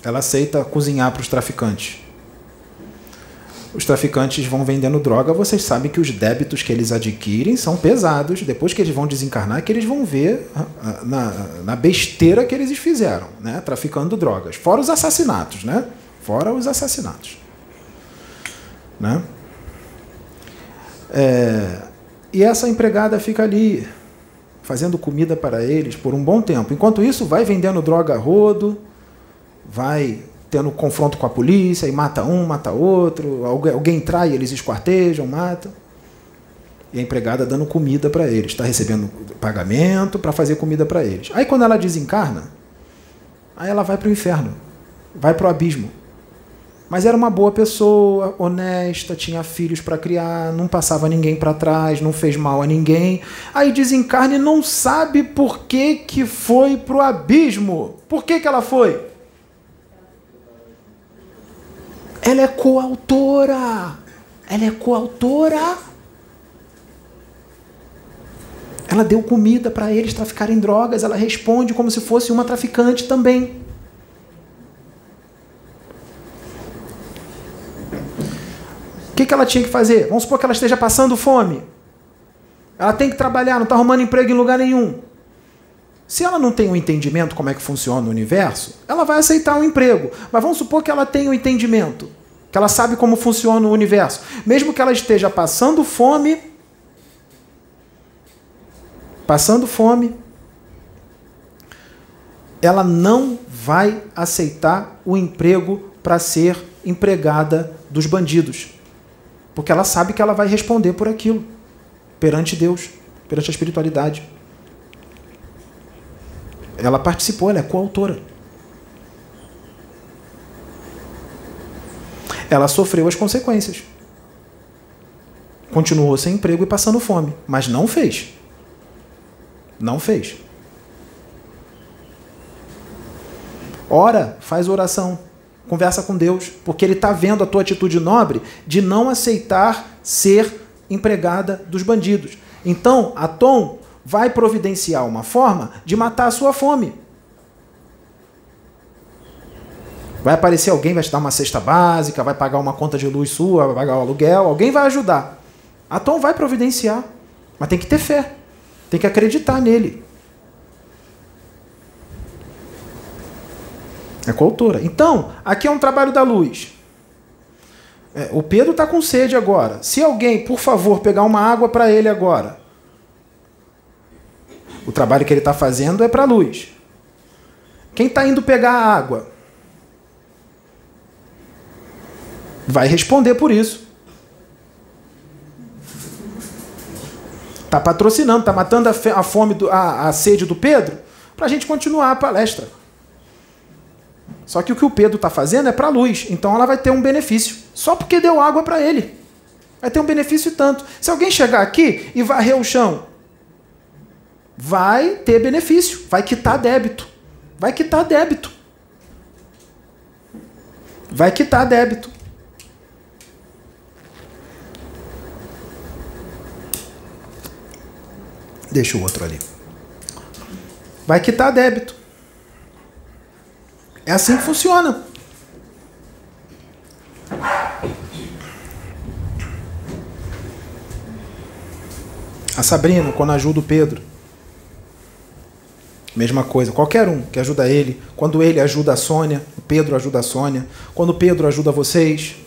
Ela aceita cozinhar para os traficantes os traficantes vão vendendo droga, vocês sabem que os débitos que eles adquirem são pesados. Depois que eles vão desencarnar, que eles vão ver ah, ah, na, na besteira que eles fizeram, né? traficando drogas. Fora os assassinatos, né? Fora os assassinatos. Né? É, e essa empregada fica ali fazendo comida para eles por um bom tempo. Enquanto isso, vai vendendo droga a rodo, vai tendo confronto com a polícia, e mata um, mata outro, alguém trai, eles esquartejam, matam. E a empregada dando comida para eles, está recebendo pagamento para fazer comida para eles. Aí quando ela desencarna, aí ela vai para o inferno, vai para o abismo. Mas era uma boa pessoa, honesta, tinha filhos para criar, não passava ninguém para trás, não fez mal a ninguém. Aí desencarna e não sabe por que, que foi para o abismo. Por que, que ela foi? Ela é coautora. Ela é coautora. Ela deu comida para eles traficarem drogas. Ela responde como se fosse uma traficante também. Que, ela tinha que fazer? Vamos supor que ela esteja passando fome. Ela tem que trabalhar, não está arrumando emprego em lugar nenhum. Se ela não tem um entendimento como é que funciona o universo, ela vai aceitar um emprego. Mas vamos supor que ela tenha um entendimento, que ela sabe como funciona o universo. Mesmo que ela esteja passando fome, passando fome, ela não vai aceitar o emprego para ser empregada dos bandidos. Porque ela sabe que ela vai responder por aquilo perante Deus, perante a espiritualidade. Ela participou, ela é coautora. Ela sofreu as consequências. Continuou sem emprego e passando fome, mas não fez. Não fez. Ora, faz oração, conversa com Deus, porque Ele está vendo a tua atitude nobre de não aceitar ser empregada dos bandidos. Então, a Tom vai providenciar uma forma de matar a sua fome. Vai aparecer alguém, vai te dar uma cesta básica, vai pagar uma conta de luz sua, vai pagar o aluguel, alguém vai ajudar. A Tom vai providenciar, mas tem que ter fé, tem que acreditar nele. É coautora. Então, aqui é um trabalho da luz. É, o Pedro está com sede agora. Se alguém, por favor, pegar uma água para ele agora, o trabalho que ele está fazendo é para a luz. Quem está indo pegar a água vai responder por isso. Está patrocinando, está matando a, fome, a, a sede do Pedro para a gente continuar a palestra. Só que o que o Pedro está fazendo é para a luz, então ela vai ter um benefício. Só porque deu água para ele. Vai ter um benefício tanto. Se alguém chegar aqui e varrer o chão vai ter benefício, vai quitar débito. Vai quitar débito. Vai quitar débito. Deixa o outro ali. Vai quitar débito. É assim que funciona. A Sabrina, quando ajuda o Pedro, Mesma coisa, qualquer um que ajuda ele. Quando ele ajuda a Sônia, o Pedro ajuda a Sônia. Quando o Pedro ajuda vocês.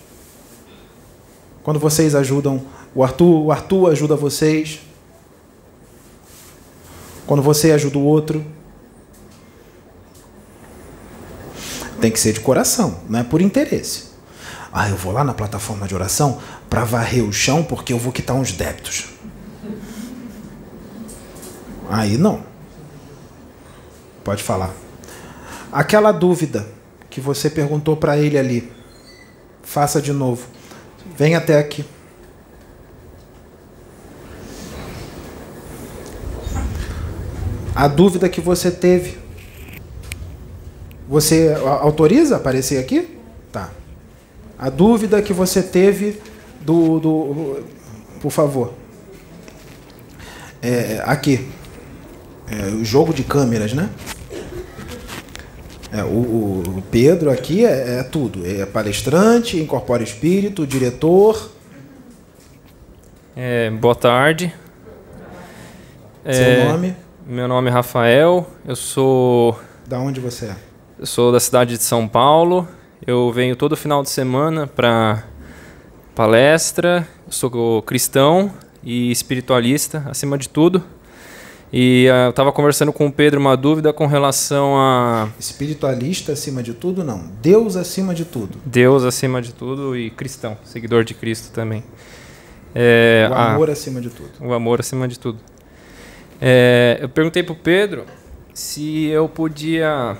Quando vocês ajudam o Arthur, o Arthur ajuda vocês. Quando você ajuda o outro. Tem que ser de coração, não é por interesse. Ah, eu vou lá na plataforma de oração para varrer o chão porque eu vou quitar uns débitos. Aí não. Pode falar. Aquela dúvida que você perguntou para ele ali, faça de novo. Vem até aqui. A dúvida que você teve. Você autoriza aparecer aqui? Tá. A dúvida que você teve do. do por favor. É, aqui. É, o jogo de câmeras, né? É, o, o, Pedro aqui é, é, tudo. É palestrante, incorpora espírito, diretor. É, boa tarde. Seu É, nome? Meu nome é Rafael. Eu sou, Da onde você é? Eu sou da cidade de São Paulo. Eu venho todo final de semana para palestra. Eu sou cristão e espiritualista, acima de tudo. E ah, eu estava conversando com o Pedro uma dúvida com relação a Espiritualista acima de tudo? Não. Deus acima de tudo. Deus acima de tudo e cristão, seguidor de Cristo também. É, O a- amor acima de tudo. O amor acima de tudo. É, eu perguntei pro Pedro se eu podia.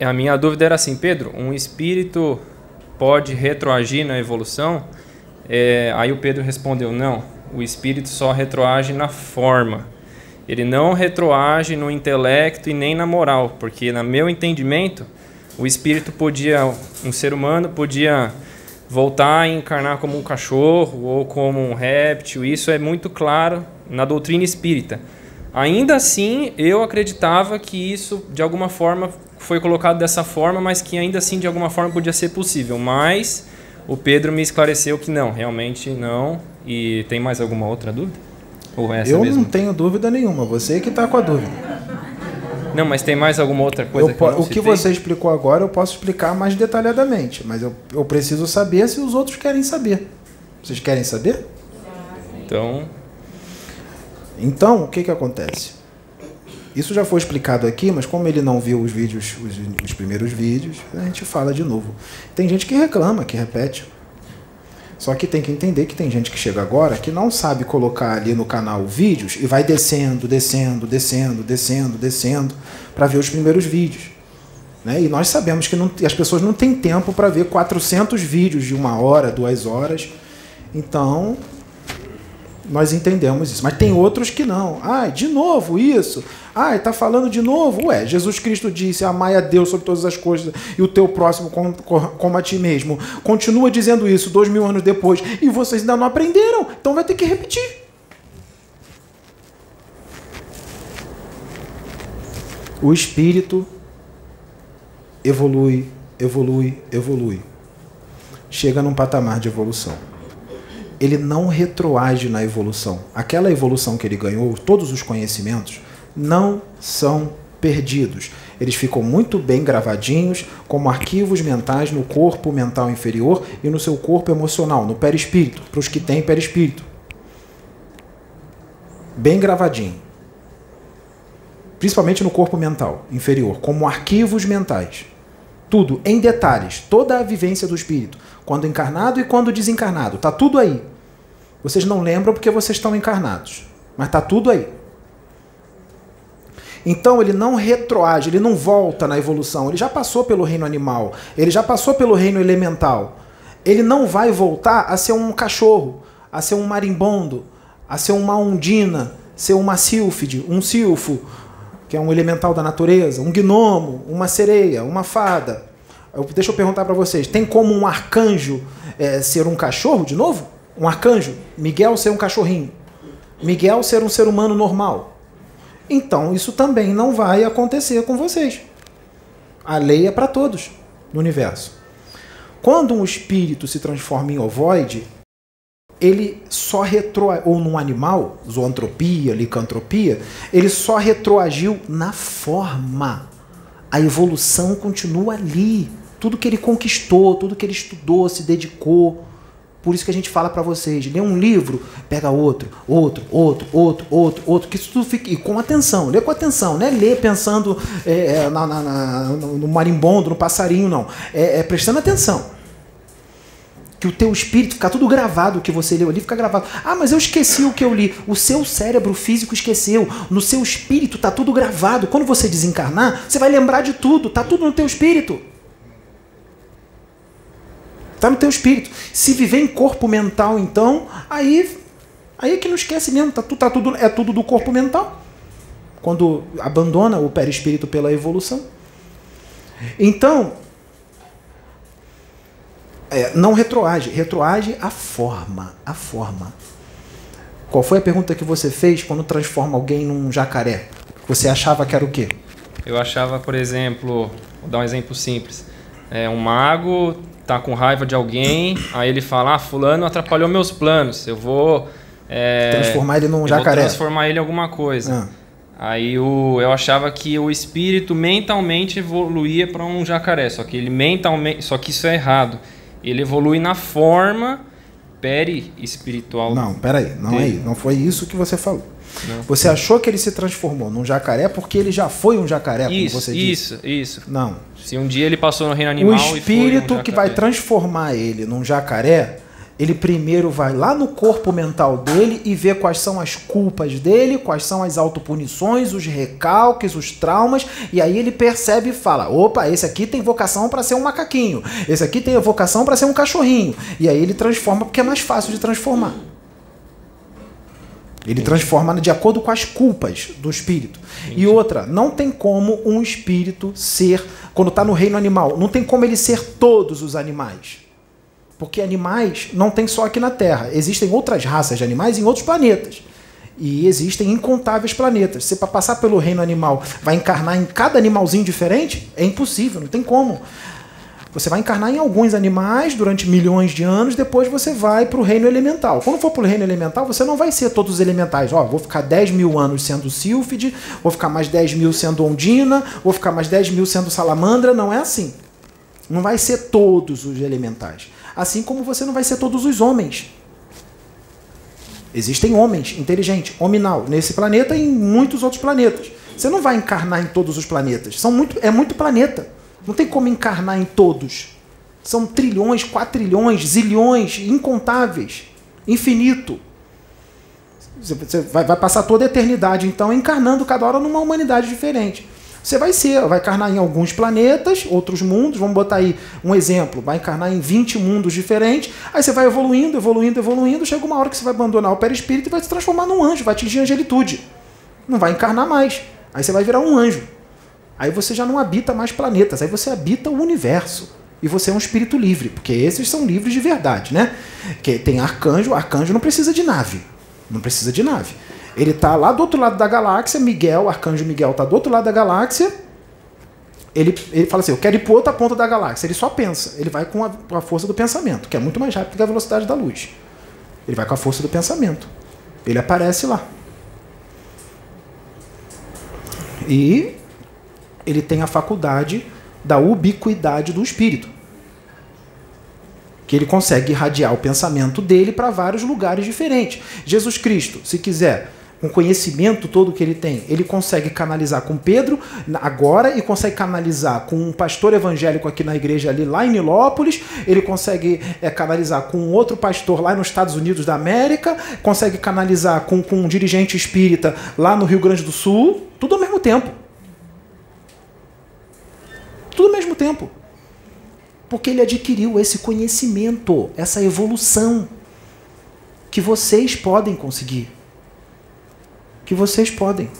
A minha dúvida era assim, Pedro, um espírito pode retroagir na evolução? É, aí o Pedro respondeu: não, o espírito só retroage na forma. Ele não retroage no intelecto e nem na moral, porque, no meu entendimento, o espírito podia, um ser humano podia voltar e encarnar como um cachorro ou como um réptil. Isso é muito claro na doutrina espírita. Ainda assim, eu acreditava que isso, de alguma forma, foi colocado dessa forma, mas que ainda assim, de alguma forma, podia ser possível. Mas o Pedro me esclareceu que não, realmente não. E tem mais alguma outra dúvida? Ou essa eu mesmo? não tenho dúvida nenhuma. Você que está com a dúvida. Não, mas tem mais alguma outra coisa Eu que eu o que você explicou agora eu posso explicar mais detalhadamente. Mas eu, eu preciso saber se os outros querem saber. Vocês querem saber? Então, Então, o que, que acontece? Isso já foi explicado aqui, mas como ele não viu os vídeos, os, os primeiros vídeos, a gente fala de novo. Tem gente que reclama, que repete. Só que tem que entender que tem gente que chega agora que não sabe colocar ali no canal vídeos e vai descendo, descendo, descendo, descendo, descendo para ver os primeiros vídeos. Né? E nós sabemos que não- as pessoas não têm tempo para ver 400 vídeos de uma hora, duas horas. Então, nós entendemos isso. Mas tem outros que não. Ai, de novo isso. Ai, tá falando de novo. Ué, Jesus Cristo disse: amai a Deus sobre todas as coisas e o teu próximo como, como a ti mesmo. Continua dizendo isso dois mil anos depois e vocês ainda não aprenderam. Então vai ter que repetir. O espírito evolui, evolui, evolui. Chega num patamar de evolução ele não retroage na evolução. Aquela evolução que ele ganhou, todos os conhecimentos, não são perdidos. Eles ficam muito bem gravadinhos como arquivos mentais no corpo mental inferior e no seu corpo emocional, no perispírito, para os que têm perispírito. Bem gravadinho. Principalmente no corpo mental inferior, como arquivos mentais. Tudo em detalhes, toda a vivência do espírito, quando encarnado e quando desencarnado, tá tudo aí. Vocês não lembram porque vocês estão encarnados, mas tá tudo aí. Então ele não retroage, ele não volta na evolução. Ele já passou pelo reino animal, ele já passou pelo reino elemental. Ele não vai voltar a ser um cachorro, a ser um marimbondo, a ser uma ondina, ser uma sílfide, um silfo, que é um elemental da natureza, um gnomo, uma sereia, uma fada. Eu- deixa eu perguntar para vocês: tem como um arcanjo é, ser um cachorro de novo? Um arcanjo? Miguel ser um cachorrinho? Miguel ser um ser humano normal? Então isso também não vai acontecer com vocês. A lei é para todos no universo. Quando um espírito se transforma em ovoide, ele só retro ou num animal, zoantropia, licantropia, ele só retroagiu na forma. A evolução continua ali. Tudo que ele conquistou, tudo que ele estudou, se dedicou, Por isso que a gente fala para vocês, lê um livro, pega outro, outro, outro, outro, outro, outro, que isso tudo fique e com atenção, lê com atenção, não é ler pensando é, na, na, na, no marimbondo, no passarinho, não. É, é, prestando atenção. Que o teu espírito fica tudo gravado, o que você leu ali fica gravado. Ah, mas eu esqueci o que eu li. O seu cérebro físico esqueceu. No seu espírito tá tudo gravado. Quando você desencarnar, você vai lembrar de tudo, tá tudo no teu espírito. Está no teu espírito. Se viver em corpo mental, então, aí, aí é que não esquece mesmo. Tá, tá tudo, é tudo do corpo mental. Quando abandona o perispírito pela evolução. Então, é, não retroage. Retroage a forma. A forma. Qual foi a pergunta que você fez quando transforma alguém num jacaré? Você achava que era o quê? Eu achava, por exemplo, vou dar um exemplo simples. É, um mago tá com raiva de alguém, aí ele fala, ah, fulano atrapalhou meus planos, eu vou... É, transformar ele num jacaré. transformar ele em alguma coisa. Ah. Aí o, eu achava que o espírito mentalmente evoluía para um jacaré, só que ele mentalmente, só que isso é errado. Ele evolui na forma peri-espiritual. Não, peraí, não dele. é, não foi isso que você falou. Não. Você achou que ele se transformou num jacaré porque ele já foi um jacaré, isso, como você disse? Isso, isso. Não. Se um dia ele passou no reino animal O espírito um que vai transformar ele num jacaré, ele primeiro vai lá no corpo mental dele e vê quais são as culpas dele, quais são as autopunições, os recalques, os traumas, e aí ele percebe e fala: opa, esse aqui tem vocação para ser um macaquinho, esse aqui tem vocação para ser um cachorrinho. E aí ele transforma porque é mais fácil de transformar. Ele transforma de acordo com as culpas do espírito. E outra, não tem como um espírito ser, quando está no reino animal, não tem como ele ser todos os animais. Porque animais não tem só aqui na Terra. Existem outras raças de animais em outros planetas. E existem incontáveis planetas. Você, para passar pelo reino animal, vai encarnar em cada animalzinho diferente? É impossível, não tem como. Você vai encarnar em alguns animais durante milhões de anos, depois você vai para o reino elemental. Quando for para o reino elemental, você não vai ser todos os elementais. Ó, vou ficar 10 mil anos sendo sílfide, vou ficar mais 10 mil sendo ondina, vou ficar mais 10 mil sendo salamandra. Não é assim. Não vai ser todos os elementais. Assim como você não vai ser todos os homens. Existem homens inteligentes, hominal, nesse planeta e em muitos outros planetas. Você não vai encarnar em todos os planetas. São muito, é muito planeta. Não tem como encarnar em todos. São trilhões, quatrilhões, zilhões, incontáveis, infinito. Você vai, passar toda a eternidade, então, encarnando cada hora numa humanidade diferente. Você vai ser, vai encarnar em alguns planetas, outros mundos, vamos botar aí um exemplo, vai encarnar em 20 mundos diferentes, aí você vai evoluindo, evoluindo, evoluindo, chega uma hora que você vai abandonar o perispírito e vai se transformar num anjo, vai atingir a angelitude. Não vai encarnar mais. Aí você vai virar um anjo. Aí você já não habita mais planetas, aí você habita o universo. E você é um espírito livre, porque esses são livres de verdade, né? Que tem arcanjo, arcanjo não precisa de nave. Não precisa de nave. Ele está lá do outro lado da galáxia, Miguel, arcanjo Miguel está do outro lado da galáxia. Ele, ele fala assim: Eu quero ir para outra ponta da galáxia. Ele só pensa. Ele vai com a, com a força do pensamento, que é muito mais rápido que a velocidade da luz. Ele vai com a força do pensamento. Ele aparece lá. E ele tem a faculdade da ubiquidade do espírito. Que ele consegue irradiar o pensamento dele para vários lugares diferentes. Jesus Cristo, se quiser, com o conhecimento todo que ele tem, ele consegue canalizar com Pedro agora e consegue canalizar com um pastor evangélico aqui na igreja ali lá em Nilópolis, ele consegue é, canalizar com outro pastor lá nos Estados Unidos da América, consegue canalizar com, com um dirigente espírita lá no Rio Grande do Sul, tudo ao mesmo tempo. Tudo ao mesmo tempo. Porque ele adquiriu esse conhecimento, essa evolução que vocês podem conseguir. Que vocês podem.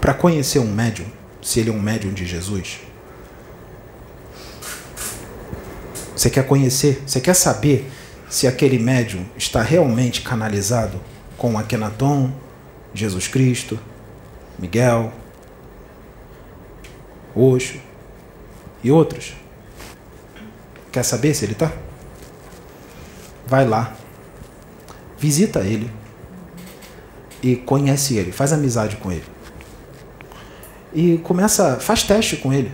Para conhecer um médium, se ele é um médium de Jesus, você quer conhecer, você quer saber se aquele médium está realmente canalizado com Akenaton, Jesus Cristo, Miguel, Oxo e outros. Quer saber se ele está? Vai lá, visita ele e conhece ele, faz amizade com ele. e começa, faz teste com ele.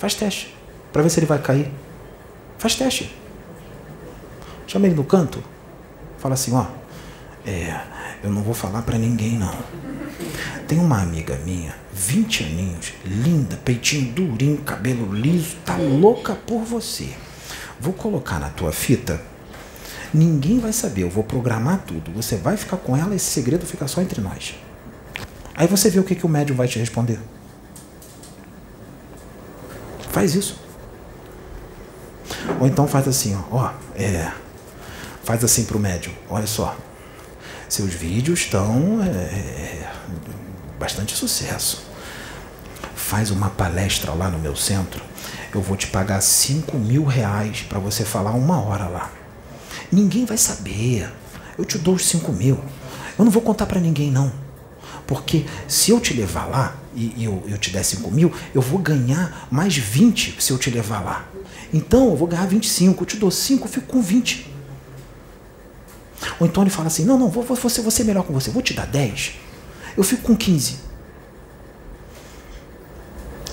Faz teste para ver se ele vai cair. Faz teste. Chama ele no canto. Fala assim, ó, é, eu não vou falar para ninguém não. Tem uma amiga minha, 20 aninhos, linda, peitinho durinho, cabelo liso, tá louca por você. Vou colocar na tua fita. Ninguém vai saber, eu vou programar tudo. Você vai ficar com ela, esse segredo fica só entre nós. Aí você vê o que, que o médium vai te responder. Faz isso. Ou então faz assim, ó, ó é, faz assim pro médium, olha só, seus vídeos estão é, é, bastante sucesso. Faz uma palestra lá no meu centro, eu vou te pagar 5 mil reais para você falar uma hora lá. Ninguém vai saber. Eu te dou os 5 mil. Eu não vou contar para ninguém, não. Porque se eu te levar lá e, eu, eu te der 5 mil, eu vou ganhar mais 20 se eu te levar lá. Então eu vou ganhar 25, eu te dou 5, eu fico com 20. Ou então ele fala assim: não, não, vou, vou, vou ser melhor com você, vou te dar 10, eu fico com 15.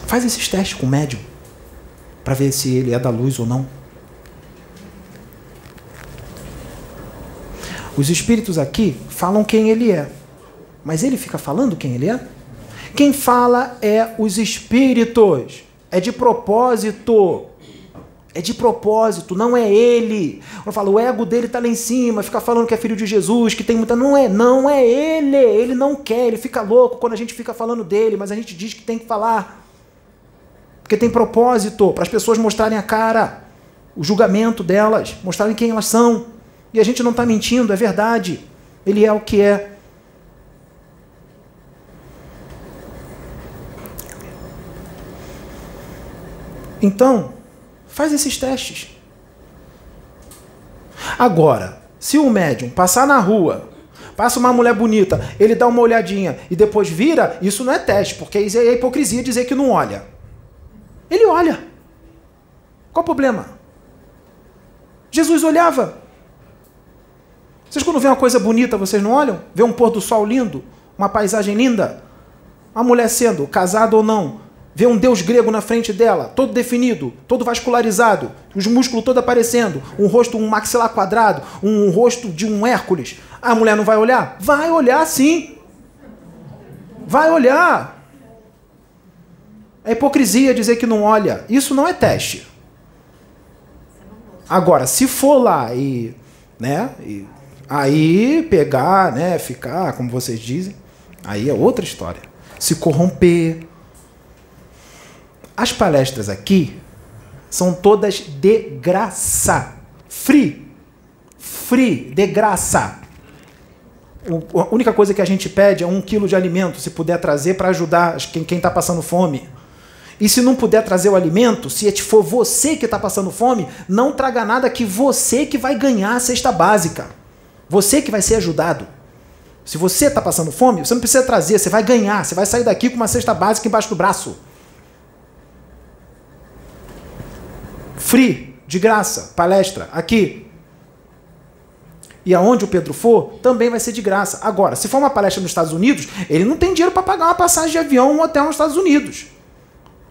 Faz esses testes com o médium para ver se ele é da luz ou não. Os espíritos aqui falam quem ele é, mas ele fica falando quem ele é? Quem fala é os espíritos, é de propósito. É de propósito, não é ele. Eu falo, o ego dele está lá em cima, fica falando que é filho de Jesus, que tem muita. Não é, não é ele. Ele não quer, ele fica louco quando a gente fica falando dele, mas a gente diz que tem que falar. Porque tem propósito, para as pessoas mostrarem a cara, o julgamento delas, mostrarem quem elas são. E a gente não está mentindo, é verdade. Ele é o que é. Então, Faz esses testes. Agora, se o médium passar na rua, passa uma mulher bonita, ele dá uma olhadinha e depois vira, isso não é teste, porque isso é hipocrisia dizer que não olha. Ele olha. Qual o problema? Jesus olhava. Vocês quando vê uma coisa bonita, vocês não olham? Vê um pôr do sol lindo, uma paisagem linda, uma mulher sendo casada ou não, vê um deus grego na frente dela, todo definido, todo vascularizado, os músculos todos aparecendo, um rosto, um maxilar quadrado, um rosto de um Hércules. A mulher não vai olhar? Vai olhar sim. Vai olhar. É hipocrisia dizer que não olha. Isso não é teste. Agora, se for lá e, né, e aí pegar, né, ficar, como vocês dizem, aí é outra história. Se corromper, as palestras aqui são todas de graça. Free. Free, de graça. A única coisa que a gente pede é um quilo de alimento, se puder trazer, para ajudar quem está passando fome. E se não puder trazer o alimento, se for você que está passando fome, não traga nada que você que vai ganhar a cesta básica. Você que vai ser ajudado. Se você está passando fome, você não precisa trazer, você vai ganhar, você vai sair daqui com uma cesta básica embaixo do braço. Free, de graça, palestra, aqui. E aonde o Pedro for, também vai ser de graça. Agora, se for uma palestra nos Estados Unidos, ele não tem dinheiro para pagar uma passagem de avião, um hotel nos Estados Unidos.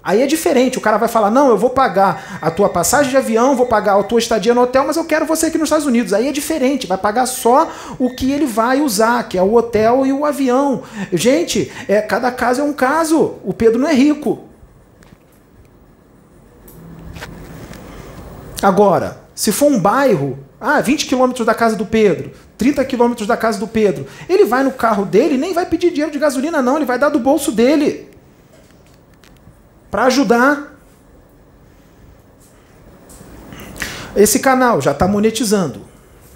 Aí é diferente, o cara vai falar: não, eu vou pagar a tua passagem de avião, vou pagar a tua estadia no hotel, mas eu quero você aqui nos Estados Unidos. Aí é diferente, vai pagar só o que ele vai usar, que é o hotel e o avião. Gente, é, cada caso é um caso. O Pedro não é rico. Agora, se for um bairro, ah, 20 quilômetros da casa do Pedro, 30 quilômetros da casa do Pedro, ele vai no carro dele nem vai pedir dinheiro de gasolina, não, ele vai dar do bolso dele. Para ajudar. Esse canal já está monetizando,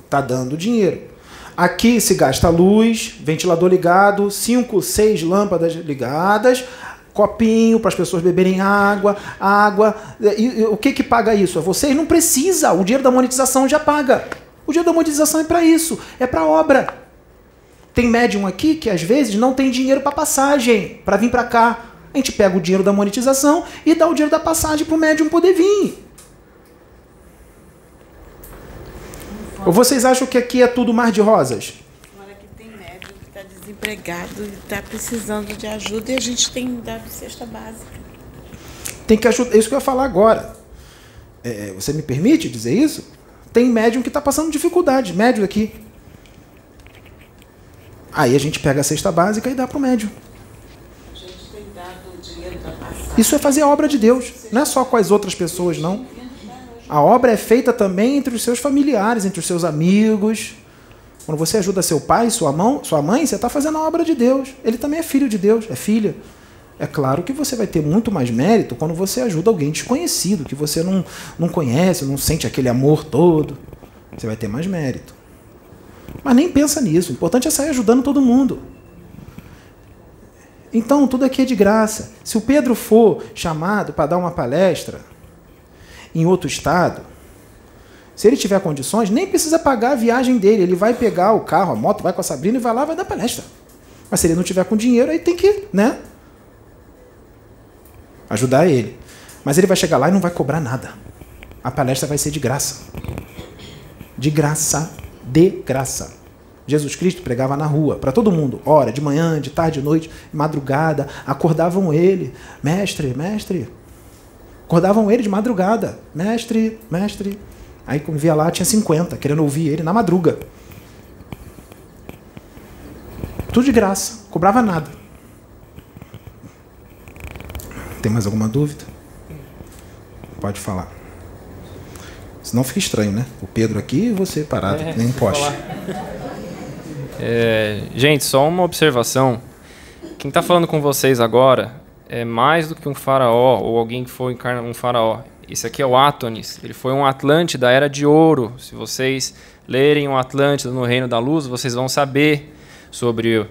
está dando dinheiro. Aqui se gasta luz, ventilador ligado, 5, 6 lâmpadas ligadas, copinho para as pessoas beberem água, água. E, e, o que que paga isso? É você? E não precisa. O dinheiro da monetização já paga. O dinheiro da monetização é para isso, é para obra. Tem médium aqui que às vezes não tem dinheiro para passagem, para vir para cá. A gente pega o dinheiro da monetização e dá o dinheiro da passagem para o médium poder vir. Ou vocês acham que aqui é tudo mar de rosas? Agora que tem médium que está desempregado e está precisando de ajuda e a gente tem dado cesta básica. Tem que ajudar. É isso que eu ia falar agora. É, você me permite dizer isso? Tem médium que está passando dificuldade, médium aqui. Aí a gente pega a cesta básica e dá para o médium. A gente tem dado dinheiro para passar. Isso é fazer a obra de Deus. Não é só com as outras pessoas, não. A obra é feita também entre os seus familiares, entre os seus amigos. Quando você ajuda seu pai, sua, mão, sua mãe, você está fazendo a obra de Deus. Ele também é filho de Deus, é filha. É claro que você vai ter muito mais mérito quando você ajuda alguém desconhecido, que você não, não conhece, não sente aquele amor todo. Você vai ter mais mérito. Mas nem pensa nisso. O importante é sair ajudando todo mundo. Então, tudo aqui é de graça. Se o Pedro for chamado para dar uma palestra em outro estado, se ele tiver condições, nem precisa pagar a viagem dele. Ele vai pegar o carro, a moto, vai com a Sabrina e vai lá vai dar palestra. Mas se ele não tiver com dinheiro, aí tem que, né? Ajudar ele. Mas ele vai chegar lá e não vai cobrar nada. A palestra vai ser de graça. De graça. De graça. Jesus Cristo pregava na rua, para todo mundo, hora, de manhã, de tarde, de noite, madrugada, acordavam ele, mestre, mestre. Acordavam ele de madrugada, mestre, mestre. Aí quando via lá, tinha 50, querendo ouvir ele na madruga. Tudo de graça, cobrava nada. Tem mais alguma dúvida? Pode falar. Senão fica estranho, né? O Pedro aqui e você parado, É, nem um poste. É, gente, só uma observação. Quem está falando com vocês agora é mais do que um faraó ou alguém que foi encarnar um faraó. Esse aqui é o Atonis. Ele foi um Atlante da Era de Ouro. Se vocês lerem o Atlântida no Reino da Luz, vocês vão saber sobre o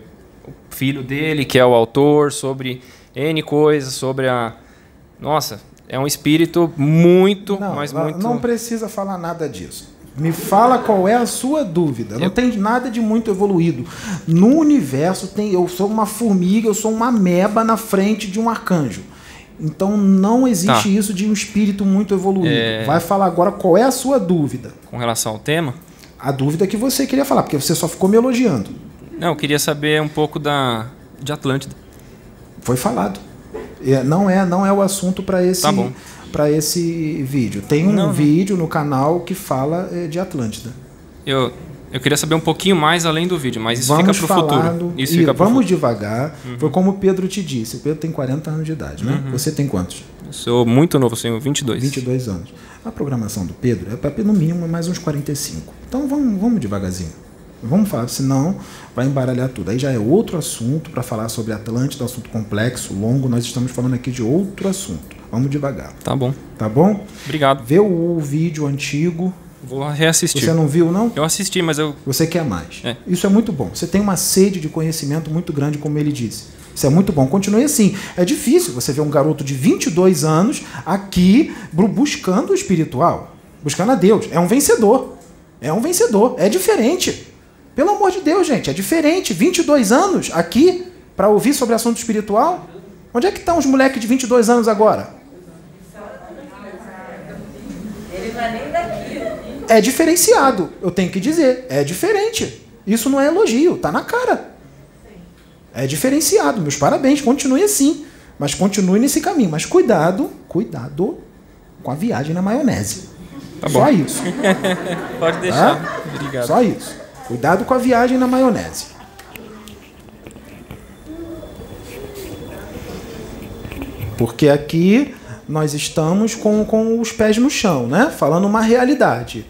filho dele, que é o autor, sobre N coisas, sobre a... Nossa, é um espírito muito, Não, mas não- muito... não precisa falar nada disso. Me fala qual é a sua dúvida. Não Eu- tem nada de muito evoluído. No universo tem, eu sou uma formiga, eu sou uma meba na frente de um arcanjo. Então não existe Tá. isso de um espírito muito evoluído. É. Vai falar agora qual é a sua dúvida. Com relação ao tema, A dúvida que você queria falar, porque você só ficou me elogiando. não, eu queria saber um pouco da de Atlântida. Foi falado. É, não é, não é o assunto para esse Tá para esse vídeo. Tem um Não, não. vídeo no canal que fala é, de Atlântida. Eu, eu queria saber um pouquinho mais além do vídeo, mas isso vamos fica para o futuro. do- Isso fica vamos futuro. devagar. Foi como o Pedro te disse. O Pedro tem 40 anos de idade, né? Uhum. Você tem quantos? Eu sou muito novo, tenho 22. 22 anos. A programação do Pedro é para no mínimo mais uns 45. Então vamos, vamos devagarzinho. Vamos falar, senão vai embaralhar tudo. Aí já é outro assunto para falar sobre Atlântida, assunto complexo, longo. Nós estamos falando aqui de outro assunto. Vamos devagar, Tá bom. tá bom? Obrigado. Vê o, vídeo antigo. Vou reassistir. Você não viu, não? Eu assisti, mas eu. Você quer mais. É. Isso é muito bom. Você tem uma sede de conhecimento muito grande, como ele disse. Isso é muito bom. Continue assim. É difícil você ver um garoto de 22 anos aqui bu- buscando o espiritual, buscando a Deus. É um vencedor. É um vencedor. É diferente. Pelo amor de Deus, gente, é diferente. 22 anos aqui para ouvir sobre assunto espiritual? Onde é que estão os moleques de 22 anos agora? É diferenciado, eu tenho que dizer. É diferente. Isso não é elogio, tá na cara. É diferenciado. Meus parabéns, continue assim. Mas continue nesse caminho. Mas cuidado, cuidado com a viagem na maionese. Tá Só isso. Pode deixar. Obrigado. Só isso. Cuidado com a viagem na maionese. Porque aqui nós estamos com, com os pés no chão, né? Falando uma realidade.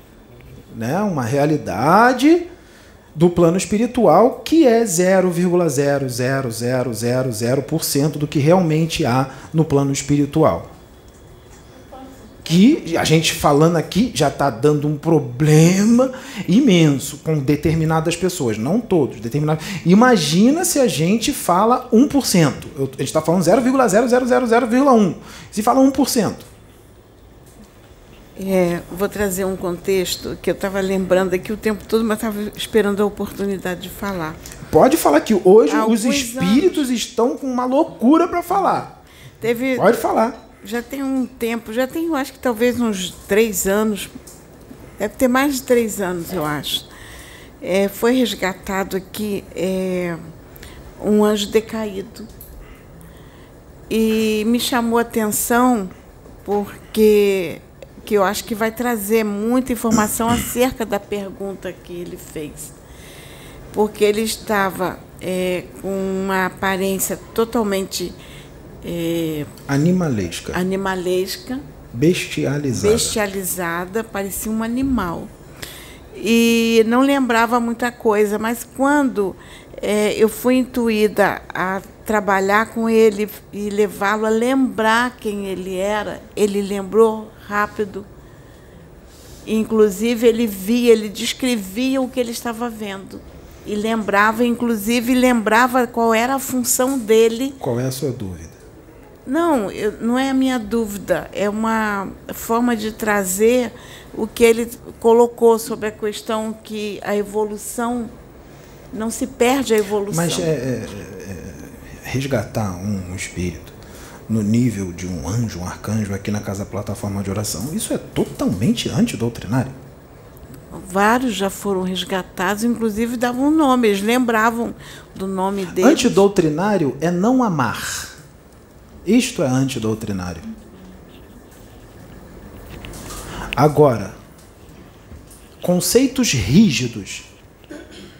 Né? Uma realidade do plano espiritual que é 0,00000% do que realmente há no plano espiritual que a gente falando aqui já está dando um problema imenso com determinadas pessoas, não todos, determinados. Imagina se a gente fala 1%. Eu, a gente está falando 0,000,1. Se fala 1%. É, vou trazer um contexto que eu estava lembrando aqui o tempo todo, mas estava esperando a oportunidade de falar. Pode falar que hoje Há os espíritos estão com uma loucura para falar. Teve, Pode falar. já tem um tempo, já tem, eu acho que talvez uns três anos, deve ter mais de três anos, eu acho. É, foi resgatado aqui é, um anjo decaído. E me chamou a atenção porque que eu acho que vai trazer muita informação acerca da pergunta que ele fez. Porque ele estava é, com uma aparência totalmente é, Animalesca. animalesca, Bestializada. bestializada, parecia um animal. E não lembrava muita coisa, mas quando é, eu fui intuída a trabalhar com ele e levá-lo a lembrar quem ele era, ele lembrou rápido. Inclusive, ele via, ele descrevia o que ele estava vendo. E lembrava, inclusive, lembrava qual era a função dele Qual é a sua dúvida? não, eu- não é a minha dúvida, é uma forma de trazer o que ele colocou sobre a questão que a evolução não se perde a evolução. Mas é, é- é- resgatar um espírito no nível de um anjo, um arcanjo aqui na casa plataforma de oração, isso é totalmente antidoutrinário. Vários já foram resgatados, inclusive davam nome, eles lembravam do nome dele. Antidoutrinário é não amar. Isto é antidoutrinário. Agora, conceitos rígidos,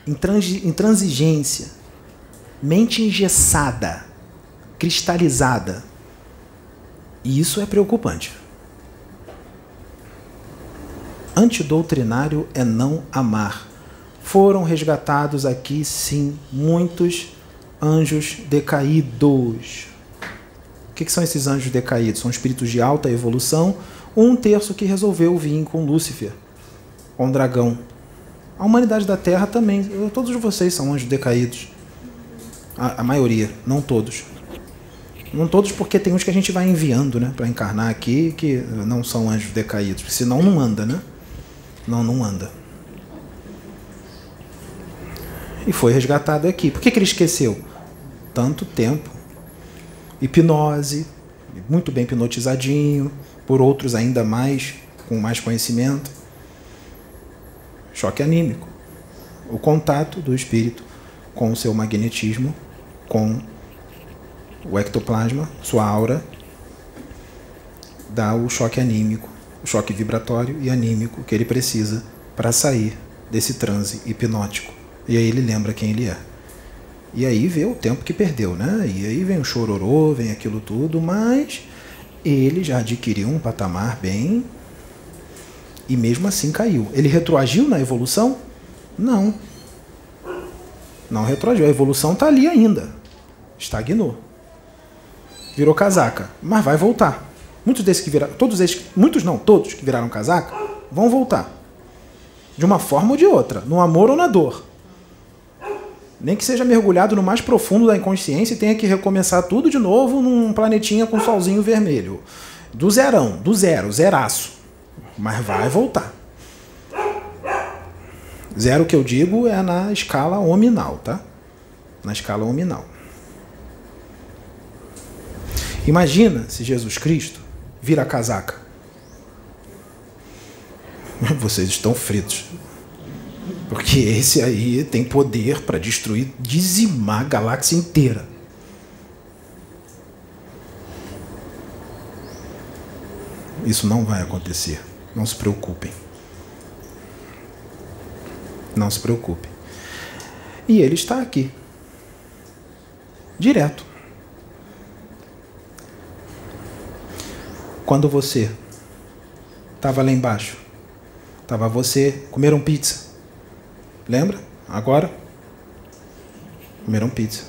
intransi- intransigência, mente engessada, cristalizada, isso é preocupante. Antidoutrinário é não amar. Foram resgatados aqui, sim, muitos anjos decaídos. O que, que são esses anjos decaídos? São espíritos de alta evolução. Um terço que resolveu vir com Lúcifer, com o dragão. A humanidade da Terra também. Todos vocês são anjos decaídos. A, a maioria, não todos. Não todos, porque tem uns que a gente vai enviando, né, para encarnar aqui, que não são anjos decaídos. Senão não anda, né? Não, não anda. E foi resgatado aqui. Por que, que ele esqueceu? Tanto tempo. Hipnose, muito bem hipnotizadinho, por outros ainda mais, com mais conhecimento. Choque anímico. O contato do espírito com o seu magnetismo, com o ectoplasma, sua aura, dá o choque anímico, o choque vibratório e anímico que ele precisa para sair desse transe hipnótico. E aí ele lembra quem ele é. E aí vê o tempo que perdeu, né? E aí vem o chororô, vem aquilo tudo, mas ele já adquiriu um patamar bem. E mesmo assim caiu. Ele retroagiu na evolução? Não. Não retroagiu. A evolução está ali ainda. Estagnou. Virou casaca. Mas vai voltar. Muitos desses que viraram. Todos esses. Muitos não, todos que viraram casaca vão voltar. De uma forma ou de outra. No amor ou na dor. Nem que seja mergulhado no mais profundo da inconsciência e tenha que recomeçar tudo de novo num planetinha com solzinho vermelho. Do zerão, do zero, zeraço. Mas vai voltar. Zero que eu digo é na escala hominal, tá? Na escala hominal. Imagina se Jesus Cristo vira casaca. Vocês estão fritos. Porque esse aí tem poder para destruir, dizimar a galáxia inteira. Isso não vai acontecer. Não se preocupem. Não se preocupem. E ele está aqui. Direto. Quando você estava lá embaixo, estava você, comeram pizza. Lembra? Agora? Comeram pizza.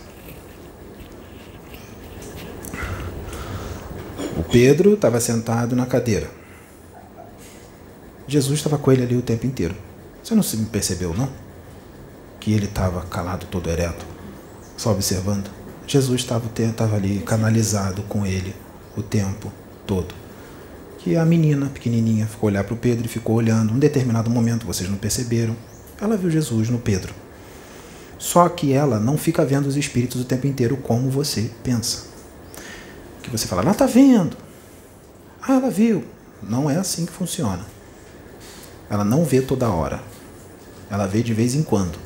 O Pedro estava sentado na cadeira. Jesus estava com ele ali o tempo inteiro. Você não se percebeu, não? Que ele estava calado, todo ereto, só observando. Jesus estava ali canalizado com ele o tempo todo. Que a menina pequenininha ficou olhar para o Pedro e ficou olhando. Um determinado momento, vocês não perceberam, ela viu Jesus no Pedro. Só que ela não fica vendo os espíritos o tempo inteiro como você pensa. Que você fala, ela está vendo. Ah, ela viu. Não é assim que funciona. Ela não vê toda hora. Ela vê de vez em quando.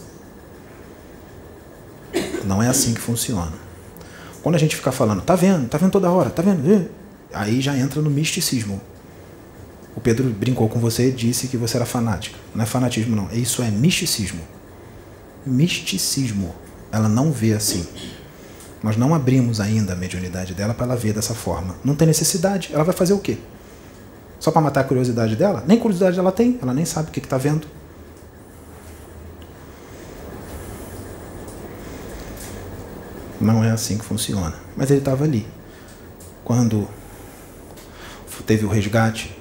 Não é assim que funciona. Quando a gente fica falando, tá vendo, tá vendo toda hora, tá vendo? Aí já entra no misticismo. O Pedro brincou com você e disse que você era fanática. Não é fanatismo, não. Isso é misticismo. Misticismo. Ela não vê assim. Nós não abrimos ainda a mediunidade dela para ela ver dessa forma. Não tem necessidade. Ela vai fazer o quê? Só para matar a curiosidade dela? Nem curiosidade ela tem, ela nem sabe o que está vendo. Não é assim que funciona. Mas ele estava ali. Quando teve o resgate,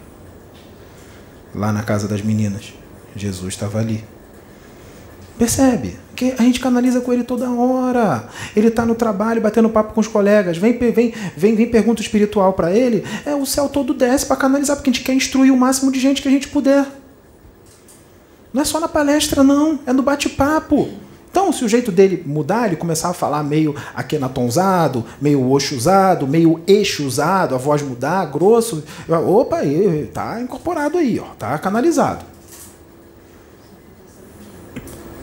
lá na casa das meninas, Jesus estava ali. Percebe? Que a gente canaliza com ele toda hora. Ele está no trabalho, batendo papo com os colegas. Vem, vem, vem, vem pergunta espiritual para ele. É o céu todo desce para canalizar, porque a gente quer instruir o máximo de gente que a gente puder. Não é só na palestra, não. É no bate-papo. Então, se o jeito dele mudar, ele começar a falar meio aquenatonzado, meio oxuzado, meio eixuzado, a voz mudar, grosso, opa, tá incorporado aí, ó, tá canalizado.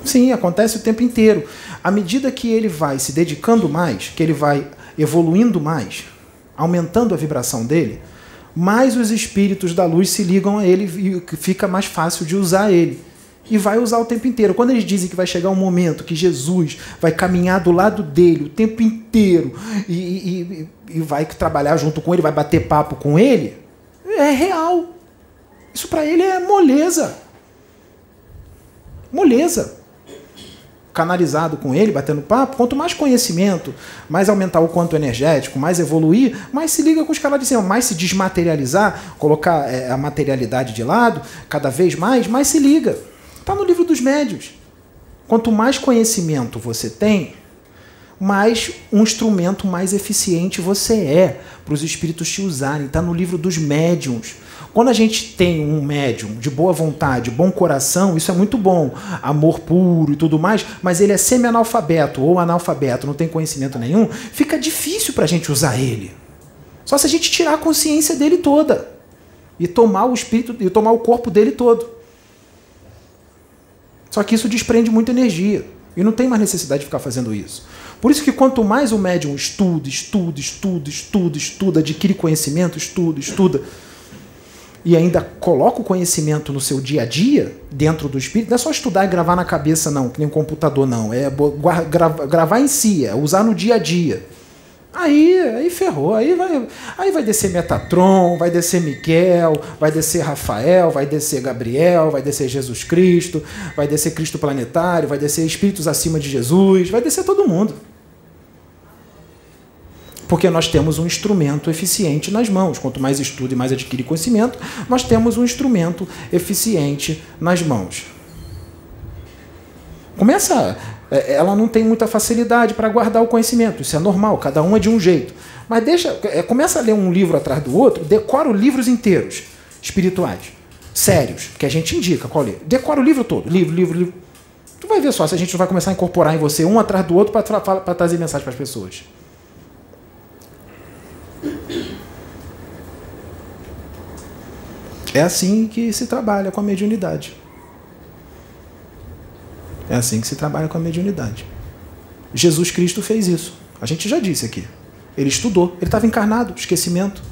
Sim, acontece o tempo inteiro. À medida que ele vai se dedicando mais, que ele vai evoluindo mais, aumentando a vibração dele, mais os espíritos da luz se ligam a ele e fica mais fácil de usar ele. E vai usar o tempo inteiro. Quando eles dizem que vai chegar um momento que Jesus vai caminhar do lado dele o tempo inteiro e, e, e vai trabalhar junto com ele, vai bater papo com ele, é real. Isso para ele é moleza. Moleza canalizado com ele, batendo papo, quanto mais conhecimento, mais aumentar o quanto energético, mais evoluir, mais se liga com os caras de cima, mais se desmaterializar, colocar é, a materialidade de lado, cada vez mais, mais se liga. Está no livro dos médios. Quanto mais conhecimento você tem, mais um instrumento mais eficiente você é para os espíritos te usarem. Está no livro dos médiums. Quando a gente tem um médium de boa vontade, bom coração, isso é muito bom, amor puro e tudo mais, mas ele é semi-analfabeto ou analfabeto, não tem conhecimento nenhum, fica difícil para a gente usar ele. Só se a gente tirar a consciência dele toda e tomar o espírito e tomar o corpo dele todo. Só que isso desprende muita energia e não tem mais necessidade de ficar fazendo isso. Por isso que quanto mais o médium estuda, estuda, estuda, estuda, estuda, adquire conhecimento, estuda, estuda, e ainda coloca o conhecimento no seu dia a dia, dentro do espírito, não é só estudar e gravar na cabeça, não, que nem um computador, não. É gravar em si, é usar no dia a dia. Aí, aí ferrou, aí vai, aí vai descer Metatron, vai descer Miguel, vai descer Rafael, vai descer Gabriel, vai descer Jesus Cristo, vai descer Cristo planetário, vai descer espíritos acima de Jesus, vai descer todo mundo. Porque nós temos um instrumento eficiente nas mãos. Quanto mais estuda e mais adquire conhecimento, nós temos um instrumento eficiente nas mãos. Começa. É, ela não tem muita facilidade para guardar o conhecimento. Isso é normal, cada um é de um jeito. Mas deixa. É, começa a ler um livro atrás do outro, decora os livros inteiros espirituais. Sérios, que a gente indica qual ler. Decora o livro todo. Livro, livro, livro. Tu vai ver só se a gente vai começar a incorporar em você um atrás do outro para trazer mensagem para as pessoas. É assim que se trabalha com a mediunidade. É assim que se trabalha com a mediunidade. Jesus Cristo fez isso. A gente já disse aqui. Ele estudou. Ele estava encarnado, esquecimento.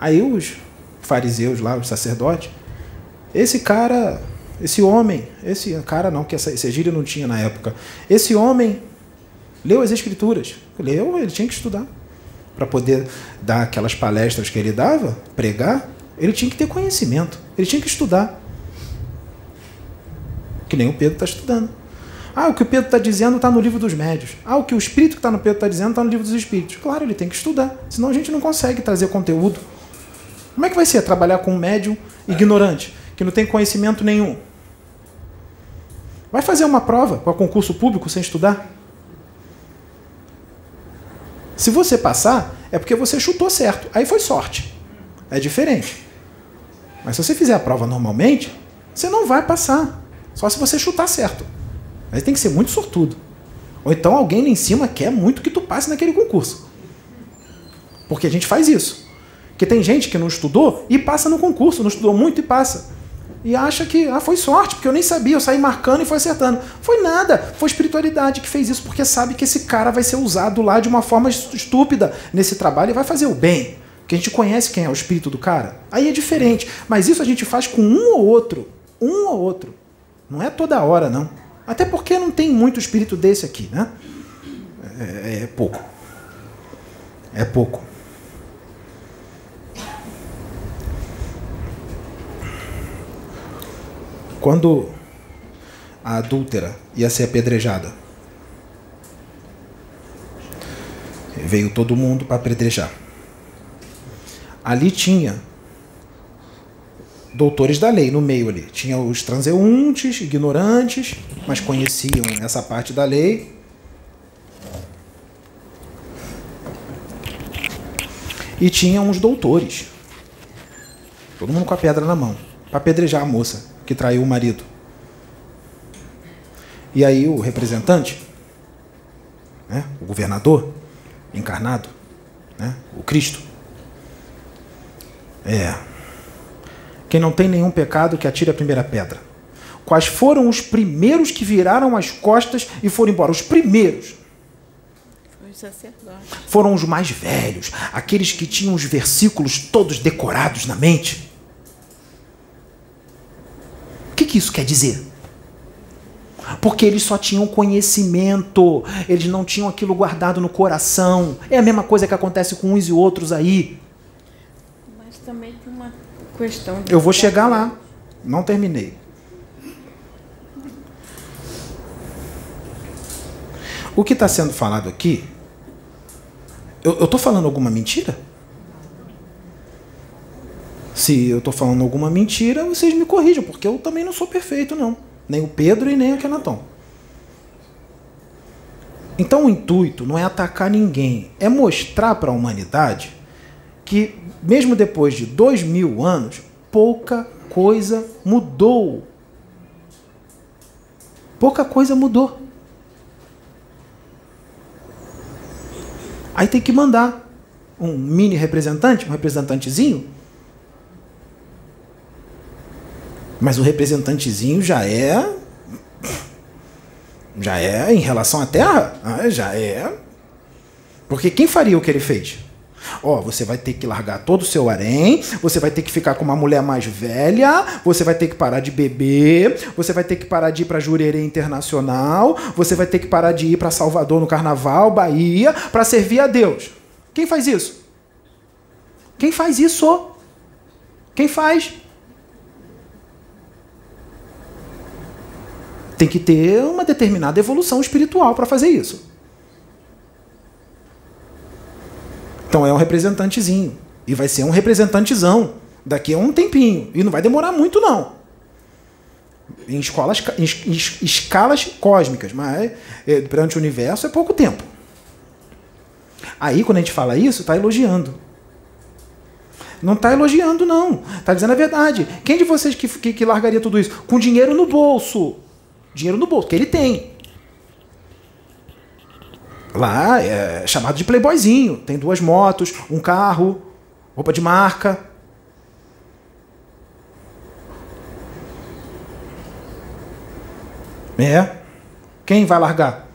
Aí os fariseus lá, os sacerdotes, esse cara, esse homem, esse cara não, que essa, esse gíria não tinha na época. Esse homem leu as escrituras. Leu, ele tinha que estudar. Para poder dar aquelas palestras que ele dava, pregar, ele tinha que ter conhecimento, ele tinha que estudar. Que nem o Pedro está estudando. Ah, o que o Pedro está dizendo está no livro dos médios. Ah, o que o espírito que está no Pedro está dizendo está no livro dos espíritos. Claro, ele tem que estudar, senão a gente não consegue trazer conteúdo. Como é que vai ser trabalhar com um médium ignorante, que não tem conhecimento nenhum? Vai fazer uma prova para concurso público sem estudar? Se você passar, é porque você chutou certo. Aí foi sorte. É diferente. Mas se você fizer a prova normalmente, você não vai passar. Só se você chutar certo. Mas tem que ser muito sortudo. Ou então alguém lá em cima quer muito que tu passe naquele concurso. Porque a gente faz isso. Porque tem gente que não estudou e passa no concurso, não estudou muito e passa. e acha que ah, foi sorte, porque eu nem sabia, eu saí marcando e foi acertando. Foi nada, foi espiritualidade que fez isso, porque sabe que esse cara vai ser usado lá de uma forma estúpida nesse trabalho e vai fazer o bem. Que a gente conhece quem é o espírito do cara. Aí é diferente. Mas isso a gente faz com um ou outro. Um ou outro. Não é toda hora, não. Até porque não tem muito espírito desse aqui, né? É, é pouco. É pouco. Quando a adúltera ia ser apedrejada, veio todo mundo para apedrejar. Ali tinha doutores da lei no meio ali. Tinha os transeuntes, ignorantes, mas conheciam essa parte da lei. E tinha uns doutores. Todo mundo com a pedra na mão, para apedrejar a moça que traiu o marido. E aí o representante, né, o governador encarnado, né, o Cristo, é. Quem não tem nenhum pecado que atire a primeira pedra. Quais foram os primeiros que viraram as costas e foram embora? Os primeiros. Foram os mais velhos, aqueles que tinham os versículos todos decorados na mente. O que, que isso quer dizer? Porque eles só tinham conhecimento, eles não tinham aquilo guardado no coração. É a mesma coisa que acontece com uns e outros aí. Mas também tem uma questão. Eu vou chegar lá, não terminei. O que está sendo falado aqui? Eu estou falando alguma mentira? Se eu estou falando alguma mentira, vocês me corrijam, porque eu também não sou perfeito, não. Nem o Pedro e nem o Kenaton. Então o intuito não é atacar ninguém, é mostrar para a humanidade que, mesmo depois de dois mil anos, pouca coisa mudou. Pouca coisa mudou. Aí tem que mandar um mini representante, um representantezinho, Mas o representantezinho já é. Já é em relação à Terra? Ah, já é. Porque quem faria o que ele fez? Ó, você vai ter que largar todo o seu harém, você vai ter que ficar com uma mulher mais velha, você vai ter que parar de beber, você vai ter que parar de ir para Jurerê Internacional, você vai ter que parar de ir para Salvador no Carnaval, Bahia, para servir a Deus. Quem faz isso? Quem faz isso? Quem faz? tem que ter uma determinada evolução espiritual para fazer isso. Então é um representantezinho. E vai ser um representantezão daqui a um tempinho. E não vai demorar muito, não. Em, escolas, em, em escalas cósmicas, mas é, perante o universo é pouco tempo. Aí, quando a gente fala isso, está elogiando. Não está elogiando, não. Está dizendo a verdade. Quem de vocês que, que, que largaria tudo isso? Com dinheiro no bolso dinheiro no bolso, que ele tem. Lá é chamado de playboyzinho. Tem duas motos, um carro, roupa de marca. É. Quem vai largar?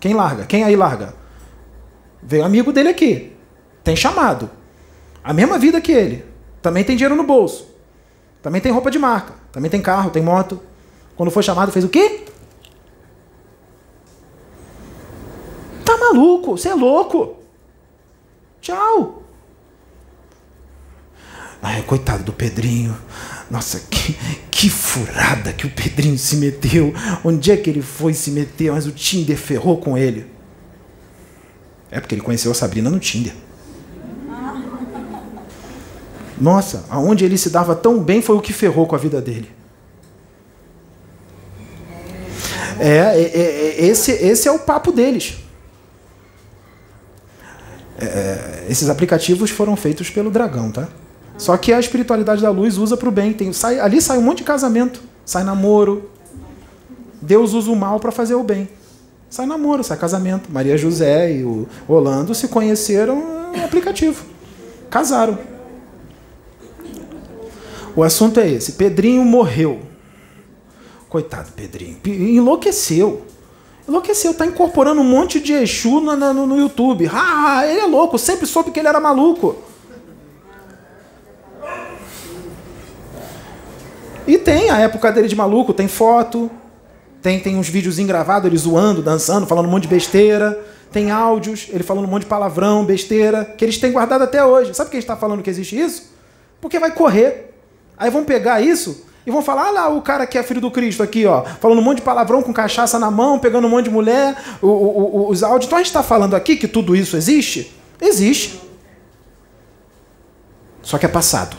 Quem larga? Quem aí larga? Veio amigo dele aqui. Tem chamado. A mesma vida que ele. Também tem dinheiro no bolso. Também tem roupa de marca. Também tem carro, tem moto. Quando foi chamado, fez o quê? Tá maluco? Você é louco? Tchau. Ai, coitado do Pedrinho. Nossa, que, que furada que o Pedrinho se meteu. Onde é que ele foi se meter? Mas o Tinder ferrou com ele. É porque ele conheceu a Sabrina no Tinder. Nossa, aonde ele se dava tão bem foi o que ferrou com a vida dele. É, é, é, é, esse, esse é o papo deles. É, esses aplicativos foram feitos pelo dragão, tá? Só que a espiritualidade da luz usa para o bem. Tem, sai, ali sai um monte de casamento, sai namoro. Deus usa o mal para fazer o bem. Sai namoro, sai casamento. Maria José e o Orlando se conheceram no aplicativo. Casaram. O assunto é esse. Pedrinho morreu. Coitado Pedrinho. Enlouqueceu. Enlouqueceu, tá incorporando um monte de Exu no, no, no YouTube. Ah, ele é louco, sempre soube que ele era maluco. E tem a época dele de maluco, tem foto, tem, tem uns vídeos gravados, ele zoando, dançando, falando um monte de besteira. Tem áudios, ele falando um monte de palavrão, besteira, que eles têm guardado até hoje. Sabe por que a gente está falando que existe isso? Porque vai correr. Aí vão pegar isso e vão falar, ah lá, o cara que é filho do Cristo aqui, ó, falando um monte de palavrão com cachaça na mão, pegando um monte de mulher, o, o, o, os áudios. Então a gente está falando aqui que tudo isso existe? Existe. Só que é passado.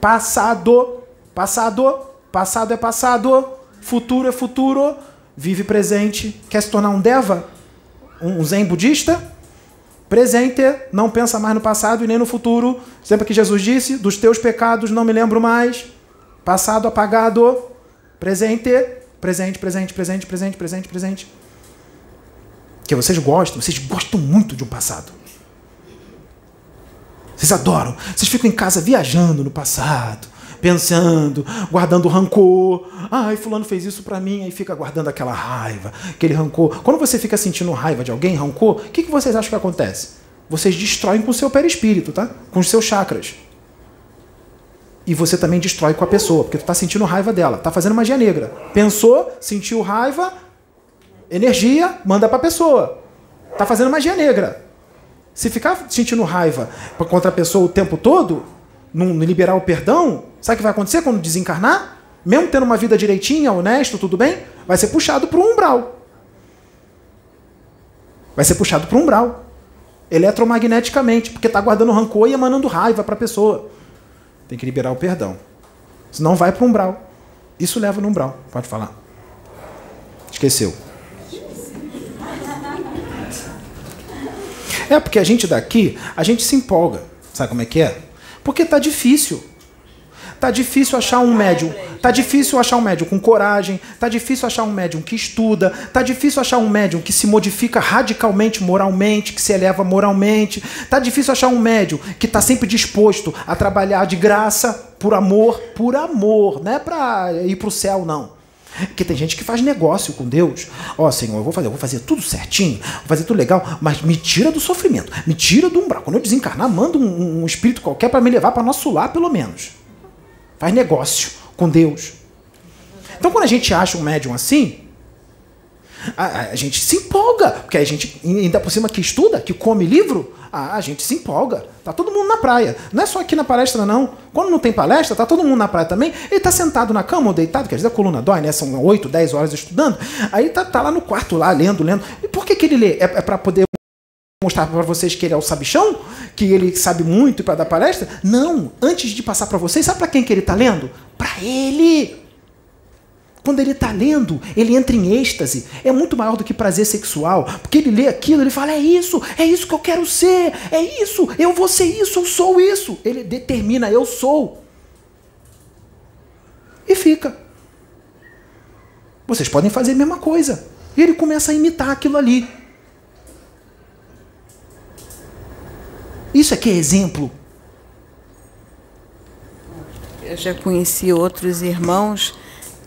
Passado. Passado. Passado é passado. Futuro é futuro. Vive presente. Quer se tornar um deva? Um zen budista? Presente, não pensa mais no passado e nem no futuro. Sempre que Jesus disse: dos teus pecados não me lembro mais. Passado apagado. Presente, presente, presente, presente, presente, presente, presente. Que vocês gostam, vocês gostam muito de um passado. Vocês adoram. Vocês ficam em casa viajando no passado, pensando, guardando rancor. Ai, fulano fez isso para mim, aí fica guardando aquela raiva, aquele rancor. Quando você fica sentindo raiva de alguém, rancor, o que, que vocês acham que acontece? Vocês destroem com o seu perispírito, tá? Com os seus chakras e você também destrói com a pessoa, porque tu está sentindo raiva dela, tá fazendo magia negra. Pensou, sentiu raiva, energia, manda para a pessoa. Tá fazendo magia negra. Se ficar sentindo raiva contra a pessoa o tempo todo, não liberar o perdão, sabe o que vai acontecer quando desencarnar? Mesmo tendo uma vida direitinha, honesto, tudo bem, vai ser puxado para o umbral. Vai ser puxado para o umbral. Eletromagneticamente, porque está guardando rancor e emanando raiva para a pessoa. Tem que liberar o perdão. Senão vai para o umbral. Isso leva no umbral. Pode falar. Esqueceu. É porque a gente daqui, a gente se empolga. Sabe como é que é? Porque tá difícil. Tá difícil achar um médium. Tá difícil achar um médium com coragem. Tá difícil achar um médium que estuda. Tá difícil achar um médium que se modifica radicalmente moralmente, que se eleva moralmente. Tá difícil achar um médium que está sempre disposto a trabalhar de graça, por amor, por amor, não é para ir para o céu não. Porque tem gente que faz negócio com Deus. Ó, oh, Senhor, eu vou fazer, eu vou fazer tudo certinho, vou fazer tudo legal, mas me tira do sofrimento, me tira do umbral. Quando eu desencarnar, manda um, um espírito qualquer para me levar para nosso lar, pelo menos faz negócio com Deus. Então, quando a gente acha um médium assim, a, a, gente se empolga, porque a gente, ainda por cima que estuda, que come livro, a, a, gente se empolga. Tá todo mundo na praia. Não é só aqui na palestra, não. Quando não tem palestra, tá todo mundo na praia também. Ele tá sentado na cama ou deitado, quer dizer, a coluna dói, né? São 8, 10 horas estudando. Aí tá, tá lá no quarto, lá, lendo, lendo. E por que, que ele lê? É, é para poder mostrar para vocês que ele é o sabichão, que ele sabe muito para dar palestra? Não, antes de passar para vocês, sabe para quem que ele está lendo? Para ele. Quando ele está lendo, ele entra em êxtase. É muito maior do que prazer sexual. Porque ele lê aquilo, ele fala: é isso, é isso que eu quero ser, é isso, eu vou ser isso, eu sou isso. Ele determina: eu sou. E fica. Vocês podem fazer a mesma coisa. E ele começa a imitar aquilo ali. Isso aqui é exemplo. Eu já conheci outros irmãos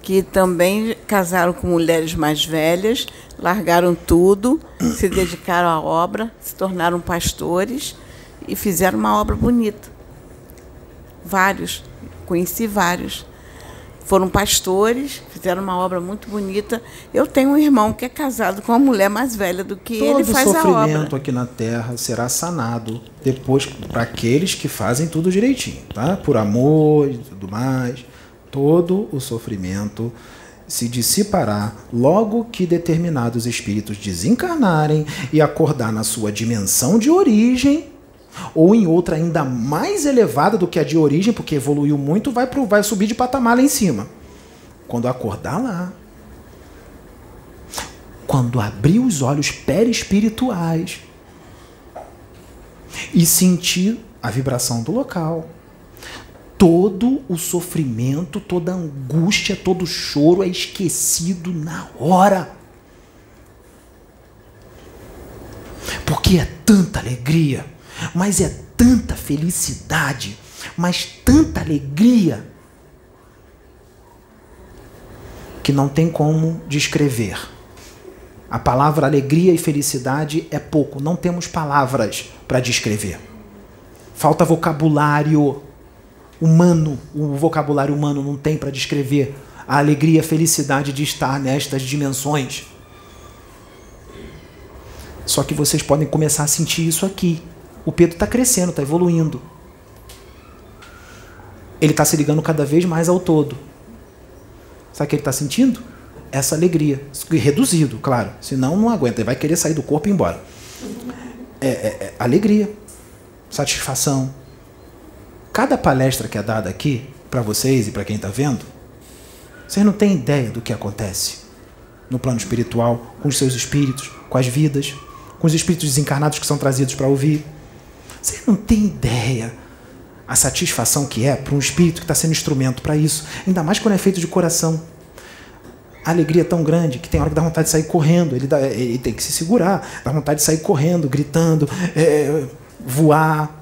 que também casaram com mulheres mais velhas, largaram tudo, se dedicaram à obra, se tornaram pastores e fizeram uma obra bonita. Vários, conheci vários foram pastores, fizeram uma obra muito bonita. Eu tenho um irmão que é casado com uma mulher mais velha do que Todo ele faz a obra. Todo sofrimento aqui na terra será sanado depois para aqueles que fazem tudo direitinho, tá? Por amor e tudo mais. Todo o sofrimento se dissipará logo que determinados espíritos desencarnarem e acordar na sua dimensão de origem ou em outra ainda mais elevada do que a de origem, porque evoluiu muito, vai, pro, vai subir de patamar lá em cima. Quando acordar lá, quando abrir os olhos perispirituais e sentir a vibração do local, todo o sofrimento, toda a angústia, todo o choro é esquecido na hora. Porque é tanta alegria mas é tanta felicidade mas tanta alegria que não tem como descrever. A palavra alegria e felicidade é pouco, não temos palavras para descrever. Falta vocabulário humano, o vocabulário humano não tem para descrever a alegria e a felicidade de estar nestas dimensões. Só que vocês podem começar a sentir isso aqui. O Pedro está crescendo, está evoluindo. Ele está se ligando cada vez mais ao todo. Sabe o que ele está sentindo? Essa alegria. Reduzido, claro. Senão não aguenta. Ele vai querer sair do corpo e ir embora. É, é, é alegria. Satisfação. Cada palestra que é dada aqui, para vocês e para quem está vendo, vocês não têm ideia do que acontece no plano espiritual, com os seus espíritos, com as vidas, com os espíritos desencarnados que são trazidos para ouvir. Vocês não têm ideia a satisfação que é para um espírito que está sendo instrumento para isso, ainda mais quando é feito de coração. A alegria é tão grande que tem hora que dá vontade de sair correndo, ele, dá, ele tem que se segurar, dá vontade de sair correndo, gritando, é, voar.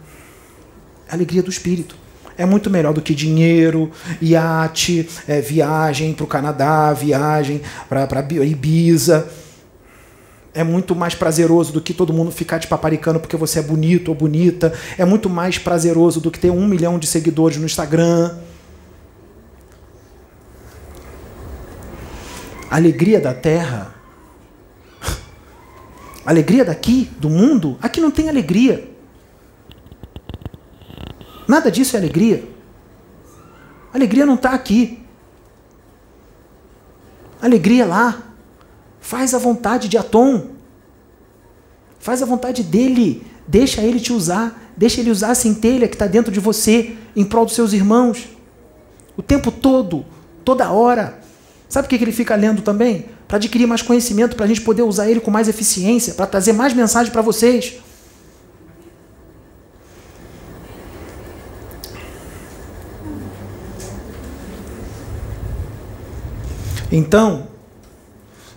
A alegria do espírito. É muito melhor do que dinheiro, iate, é, viagem para o Canadá, viagem para Ibiza é muito mais prazeroso do que todo mundo ficar te paparicando porque você é bonito ou bonita. É muito mais prazeroso do que ter um milhão de seguidores no Instagram. Alegria da terra, alegria daqui, do mundo, aqui não tem alegria. Nada disso é alegria. Alegria não está aqui. Alegria é lá. Faz a vontade de Atom. Faz a vontade dele. Deixa ele te usar. Deixa ele usar a centelha que está dentro de você em prol dos seus irmãos. O tempo todo, toda hora. Sabe o que ele fica lendo também? Para adquirir mais conhecimento, para a gente poder usar ele com mais eficiência, para trazer mais mensagem para vocês. Então,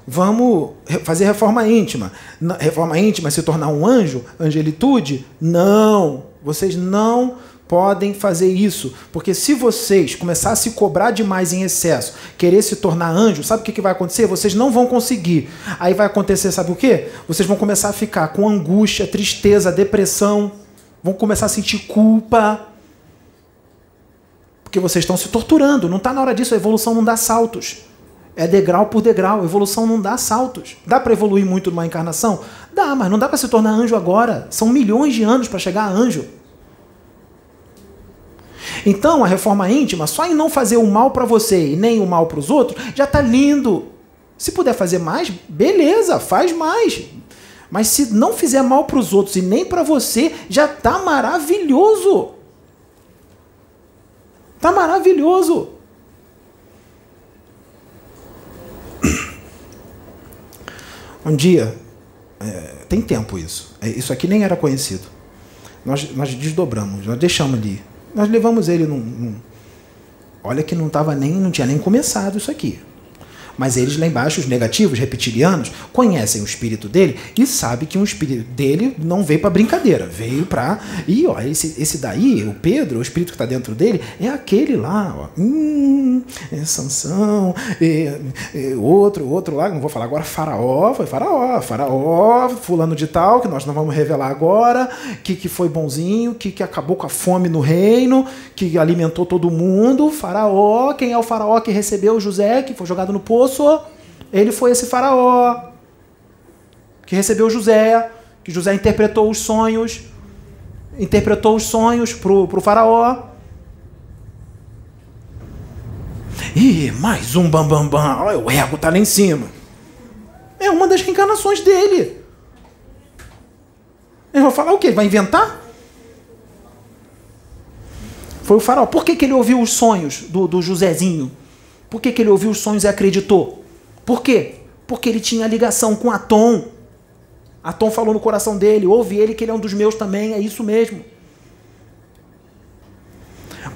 Vamos fazer reforma íntima. Reforma íntima se tornar um anjo, angelitude? Não. Vocês não podem fazer isso. Porque se vocês começar a se cobrar demais em excesso, querer se tornar anjo, sabe o que, vai acontecer? Vocês não vão conseguir. Aí vai acontecer, sabe o quê? Vocês vão começar a ficar com angústia, tristeza, depressão, vão começar a sentir culpa. Porque vocês estão se torturando. Não está na hora disso, a evolução não dá saltos. É degrau por degrau. Evolução não dá saltos. Dá para evoluir muito numa encarnação? Dá, mas não dá para se tornar anjo agora. São milhões de anos para chegar a anjo. Então, a reforma íntima, só em não fazer o mal para você e nem o mal para os outros, já está lindo. Se puder fazer mais, beleza, faz mais. Mas se não fizer mal para os outros e nem para você, já está maravilhoso. Está maravilhoso. Um dia, é, tem tempo isso, é, isso aqui nem era conhecido. Nós, nós desdobramos, nós deixamos ali. Nós levamos ele num. num olha que não tava nem, não tinha nem começado isso aqui. Mas eles lá embaixo, os negativos, reptilianos, conhecem o espírito dele e sabem que um espírito dele não veio para brincadeira, veio para. E ó, esse, esse daí, o Pedro, o espírito que está dentro dele, é aquele lá, ó. Hum, é Sansão, é, é outro, outro lá, não vou falar agora, Faraó, foi Faraó, Faraó, fulano de tal, que nós não vamos revelar agora, que, que foi bonzinho, que, que acabou com a fome no reino, que alimentou todo mundo, Faraó, quem é o Faraó que recebeu José, que foi jogado no poço? Ele foi esse faraó que recebeu José, que José interpretou os sonhos, interpretou os sonhos para o faraó. Ih, mais um bambambam. Bam, bam. Olha, o ego tá lá em cima. É uma das reencarnações dele. Ele vai falar o quê? Vai inventar? Foi o faraó. Por que, que ele ouviu os sonhos do, do Josézinho? Por que, que ele ouviu os sonhos e acreditou? Por quê? Porque ele tinha ligação com Atom. Atom falou no coração dele, ouve ele que ele é um dos meus também, é isso mesmo.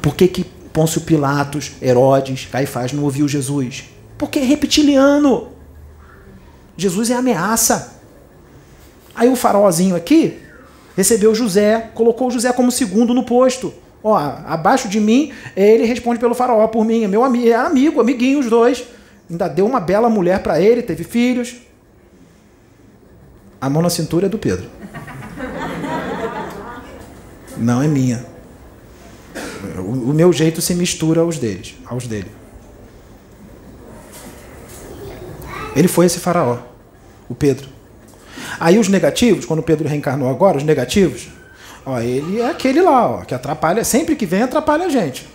Por que, que Pôncio Pilatos, Herodes, Caifás não ouviu Jesus? Porque é reptiliano. Jesus é ameaça. Aí o faraózinho aqui recebeu José, colocou José como segundo no posto. Ó, abaixo de mim, ele responde pelo faraó por mim. É meu amigo, é amigo, amiguinho, os dois. Ainda deu uma bela mulher para ele, teve filhos. A mão na cintura é do Pedro. Não é minha. O, o meu jeito se mistura aos deles, aos dele. Ele foi esse faraó, o Pedro. Aí os negativos, quando Pedro reencarnou agora, os negativos, ó, ele é aquele lá, ó, que atrapalha, sempre que vem atrapalha a gente.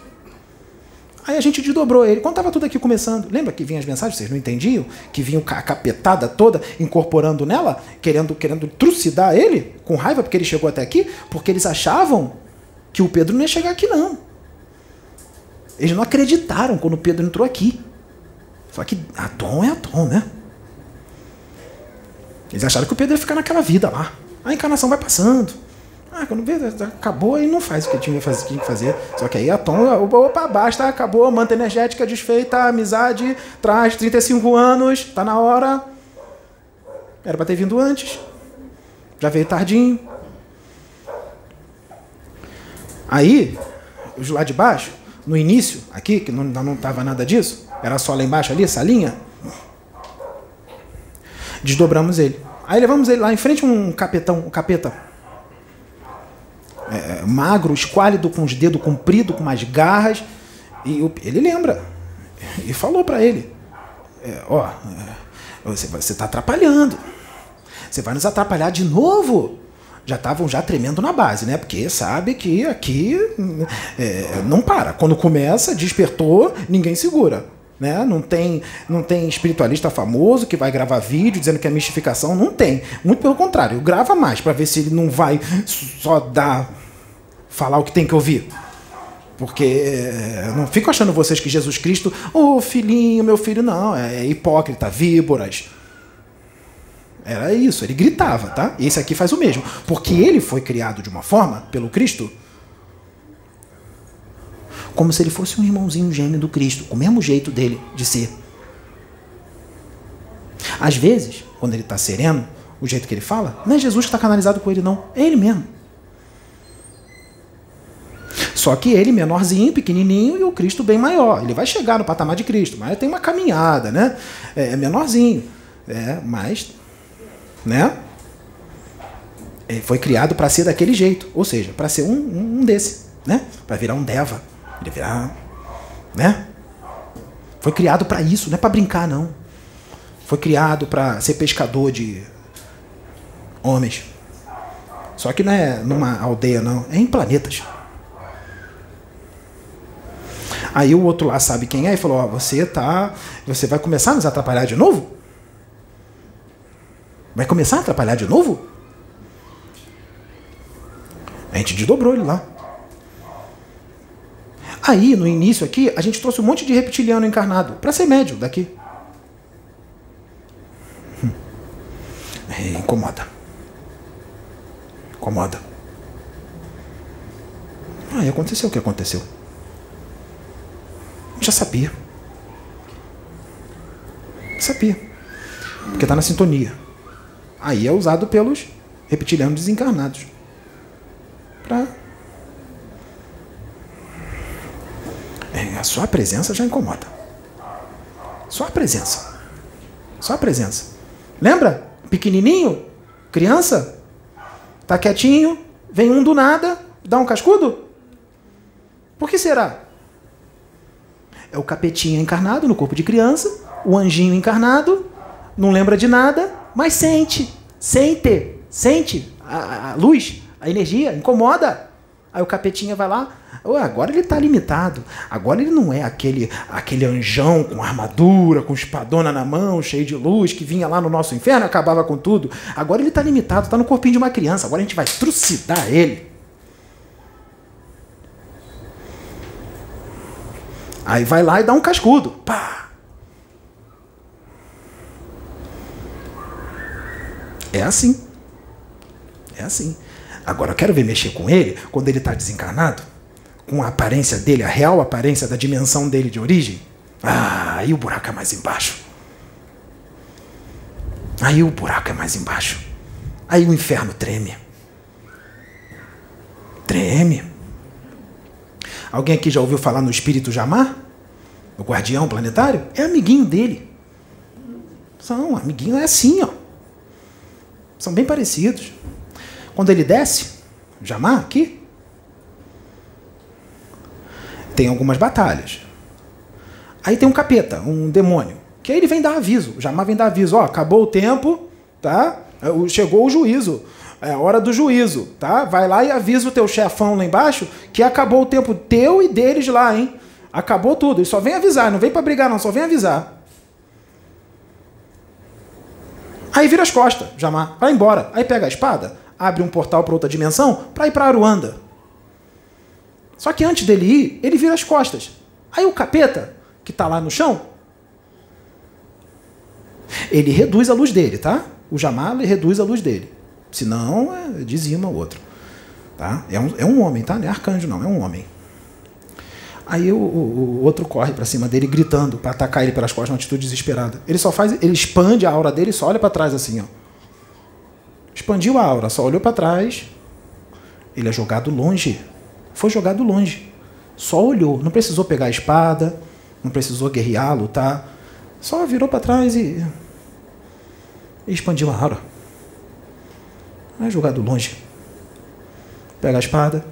Aí a gente desdobrou ele. Quando estava tudo aqui começando, lembra que vinham as mensagens, vocês não entendiam? Que vinha a capetada toda incorporando nela, querendo, querendo trucidar ele, com raiva porque ele chegou até aqui, porque eles achavam que o Pedro não ia chegar aqui, não. Eles não acreditaram quando o Pedro entrou aqui. Só que Atom é Atom, né? Eles acharam que o Pedro ia ficar naquela vida lá. A encarnação vai passando. Ah, quando vê, acabou e não faz o que tinha que fazer. Só que aí a Tom, opa, basta, acabou, manta energética desfeita, amizade, traz 35 anos, tá na hora. Era para ter vindo antes. Já veio tardinho. Aí, os lá de baixo, no início, aqui, que não, não tava nada disso, era só lá embaixo ali, essa linha. Desdobramos ele. Aí levamos ele lá em frente um capetão, um capeta. É, magro, esquálido, com os dedos compridos, com umas garras. E ele lembra. E falou para ele: é, Ó, é, você está atrapalhando. Você vai nos atrapalhar de novo. Já estavam já tremendo na base, né? Porque sabe que aqui é, não para. Quando começa, despertou, ninguém segura. Né? Não, tem, não tem espiritualista famoso que vai gravar vídeo dizendo que é mistificação. Não tem. Muito pelo contrário. Grava mais para ver se ele não vai só dar. Falar o que tem que ouvir. Porque é, não fico achando vocês que Jesus Cristo, ô oh, filhinho, meu filho, não, é hipócrita, víboras. Era isso, ele gritava, tá? Esse aqui faz o mesmo. Porque ele foi criado de uma forma, pelo Cristo, como se ele fosse um irmãozinho gêmeo do Cristo, com o mesmo jeito dele de ser. Às vezes, quando ele está sereno, o jeito que ele fala, não é Jesus que está canalizado com ele, não. É ele mesmo. Só que ele, menorzinho, pequenininho, e o Cristo bem maior. Ele vai chegar no patamar de Cristo, mas tem uma caminhada, né? É, é menorzinho. É, mas, né? Ele foi criado para ser daquele jeito, ou seja, para ser um, um, um desse, né? Para virar um Deva. Ele virar, né? Foi criado para isso, não é para brincar não. Foi criado para ser pescador de homens. Só que não é numa aldeia não, é em planetas. Aí o outro lá sabe quem é e falou: ó, você tá, você vai começar a nos atrapalhar de novo? Vai começar a atrapalhar de novo? A gente desdobrou ele lá. Aí, no início aqui, a gente trouxe um monte de reptiliano encarnado para ser médio daqui. É, incomoda. Incomoda. Aí aconteceu o que aconteceu. Já sabia. Sabia. Porque está na sintonia. Aí é usado pelos reptilianos desencarnados. Para É, a sua presença já incomoda. Só a presença. Só a presença. Lembra? Pequenininho, criança, tá quietinho, vem um do nada, dá um cascudo? Por que será? É o capetinho encarnado no corpo de criança, o anjinho encarnado, não lembra de nada, mas sente, sente, sente a, a luz, a energia, incomoda. Aí o capetinha vai lá, agora ele está limitado. Agora ele não é aquele aquele anjão com armadura, com espadona na mão, cheio de luz, que vinha lá no nosso inferno acabava com tudo. Agora ele está limitado, está no corpinho de uma criança. Agora a gente vai trucidar ele. Aí vai lá e dá um cascudo. Pá! É assim. É assim. Agora, eu quero ver mexer com ele quando ele está desencarnado, com a aparência dele, a real aparência da dimensão dele de origem. Ah, aí o buraco é mais embaixo. Aí o buraco é mais embaixo. Aí o inferno treme. Treme. Alguém aqui já ouviu falar no espírito Jamar? O guardião planetário? É amiguinho dele. São, amiguinho é assim, ó. São bem parecidos. Quando ele desce, Jamar aqui, tem algumas batalhas. Aí tem um capeta, um demônio, que aí ele vem dar aviso. O Jamar vem dar aviso, ó, acabou o tempo, tá? Chegou o juízo. É hora do juízo, tá? Vai lá e avisa o teu chefão lá embaixo que acabou o tempo teu e deles lá, hein? Acabou tudo. Ele só vem avisar, não vem para brigar não, só vem avisar. Aí vira as costas, Jamar, vai embora. Aí pega a espada, abre um portal para outra dimensão para ir para Aruanda. Só que antes dele ir, ele vira as costas. Aí o capeta, que está lá no chão, ele reduz a luz dele, tá? O Jamar reduz a luz dele. Senão, é, dizima o outro. Tá? É, um, é um homem, tá? Não é arcanjo, não, é um homem. Aí o, o, o outro corre para cima dele, gritando, para atacar ele pelas costas, uma atitude desesperada. Ele só faz, ele expande a aura dele só olha para trás assim, ó. Expandiu a aura, só olhou para trás. Ele é jogado longe. Foi jogado longe. Só olhou, não precisou pegar a espada, não precisou guerrear, lutar. Só virou para trás e, e expandiu a aura. É jogado longe. Pega a espada,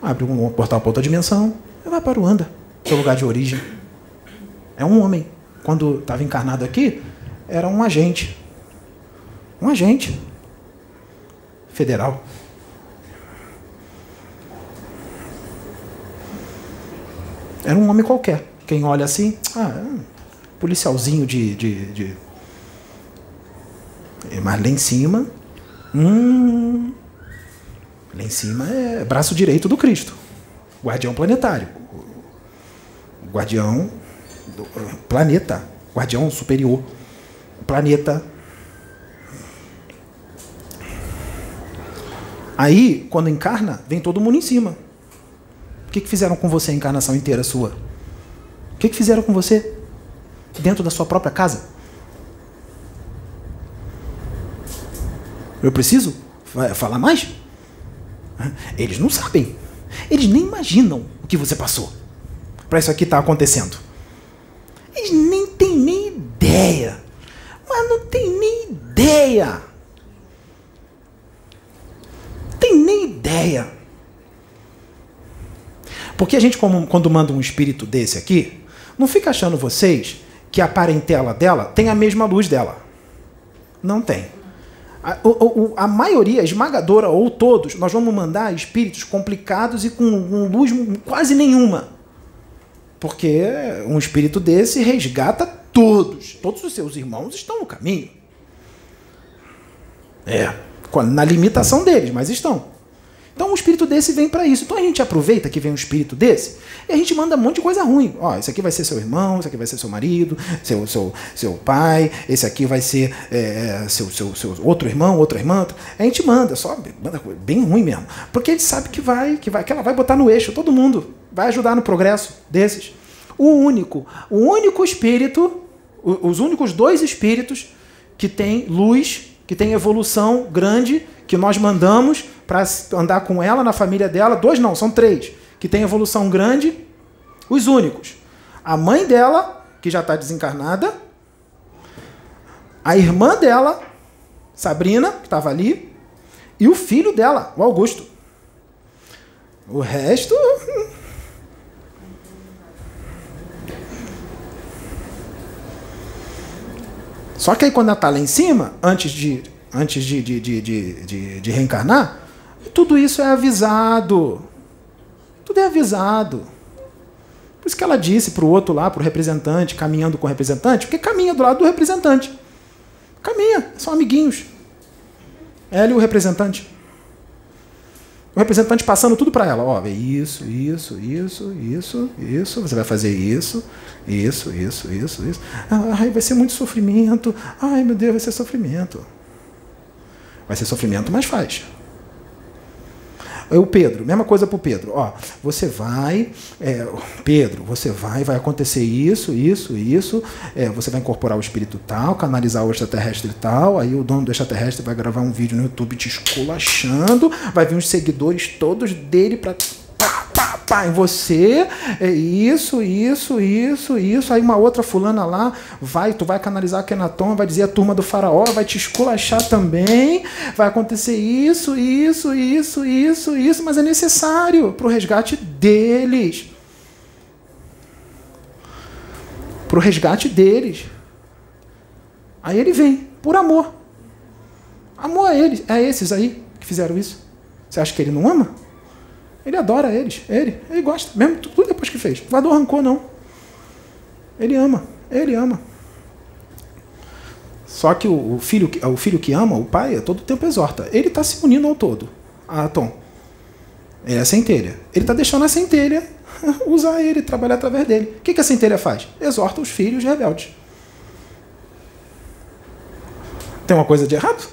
abre um portal para outra dimensão e vai para o Anda, seu lugar de origem. É um homem. Quando estava encarnado aqui, era um agente. Um agente federal. Era um homem qualquer. Quem olha assim, ah, é um policialzinho de, de, de. Mas lá em cima Hum, lá em cima é braço direito do Cristo, guardião planetário, guardião do planeta, guardião superior, planeta. Aí, quando encarna, vem todo mundo em cima. O que, que fizeram com você a encarnação inteira sua? O que, que fizeram com você dentro da sua própria casa? Eu preciso falar mais? Eles não sabem. Eles nem imaginam o que você passou para isso aqui estar tá acontecendo. Eles nem têm nem ideia. Mas não tem nem ideia. Tem nem ideia. Porque a gente, quando manda um espírito desse aqui, não fica achando vocês que a parentela dela tem a mesma luz dela. Não tem. A, a, a, maioria esmagadora, ou todos, nós vamos mandar espíritos complicados e com, com luz quase nenhuma. Porque um espírito desse resgata todos. Todos os seus irmãos estão no caminho. É, na limitação deles, mas estão. Então um espírito desse vem para isso. Então a gente aproveita que vem um espírito desse e a gente manda um monte de coisa ruim. Ó, esse aqui vai ser seu irmão, esse aqui vai ser seu marido, seu, seu, seu pai, esse aqui vai ser é, seu, seu, seu outro irmão, outra irmã. A gente manda, só manda bem ruim mesmo. Porque gente sabe que vai, que vai, que ela vai botar no eixo todo mundo, vai ajudar no progresso desses. O único, o único espírito, os únicos dois espíritos que tem luz, que tem evolução grande, que nós mandamos para andar com ela na família dela, dois não, são três, que tem evolução grande, os únicos. A mãe dela, que já está desencarnada, a irmã dela, Sabrina, que estava ali, e o filho dela, o Augusto. O resto. Só que aí quando ela está lá em cima, antes de, antes de, de, de, de, reencarnar, tudo isso é avisado. Tudo é avisado. Por isso que ela disse para o outro lá, para o representante, caminhando com o representante, porque caminha do lado do representante. Caminha, são amiguinhos. Ela e o representante. O representante passando tudo para ela. Ó, isso, isso, isso, isso, isso. Você vai fazer isso, isso, isso, isso, isso. Ai, vai ser muito sofrimento. Ai, meu Deus, vai ser sofrimento. Vai ser sofrimento, mas faz. O Pedro, mesma coisa para o Pedro. Ó, você vai, é, Pedro, você vai, vai acontecer isso, isso, isso. É, você vai incorporar o espírito tal, canalizar o extraterrestre tal. Aí o dono do extraterrestre vai gravar um vídeo no YouTube te esculachando. Vai vir os seguidores todos dele para pá, pá, pai, você é isso, isso, isso, isso. Aí uma outra fulana lá vai, tu vai canalizar Kenaton, vai dizer a turma do faraó, vai te esculachar também, vai acontecer isso, isso, isso, isso, isso, mas é necessário para o resgate deles. Para o resgate deles. Aí ele vem, por amor. Amor a eles, é esses aí que fizeram isso. Você acha que ele não ama? Ele adora eles, ele, ele gosta, mesmo tudo depois que fez. Não vai rancor, não. Ele ama, ele ama. Só que o, filho, o filho que ama, o pai, a todo tempo exorta. Ele está se unindo ao todo, a Tom. Ele é a centelha. Ele está deixando a centelha usar ele, trabalhar através dele. O que, que a centelha faz? Exorta os filhos rebeldes. Tem uma coisa de errado?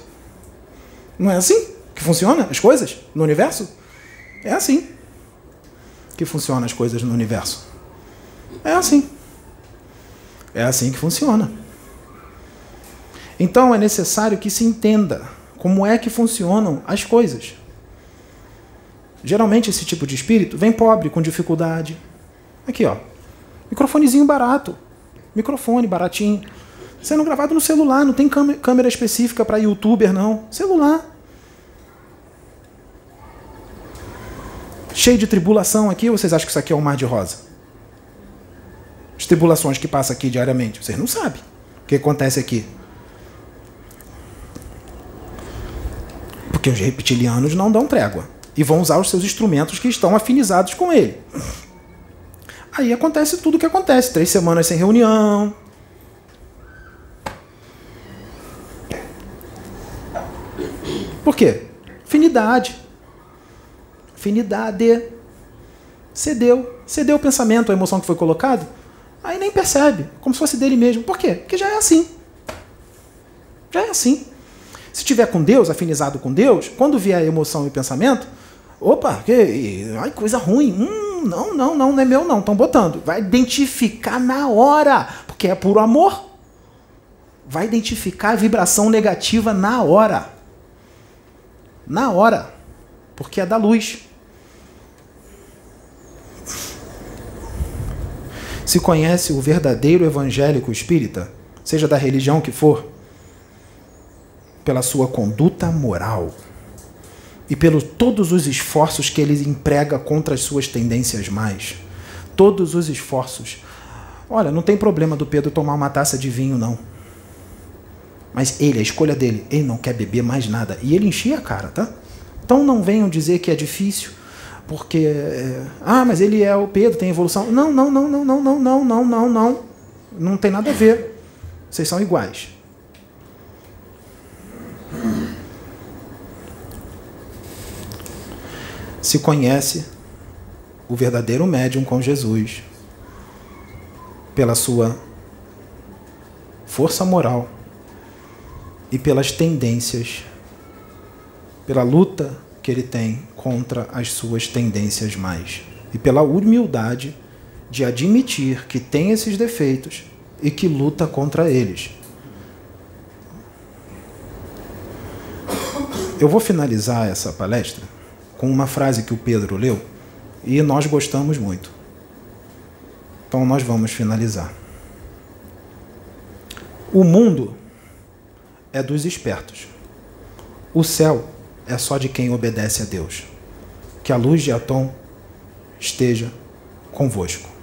Não é assim que funciona as coisas no universo? É assim que funcionam as coisas no universo. É assim. É assim que funciona. Então é necessário que se entenda como é que funcionam as coisas. Geralmente esse tipo de espírito vem pobre, com dificuldade. Aqui, ó. Microfonezinho barato. Microfone baratinho. Sendo gravado no celular, não tem câmera específica para youtuber, não. Celular. Cheio de tribulação aqui, ou vocês acham que isso aqui é um mar de rosa? As tribulações que passa aqui diariamente, vocês não sabem o que acontece aqui. Porque os reptilianos não dão trégua e vão usar os seus instrumentos que estão afinizados com ele. Aí acontece tudo o que acontece: três semanas sem reunião. Por quê? Afinidade afinidade. Cedeu. Cedeu o pensamento, a emoção que foi colocada. Aí nem percebe, como se fosse dele mesmo. Por quê? Porque já é assim. Já é assim. Se tiver com Deus, afinizado com Deus, quando vier a emoção e pensamento, opa, que, ai, coisa ruim. Hum, não, não, não, não é meu não, estão botando. Vai identificar na hora, porque é puro amor. Vai identificar a vibração negativa na hora. Na hora. Porque é da luz. Se conhece o verdadeiro evangélico espírita, seja da religião que for, pela sua conduta moral e pelos todos os esforços que ele emprega contra as suas tendências mais. Todos os esforços. Olha, não tem problema do Pedro tomar uma taça de vinho, não. Mas ele, a escolha dele, ele não quer beber mais nada. E ele enchia a cara, tá? Então não venham dizer que é difícil porque é, ah, mas ele é o Pedro, tem evolução. Não, não, não, não, não, não, não, não, não, não. Não tem nada a ver. Vocês são iguais. Se conhece o verdadeiro médium com Jesus pela sua força moral e pelas tendências, pela luta que ele tem contra as suas tendências mais. E pela humildade de admitir que tem esses defeitos e que luta contra eles. Eu vou finalizar essa palestra com uma frase que o Pedro leu e nós gostamos muito. Então nós vamos finalizar. O mundo é dos espertos. O céu é só de quem obedece a Deus. Que a luz de Atom esteja convosco.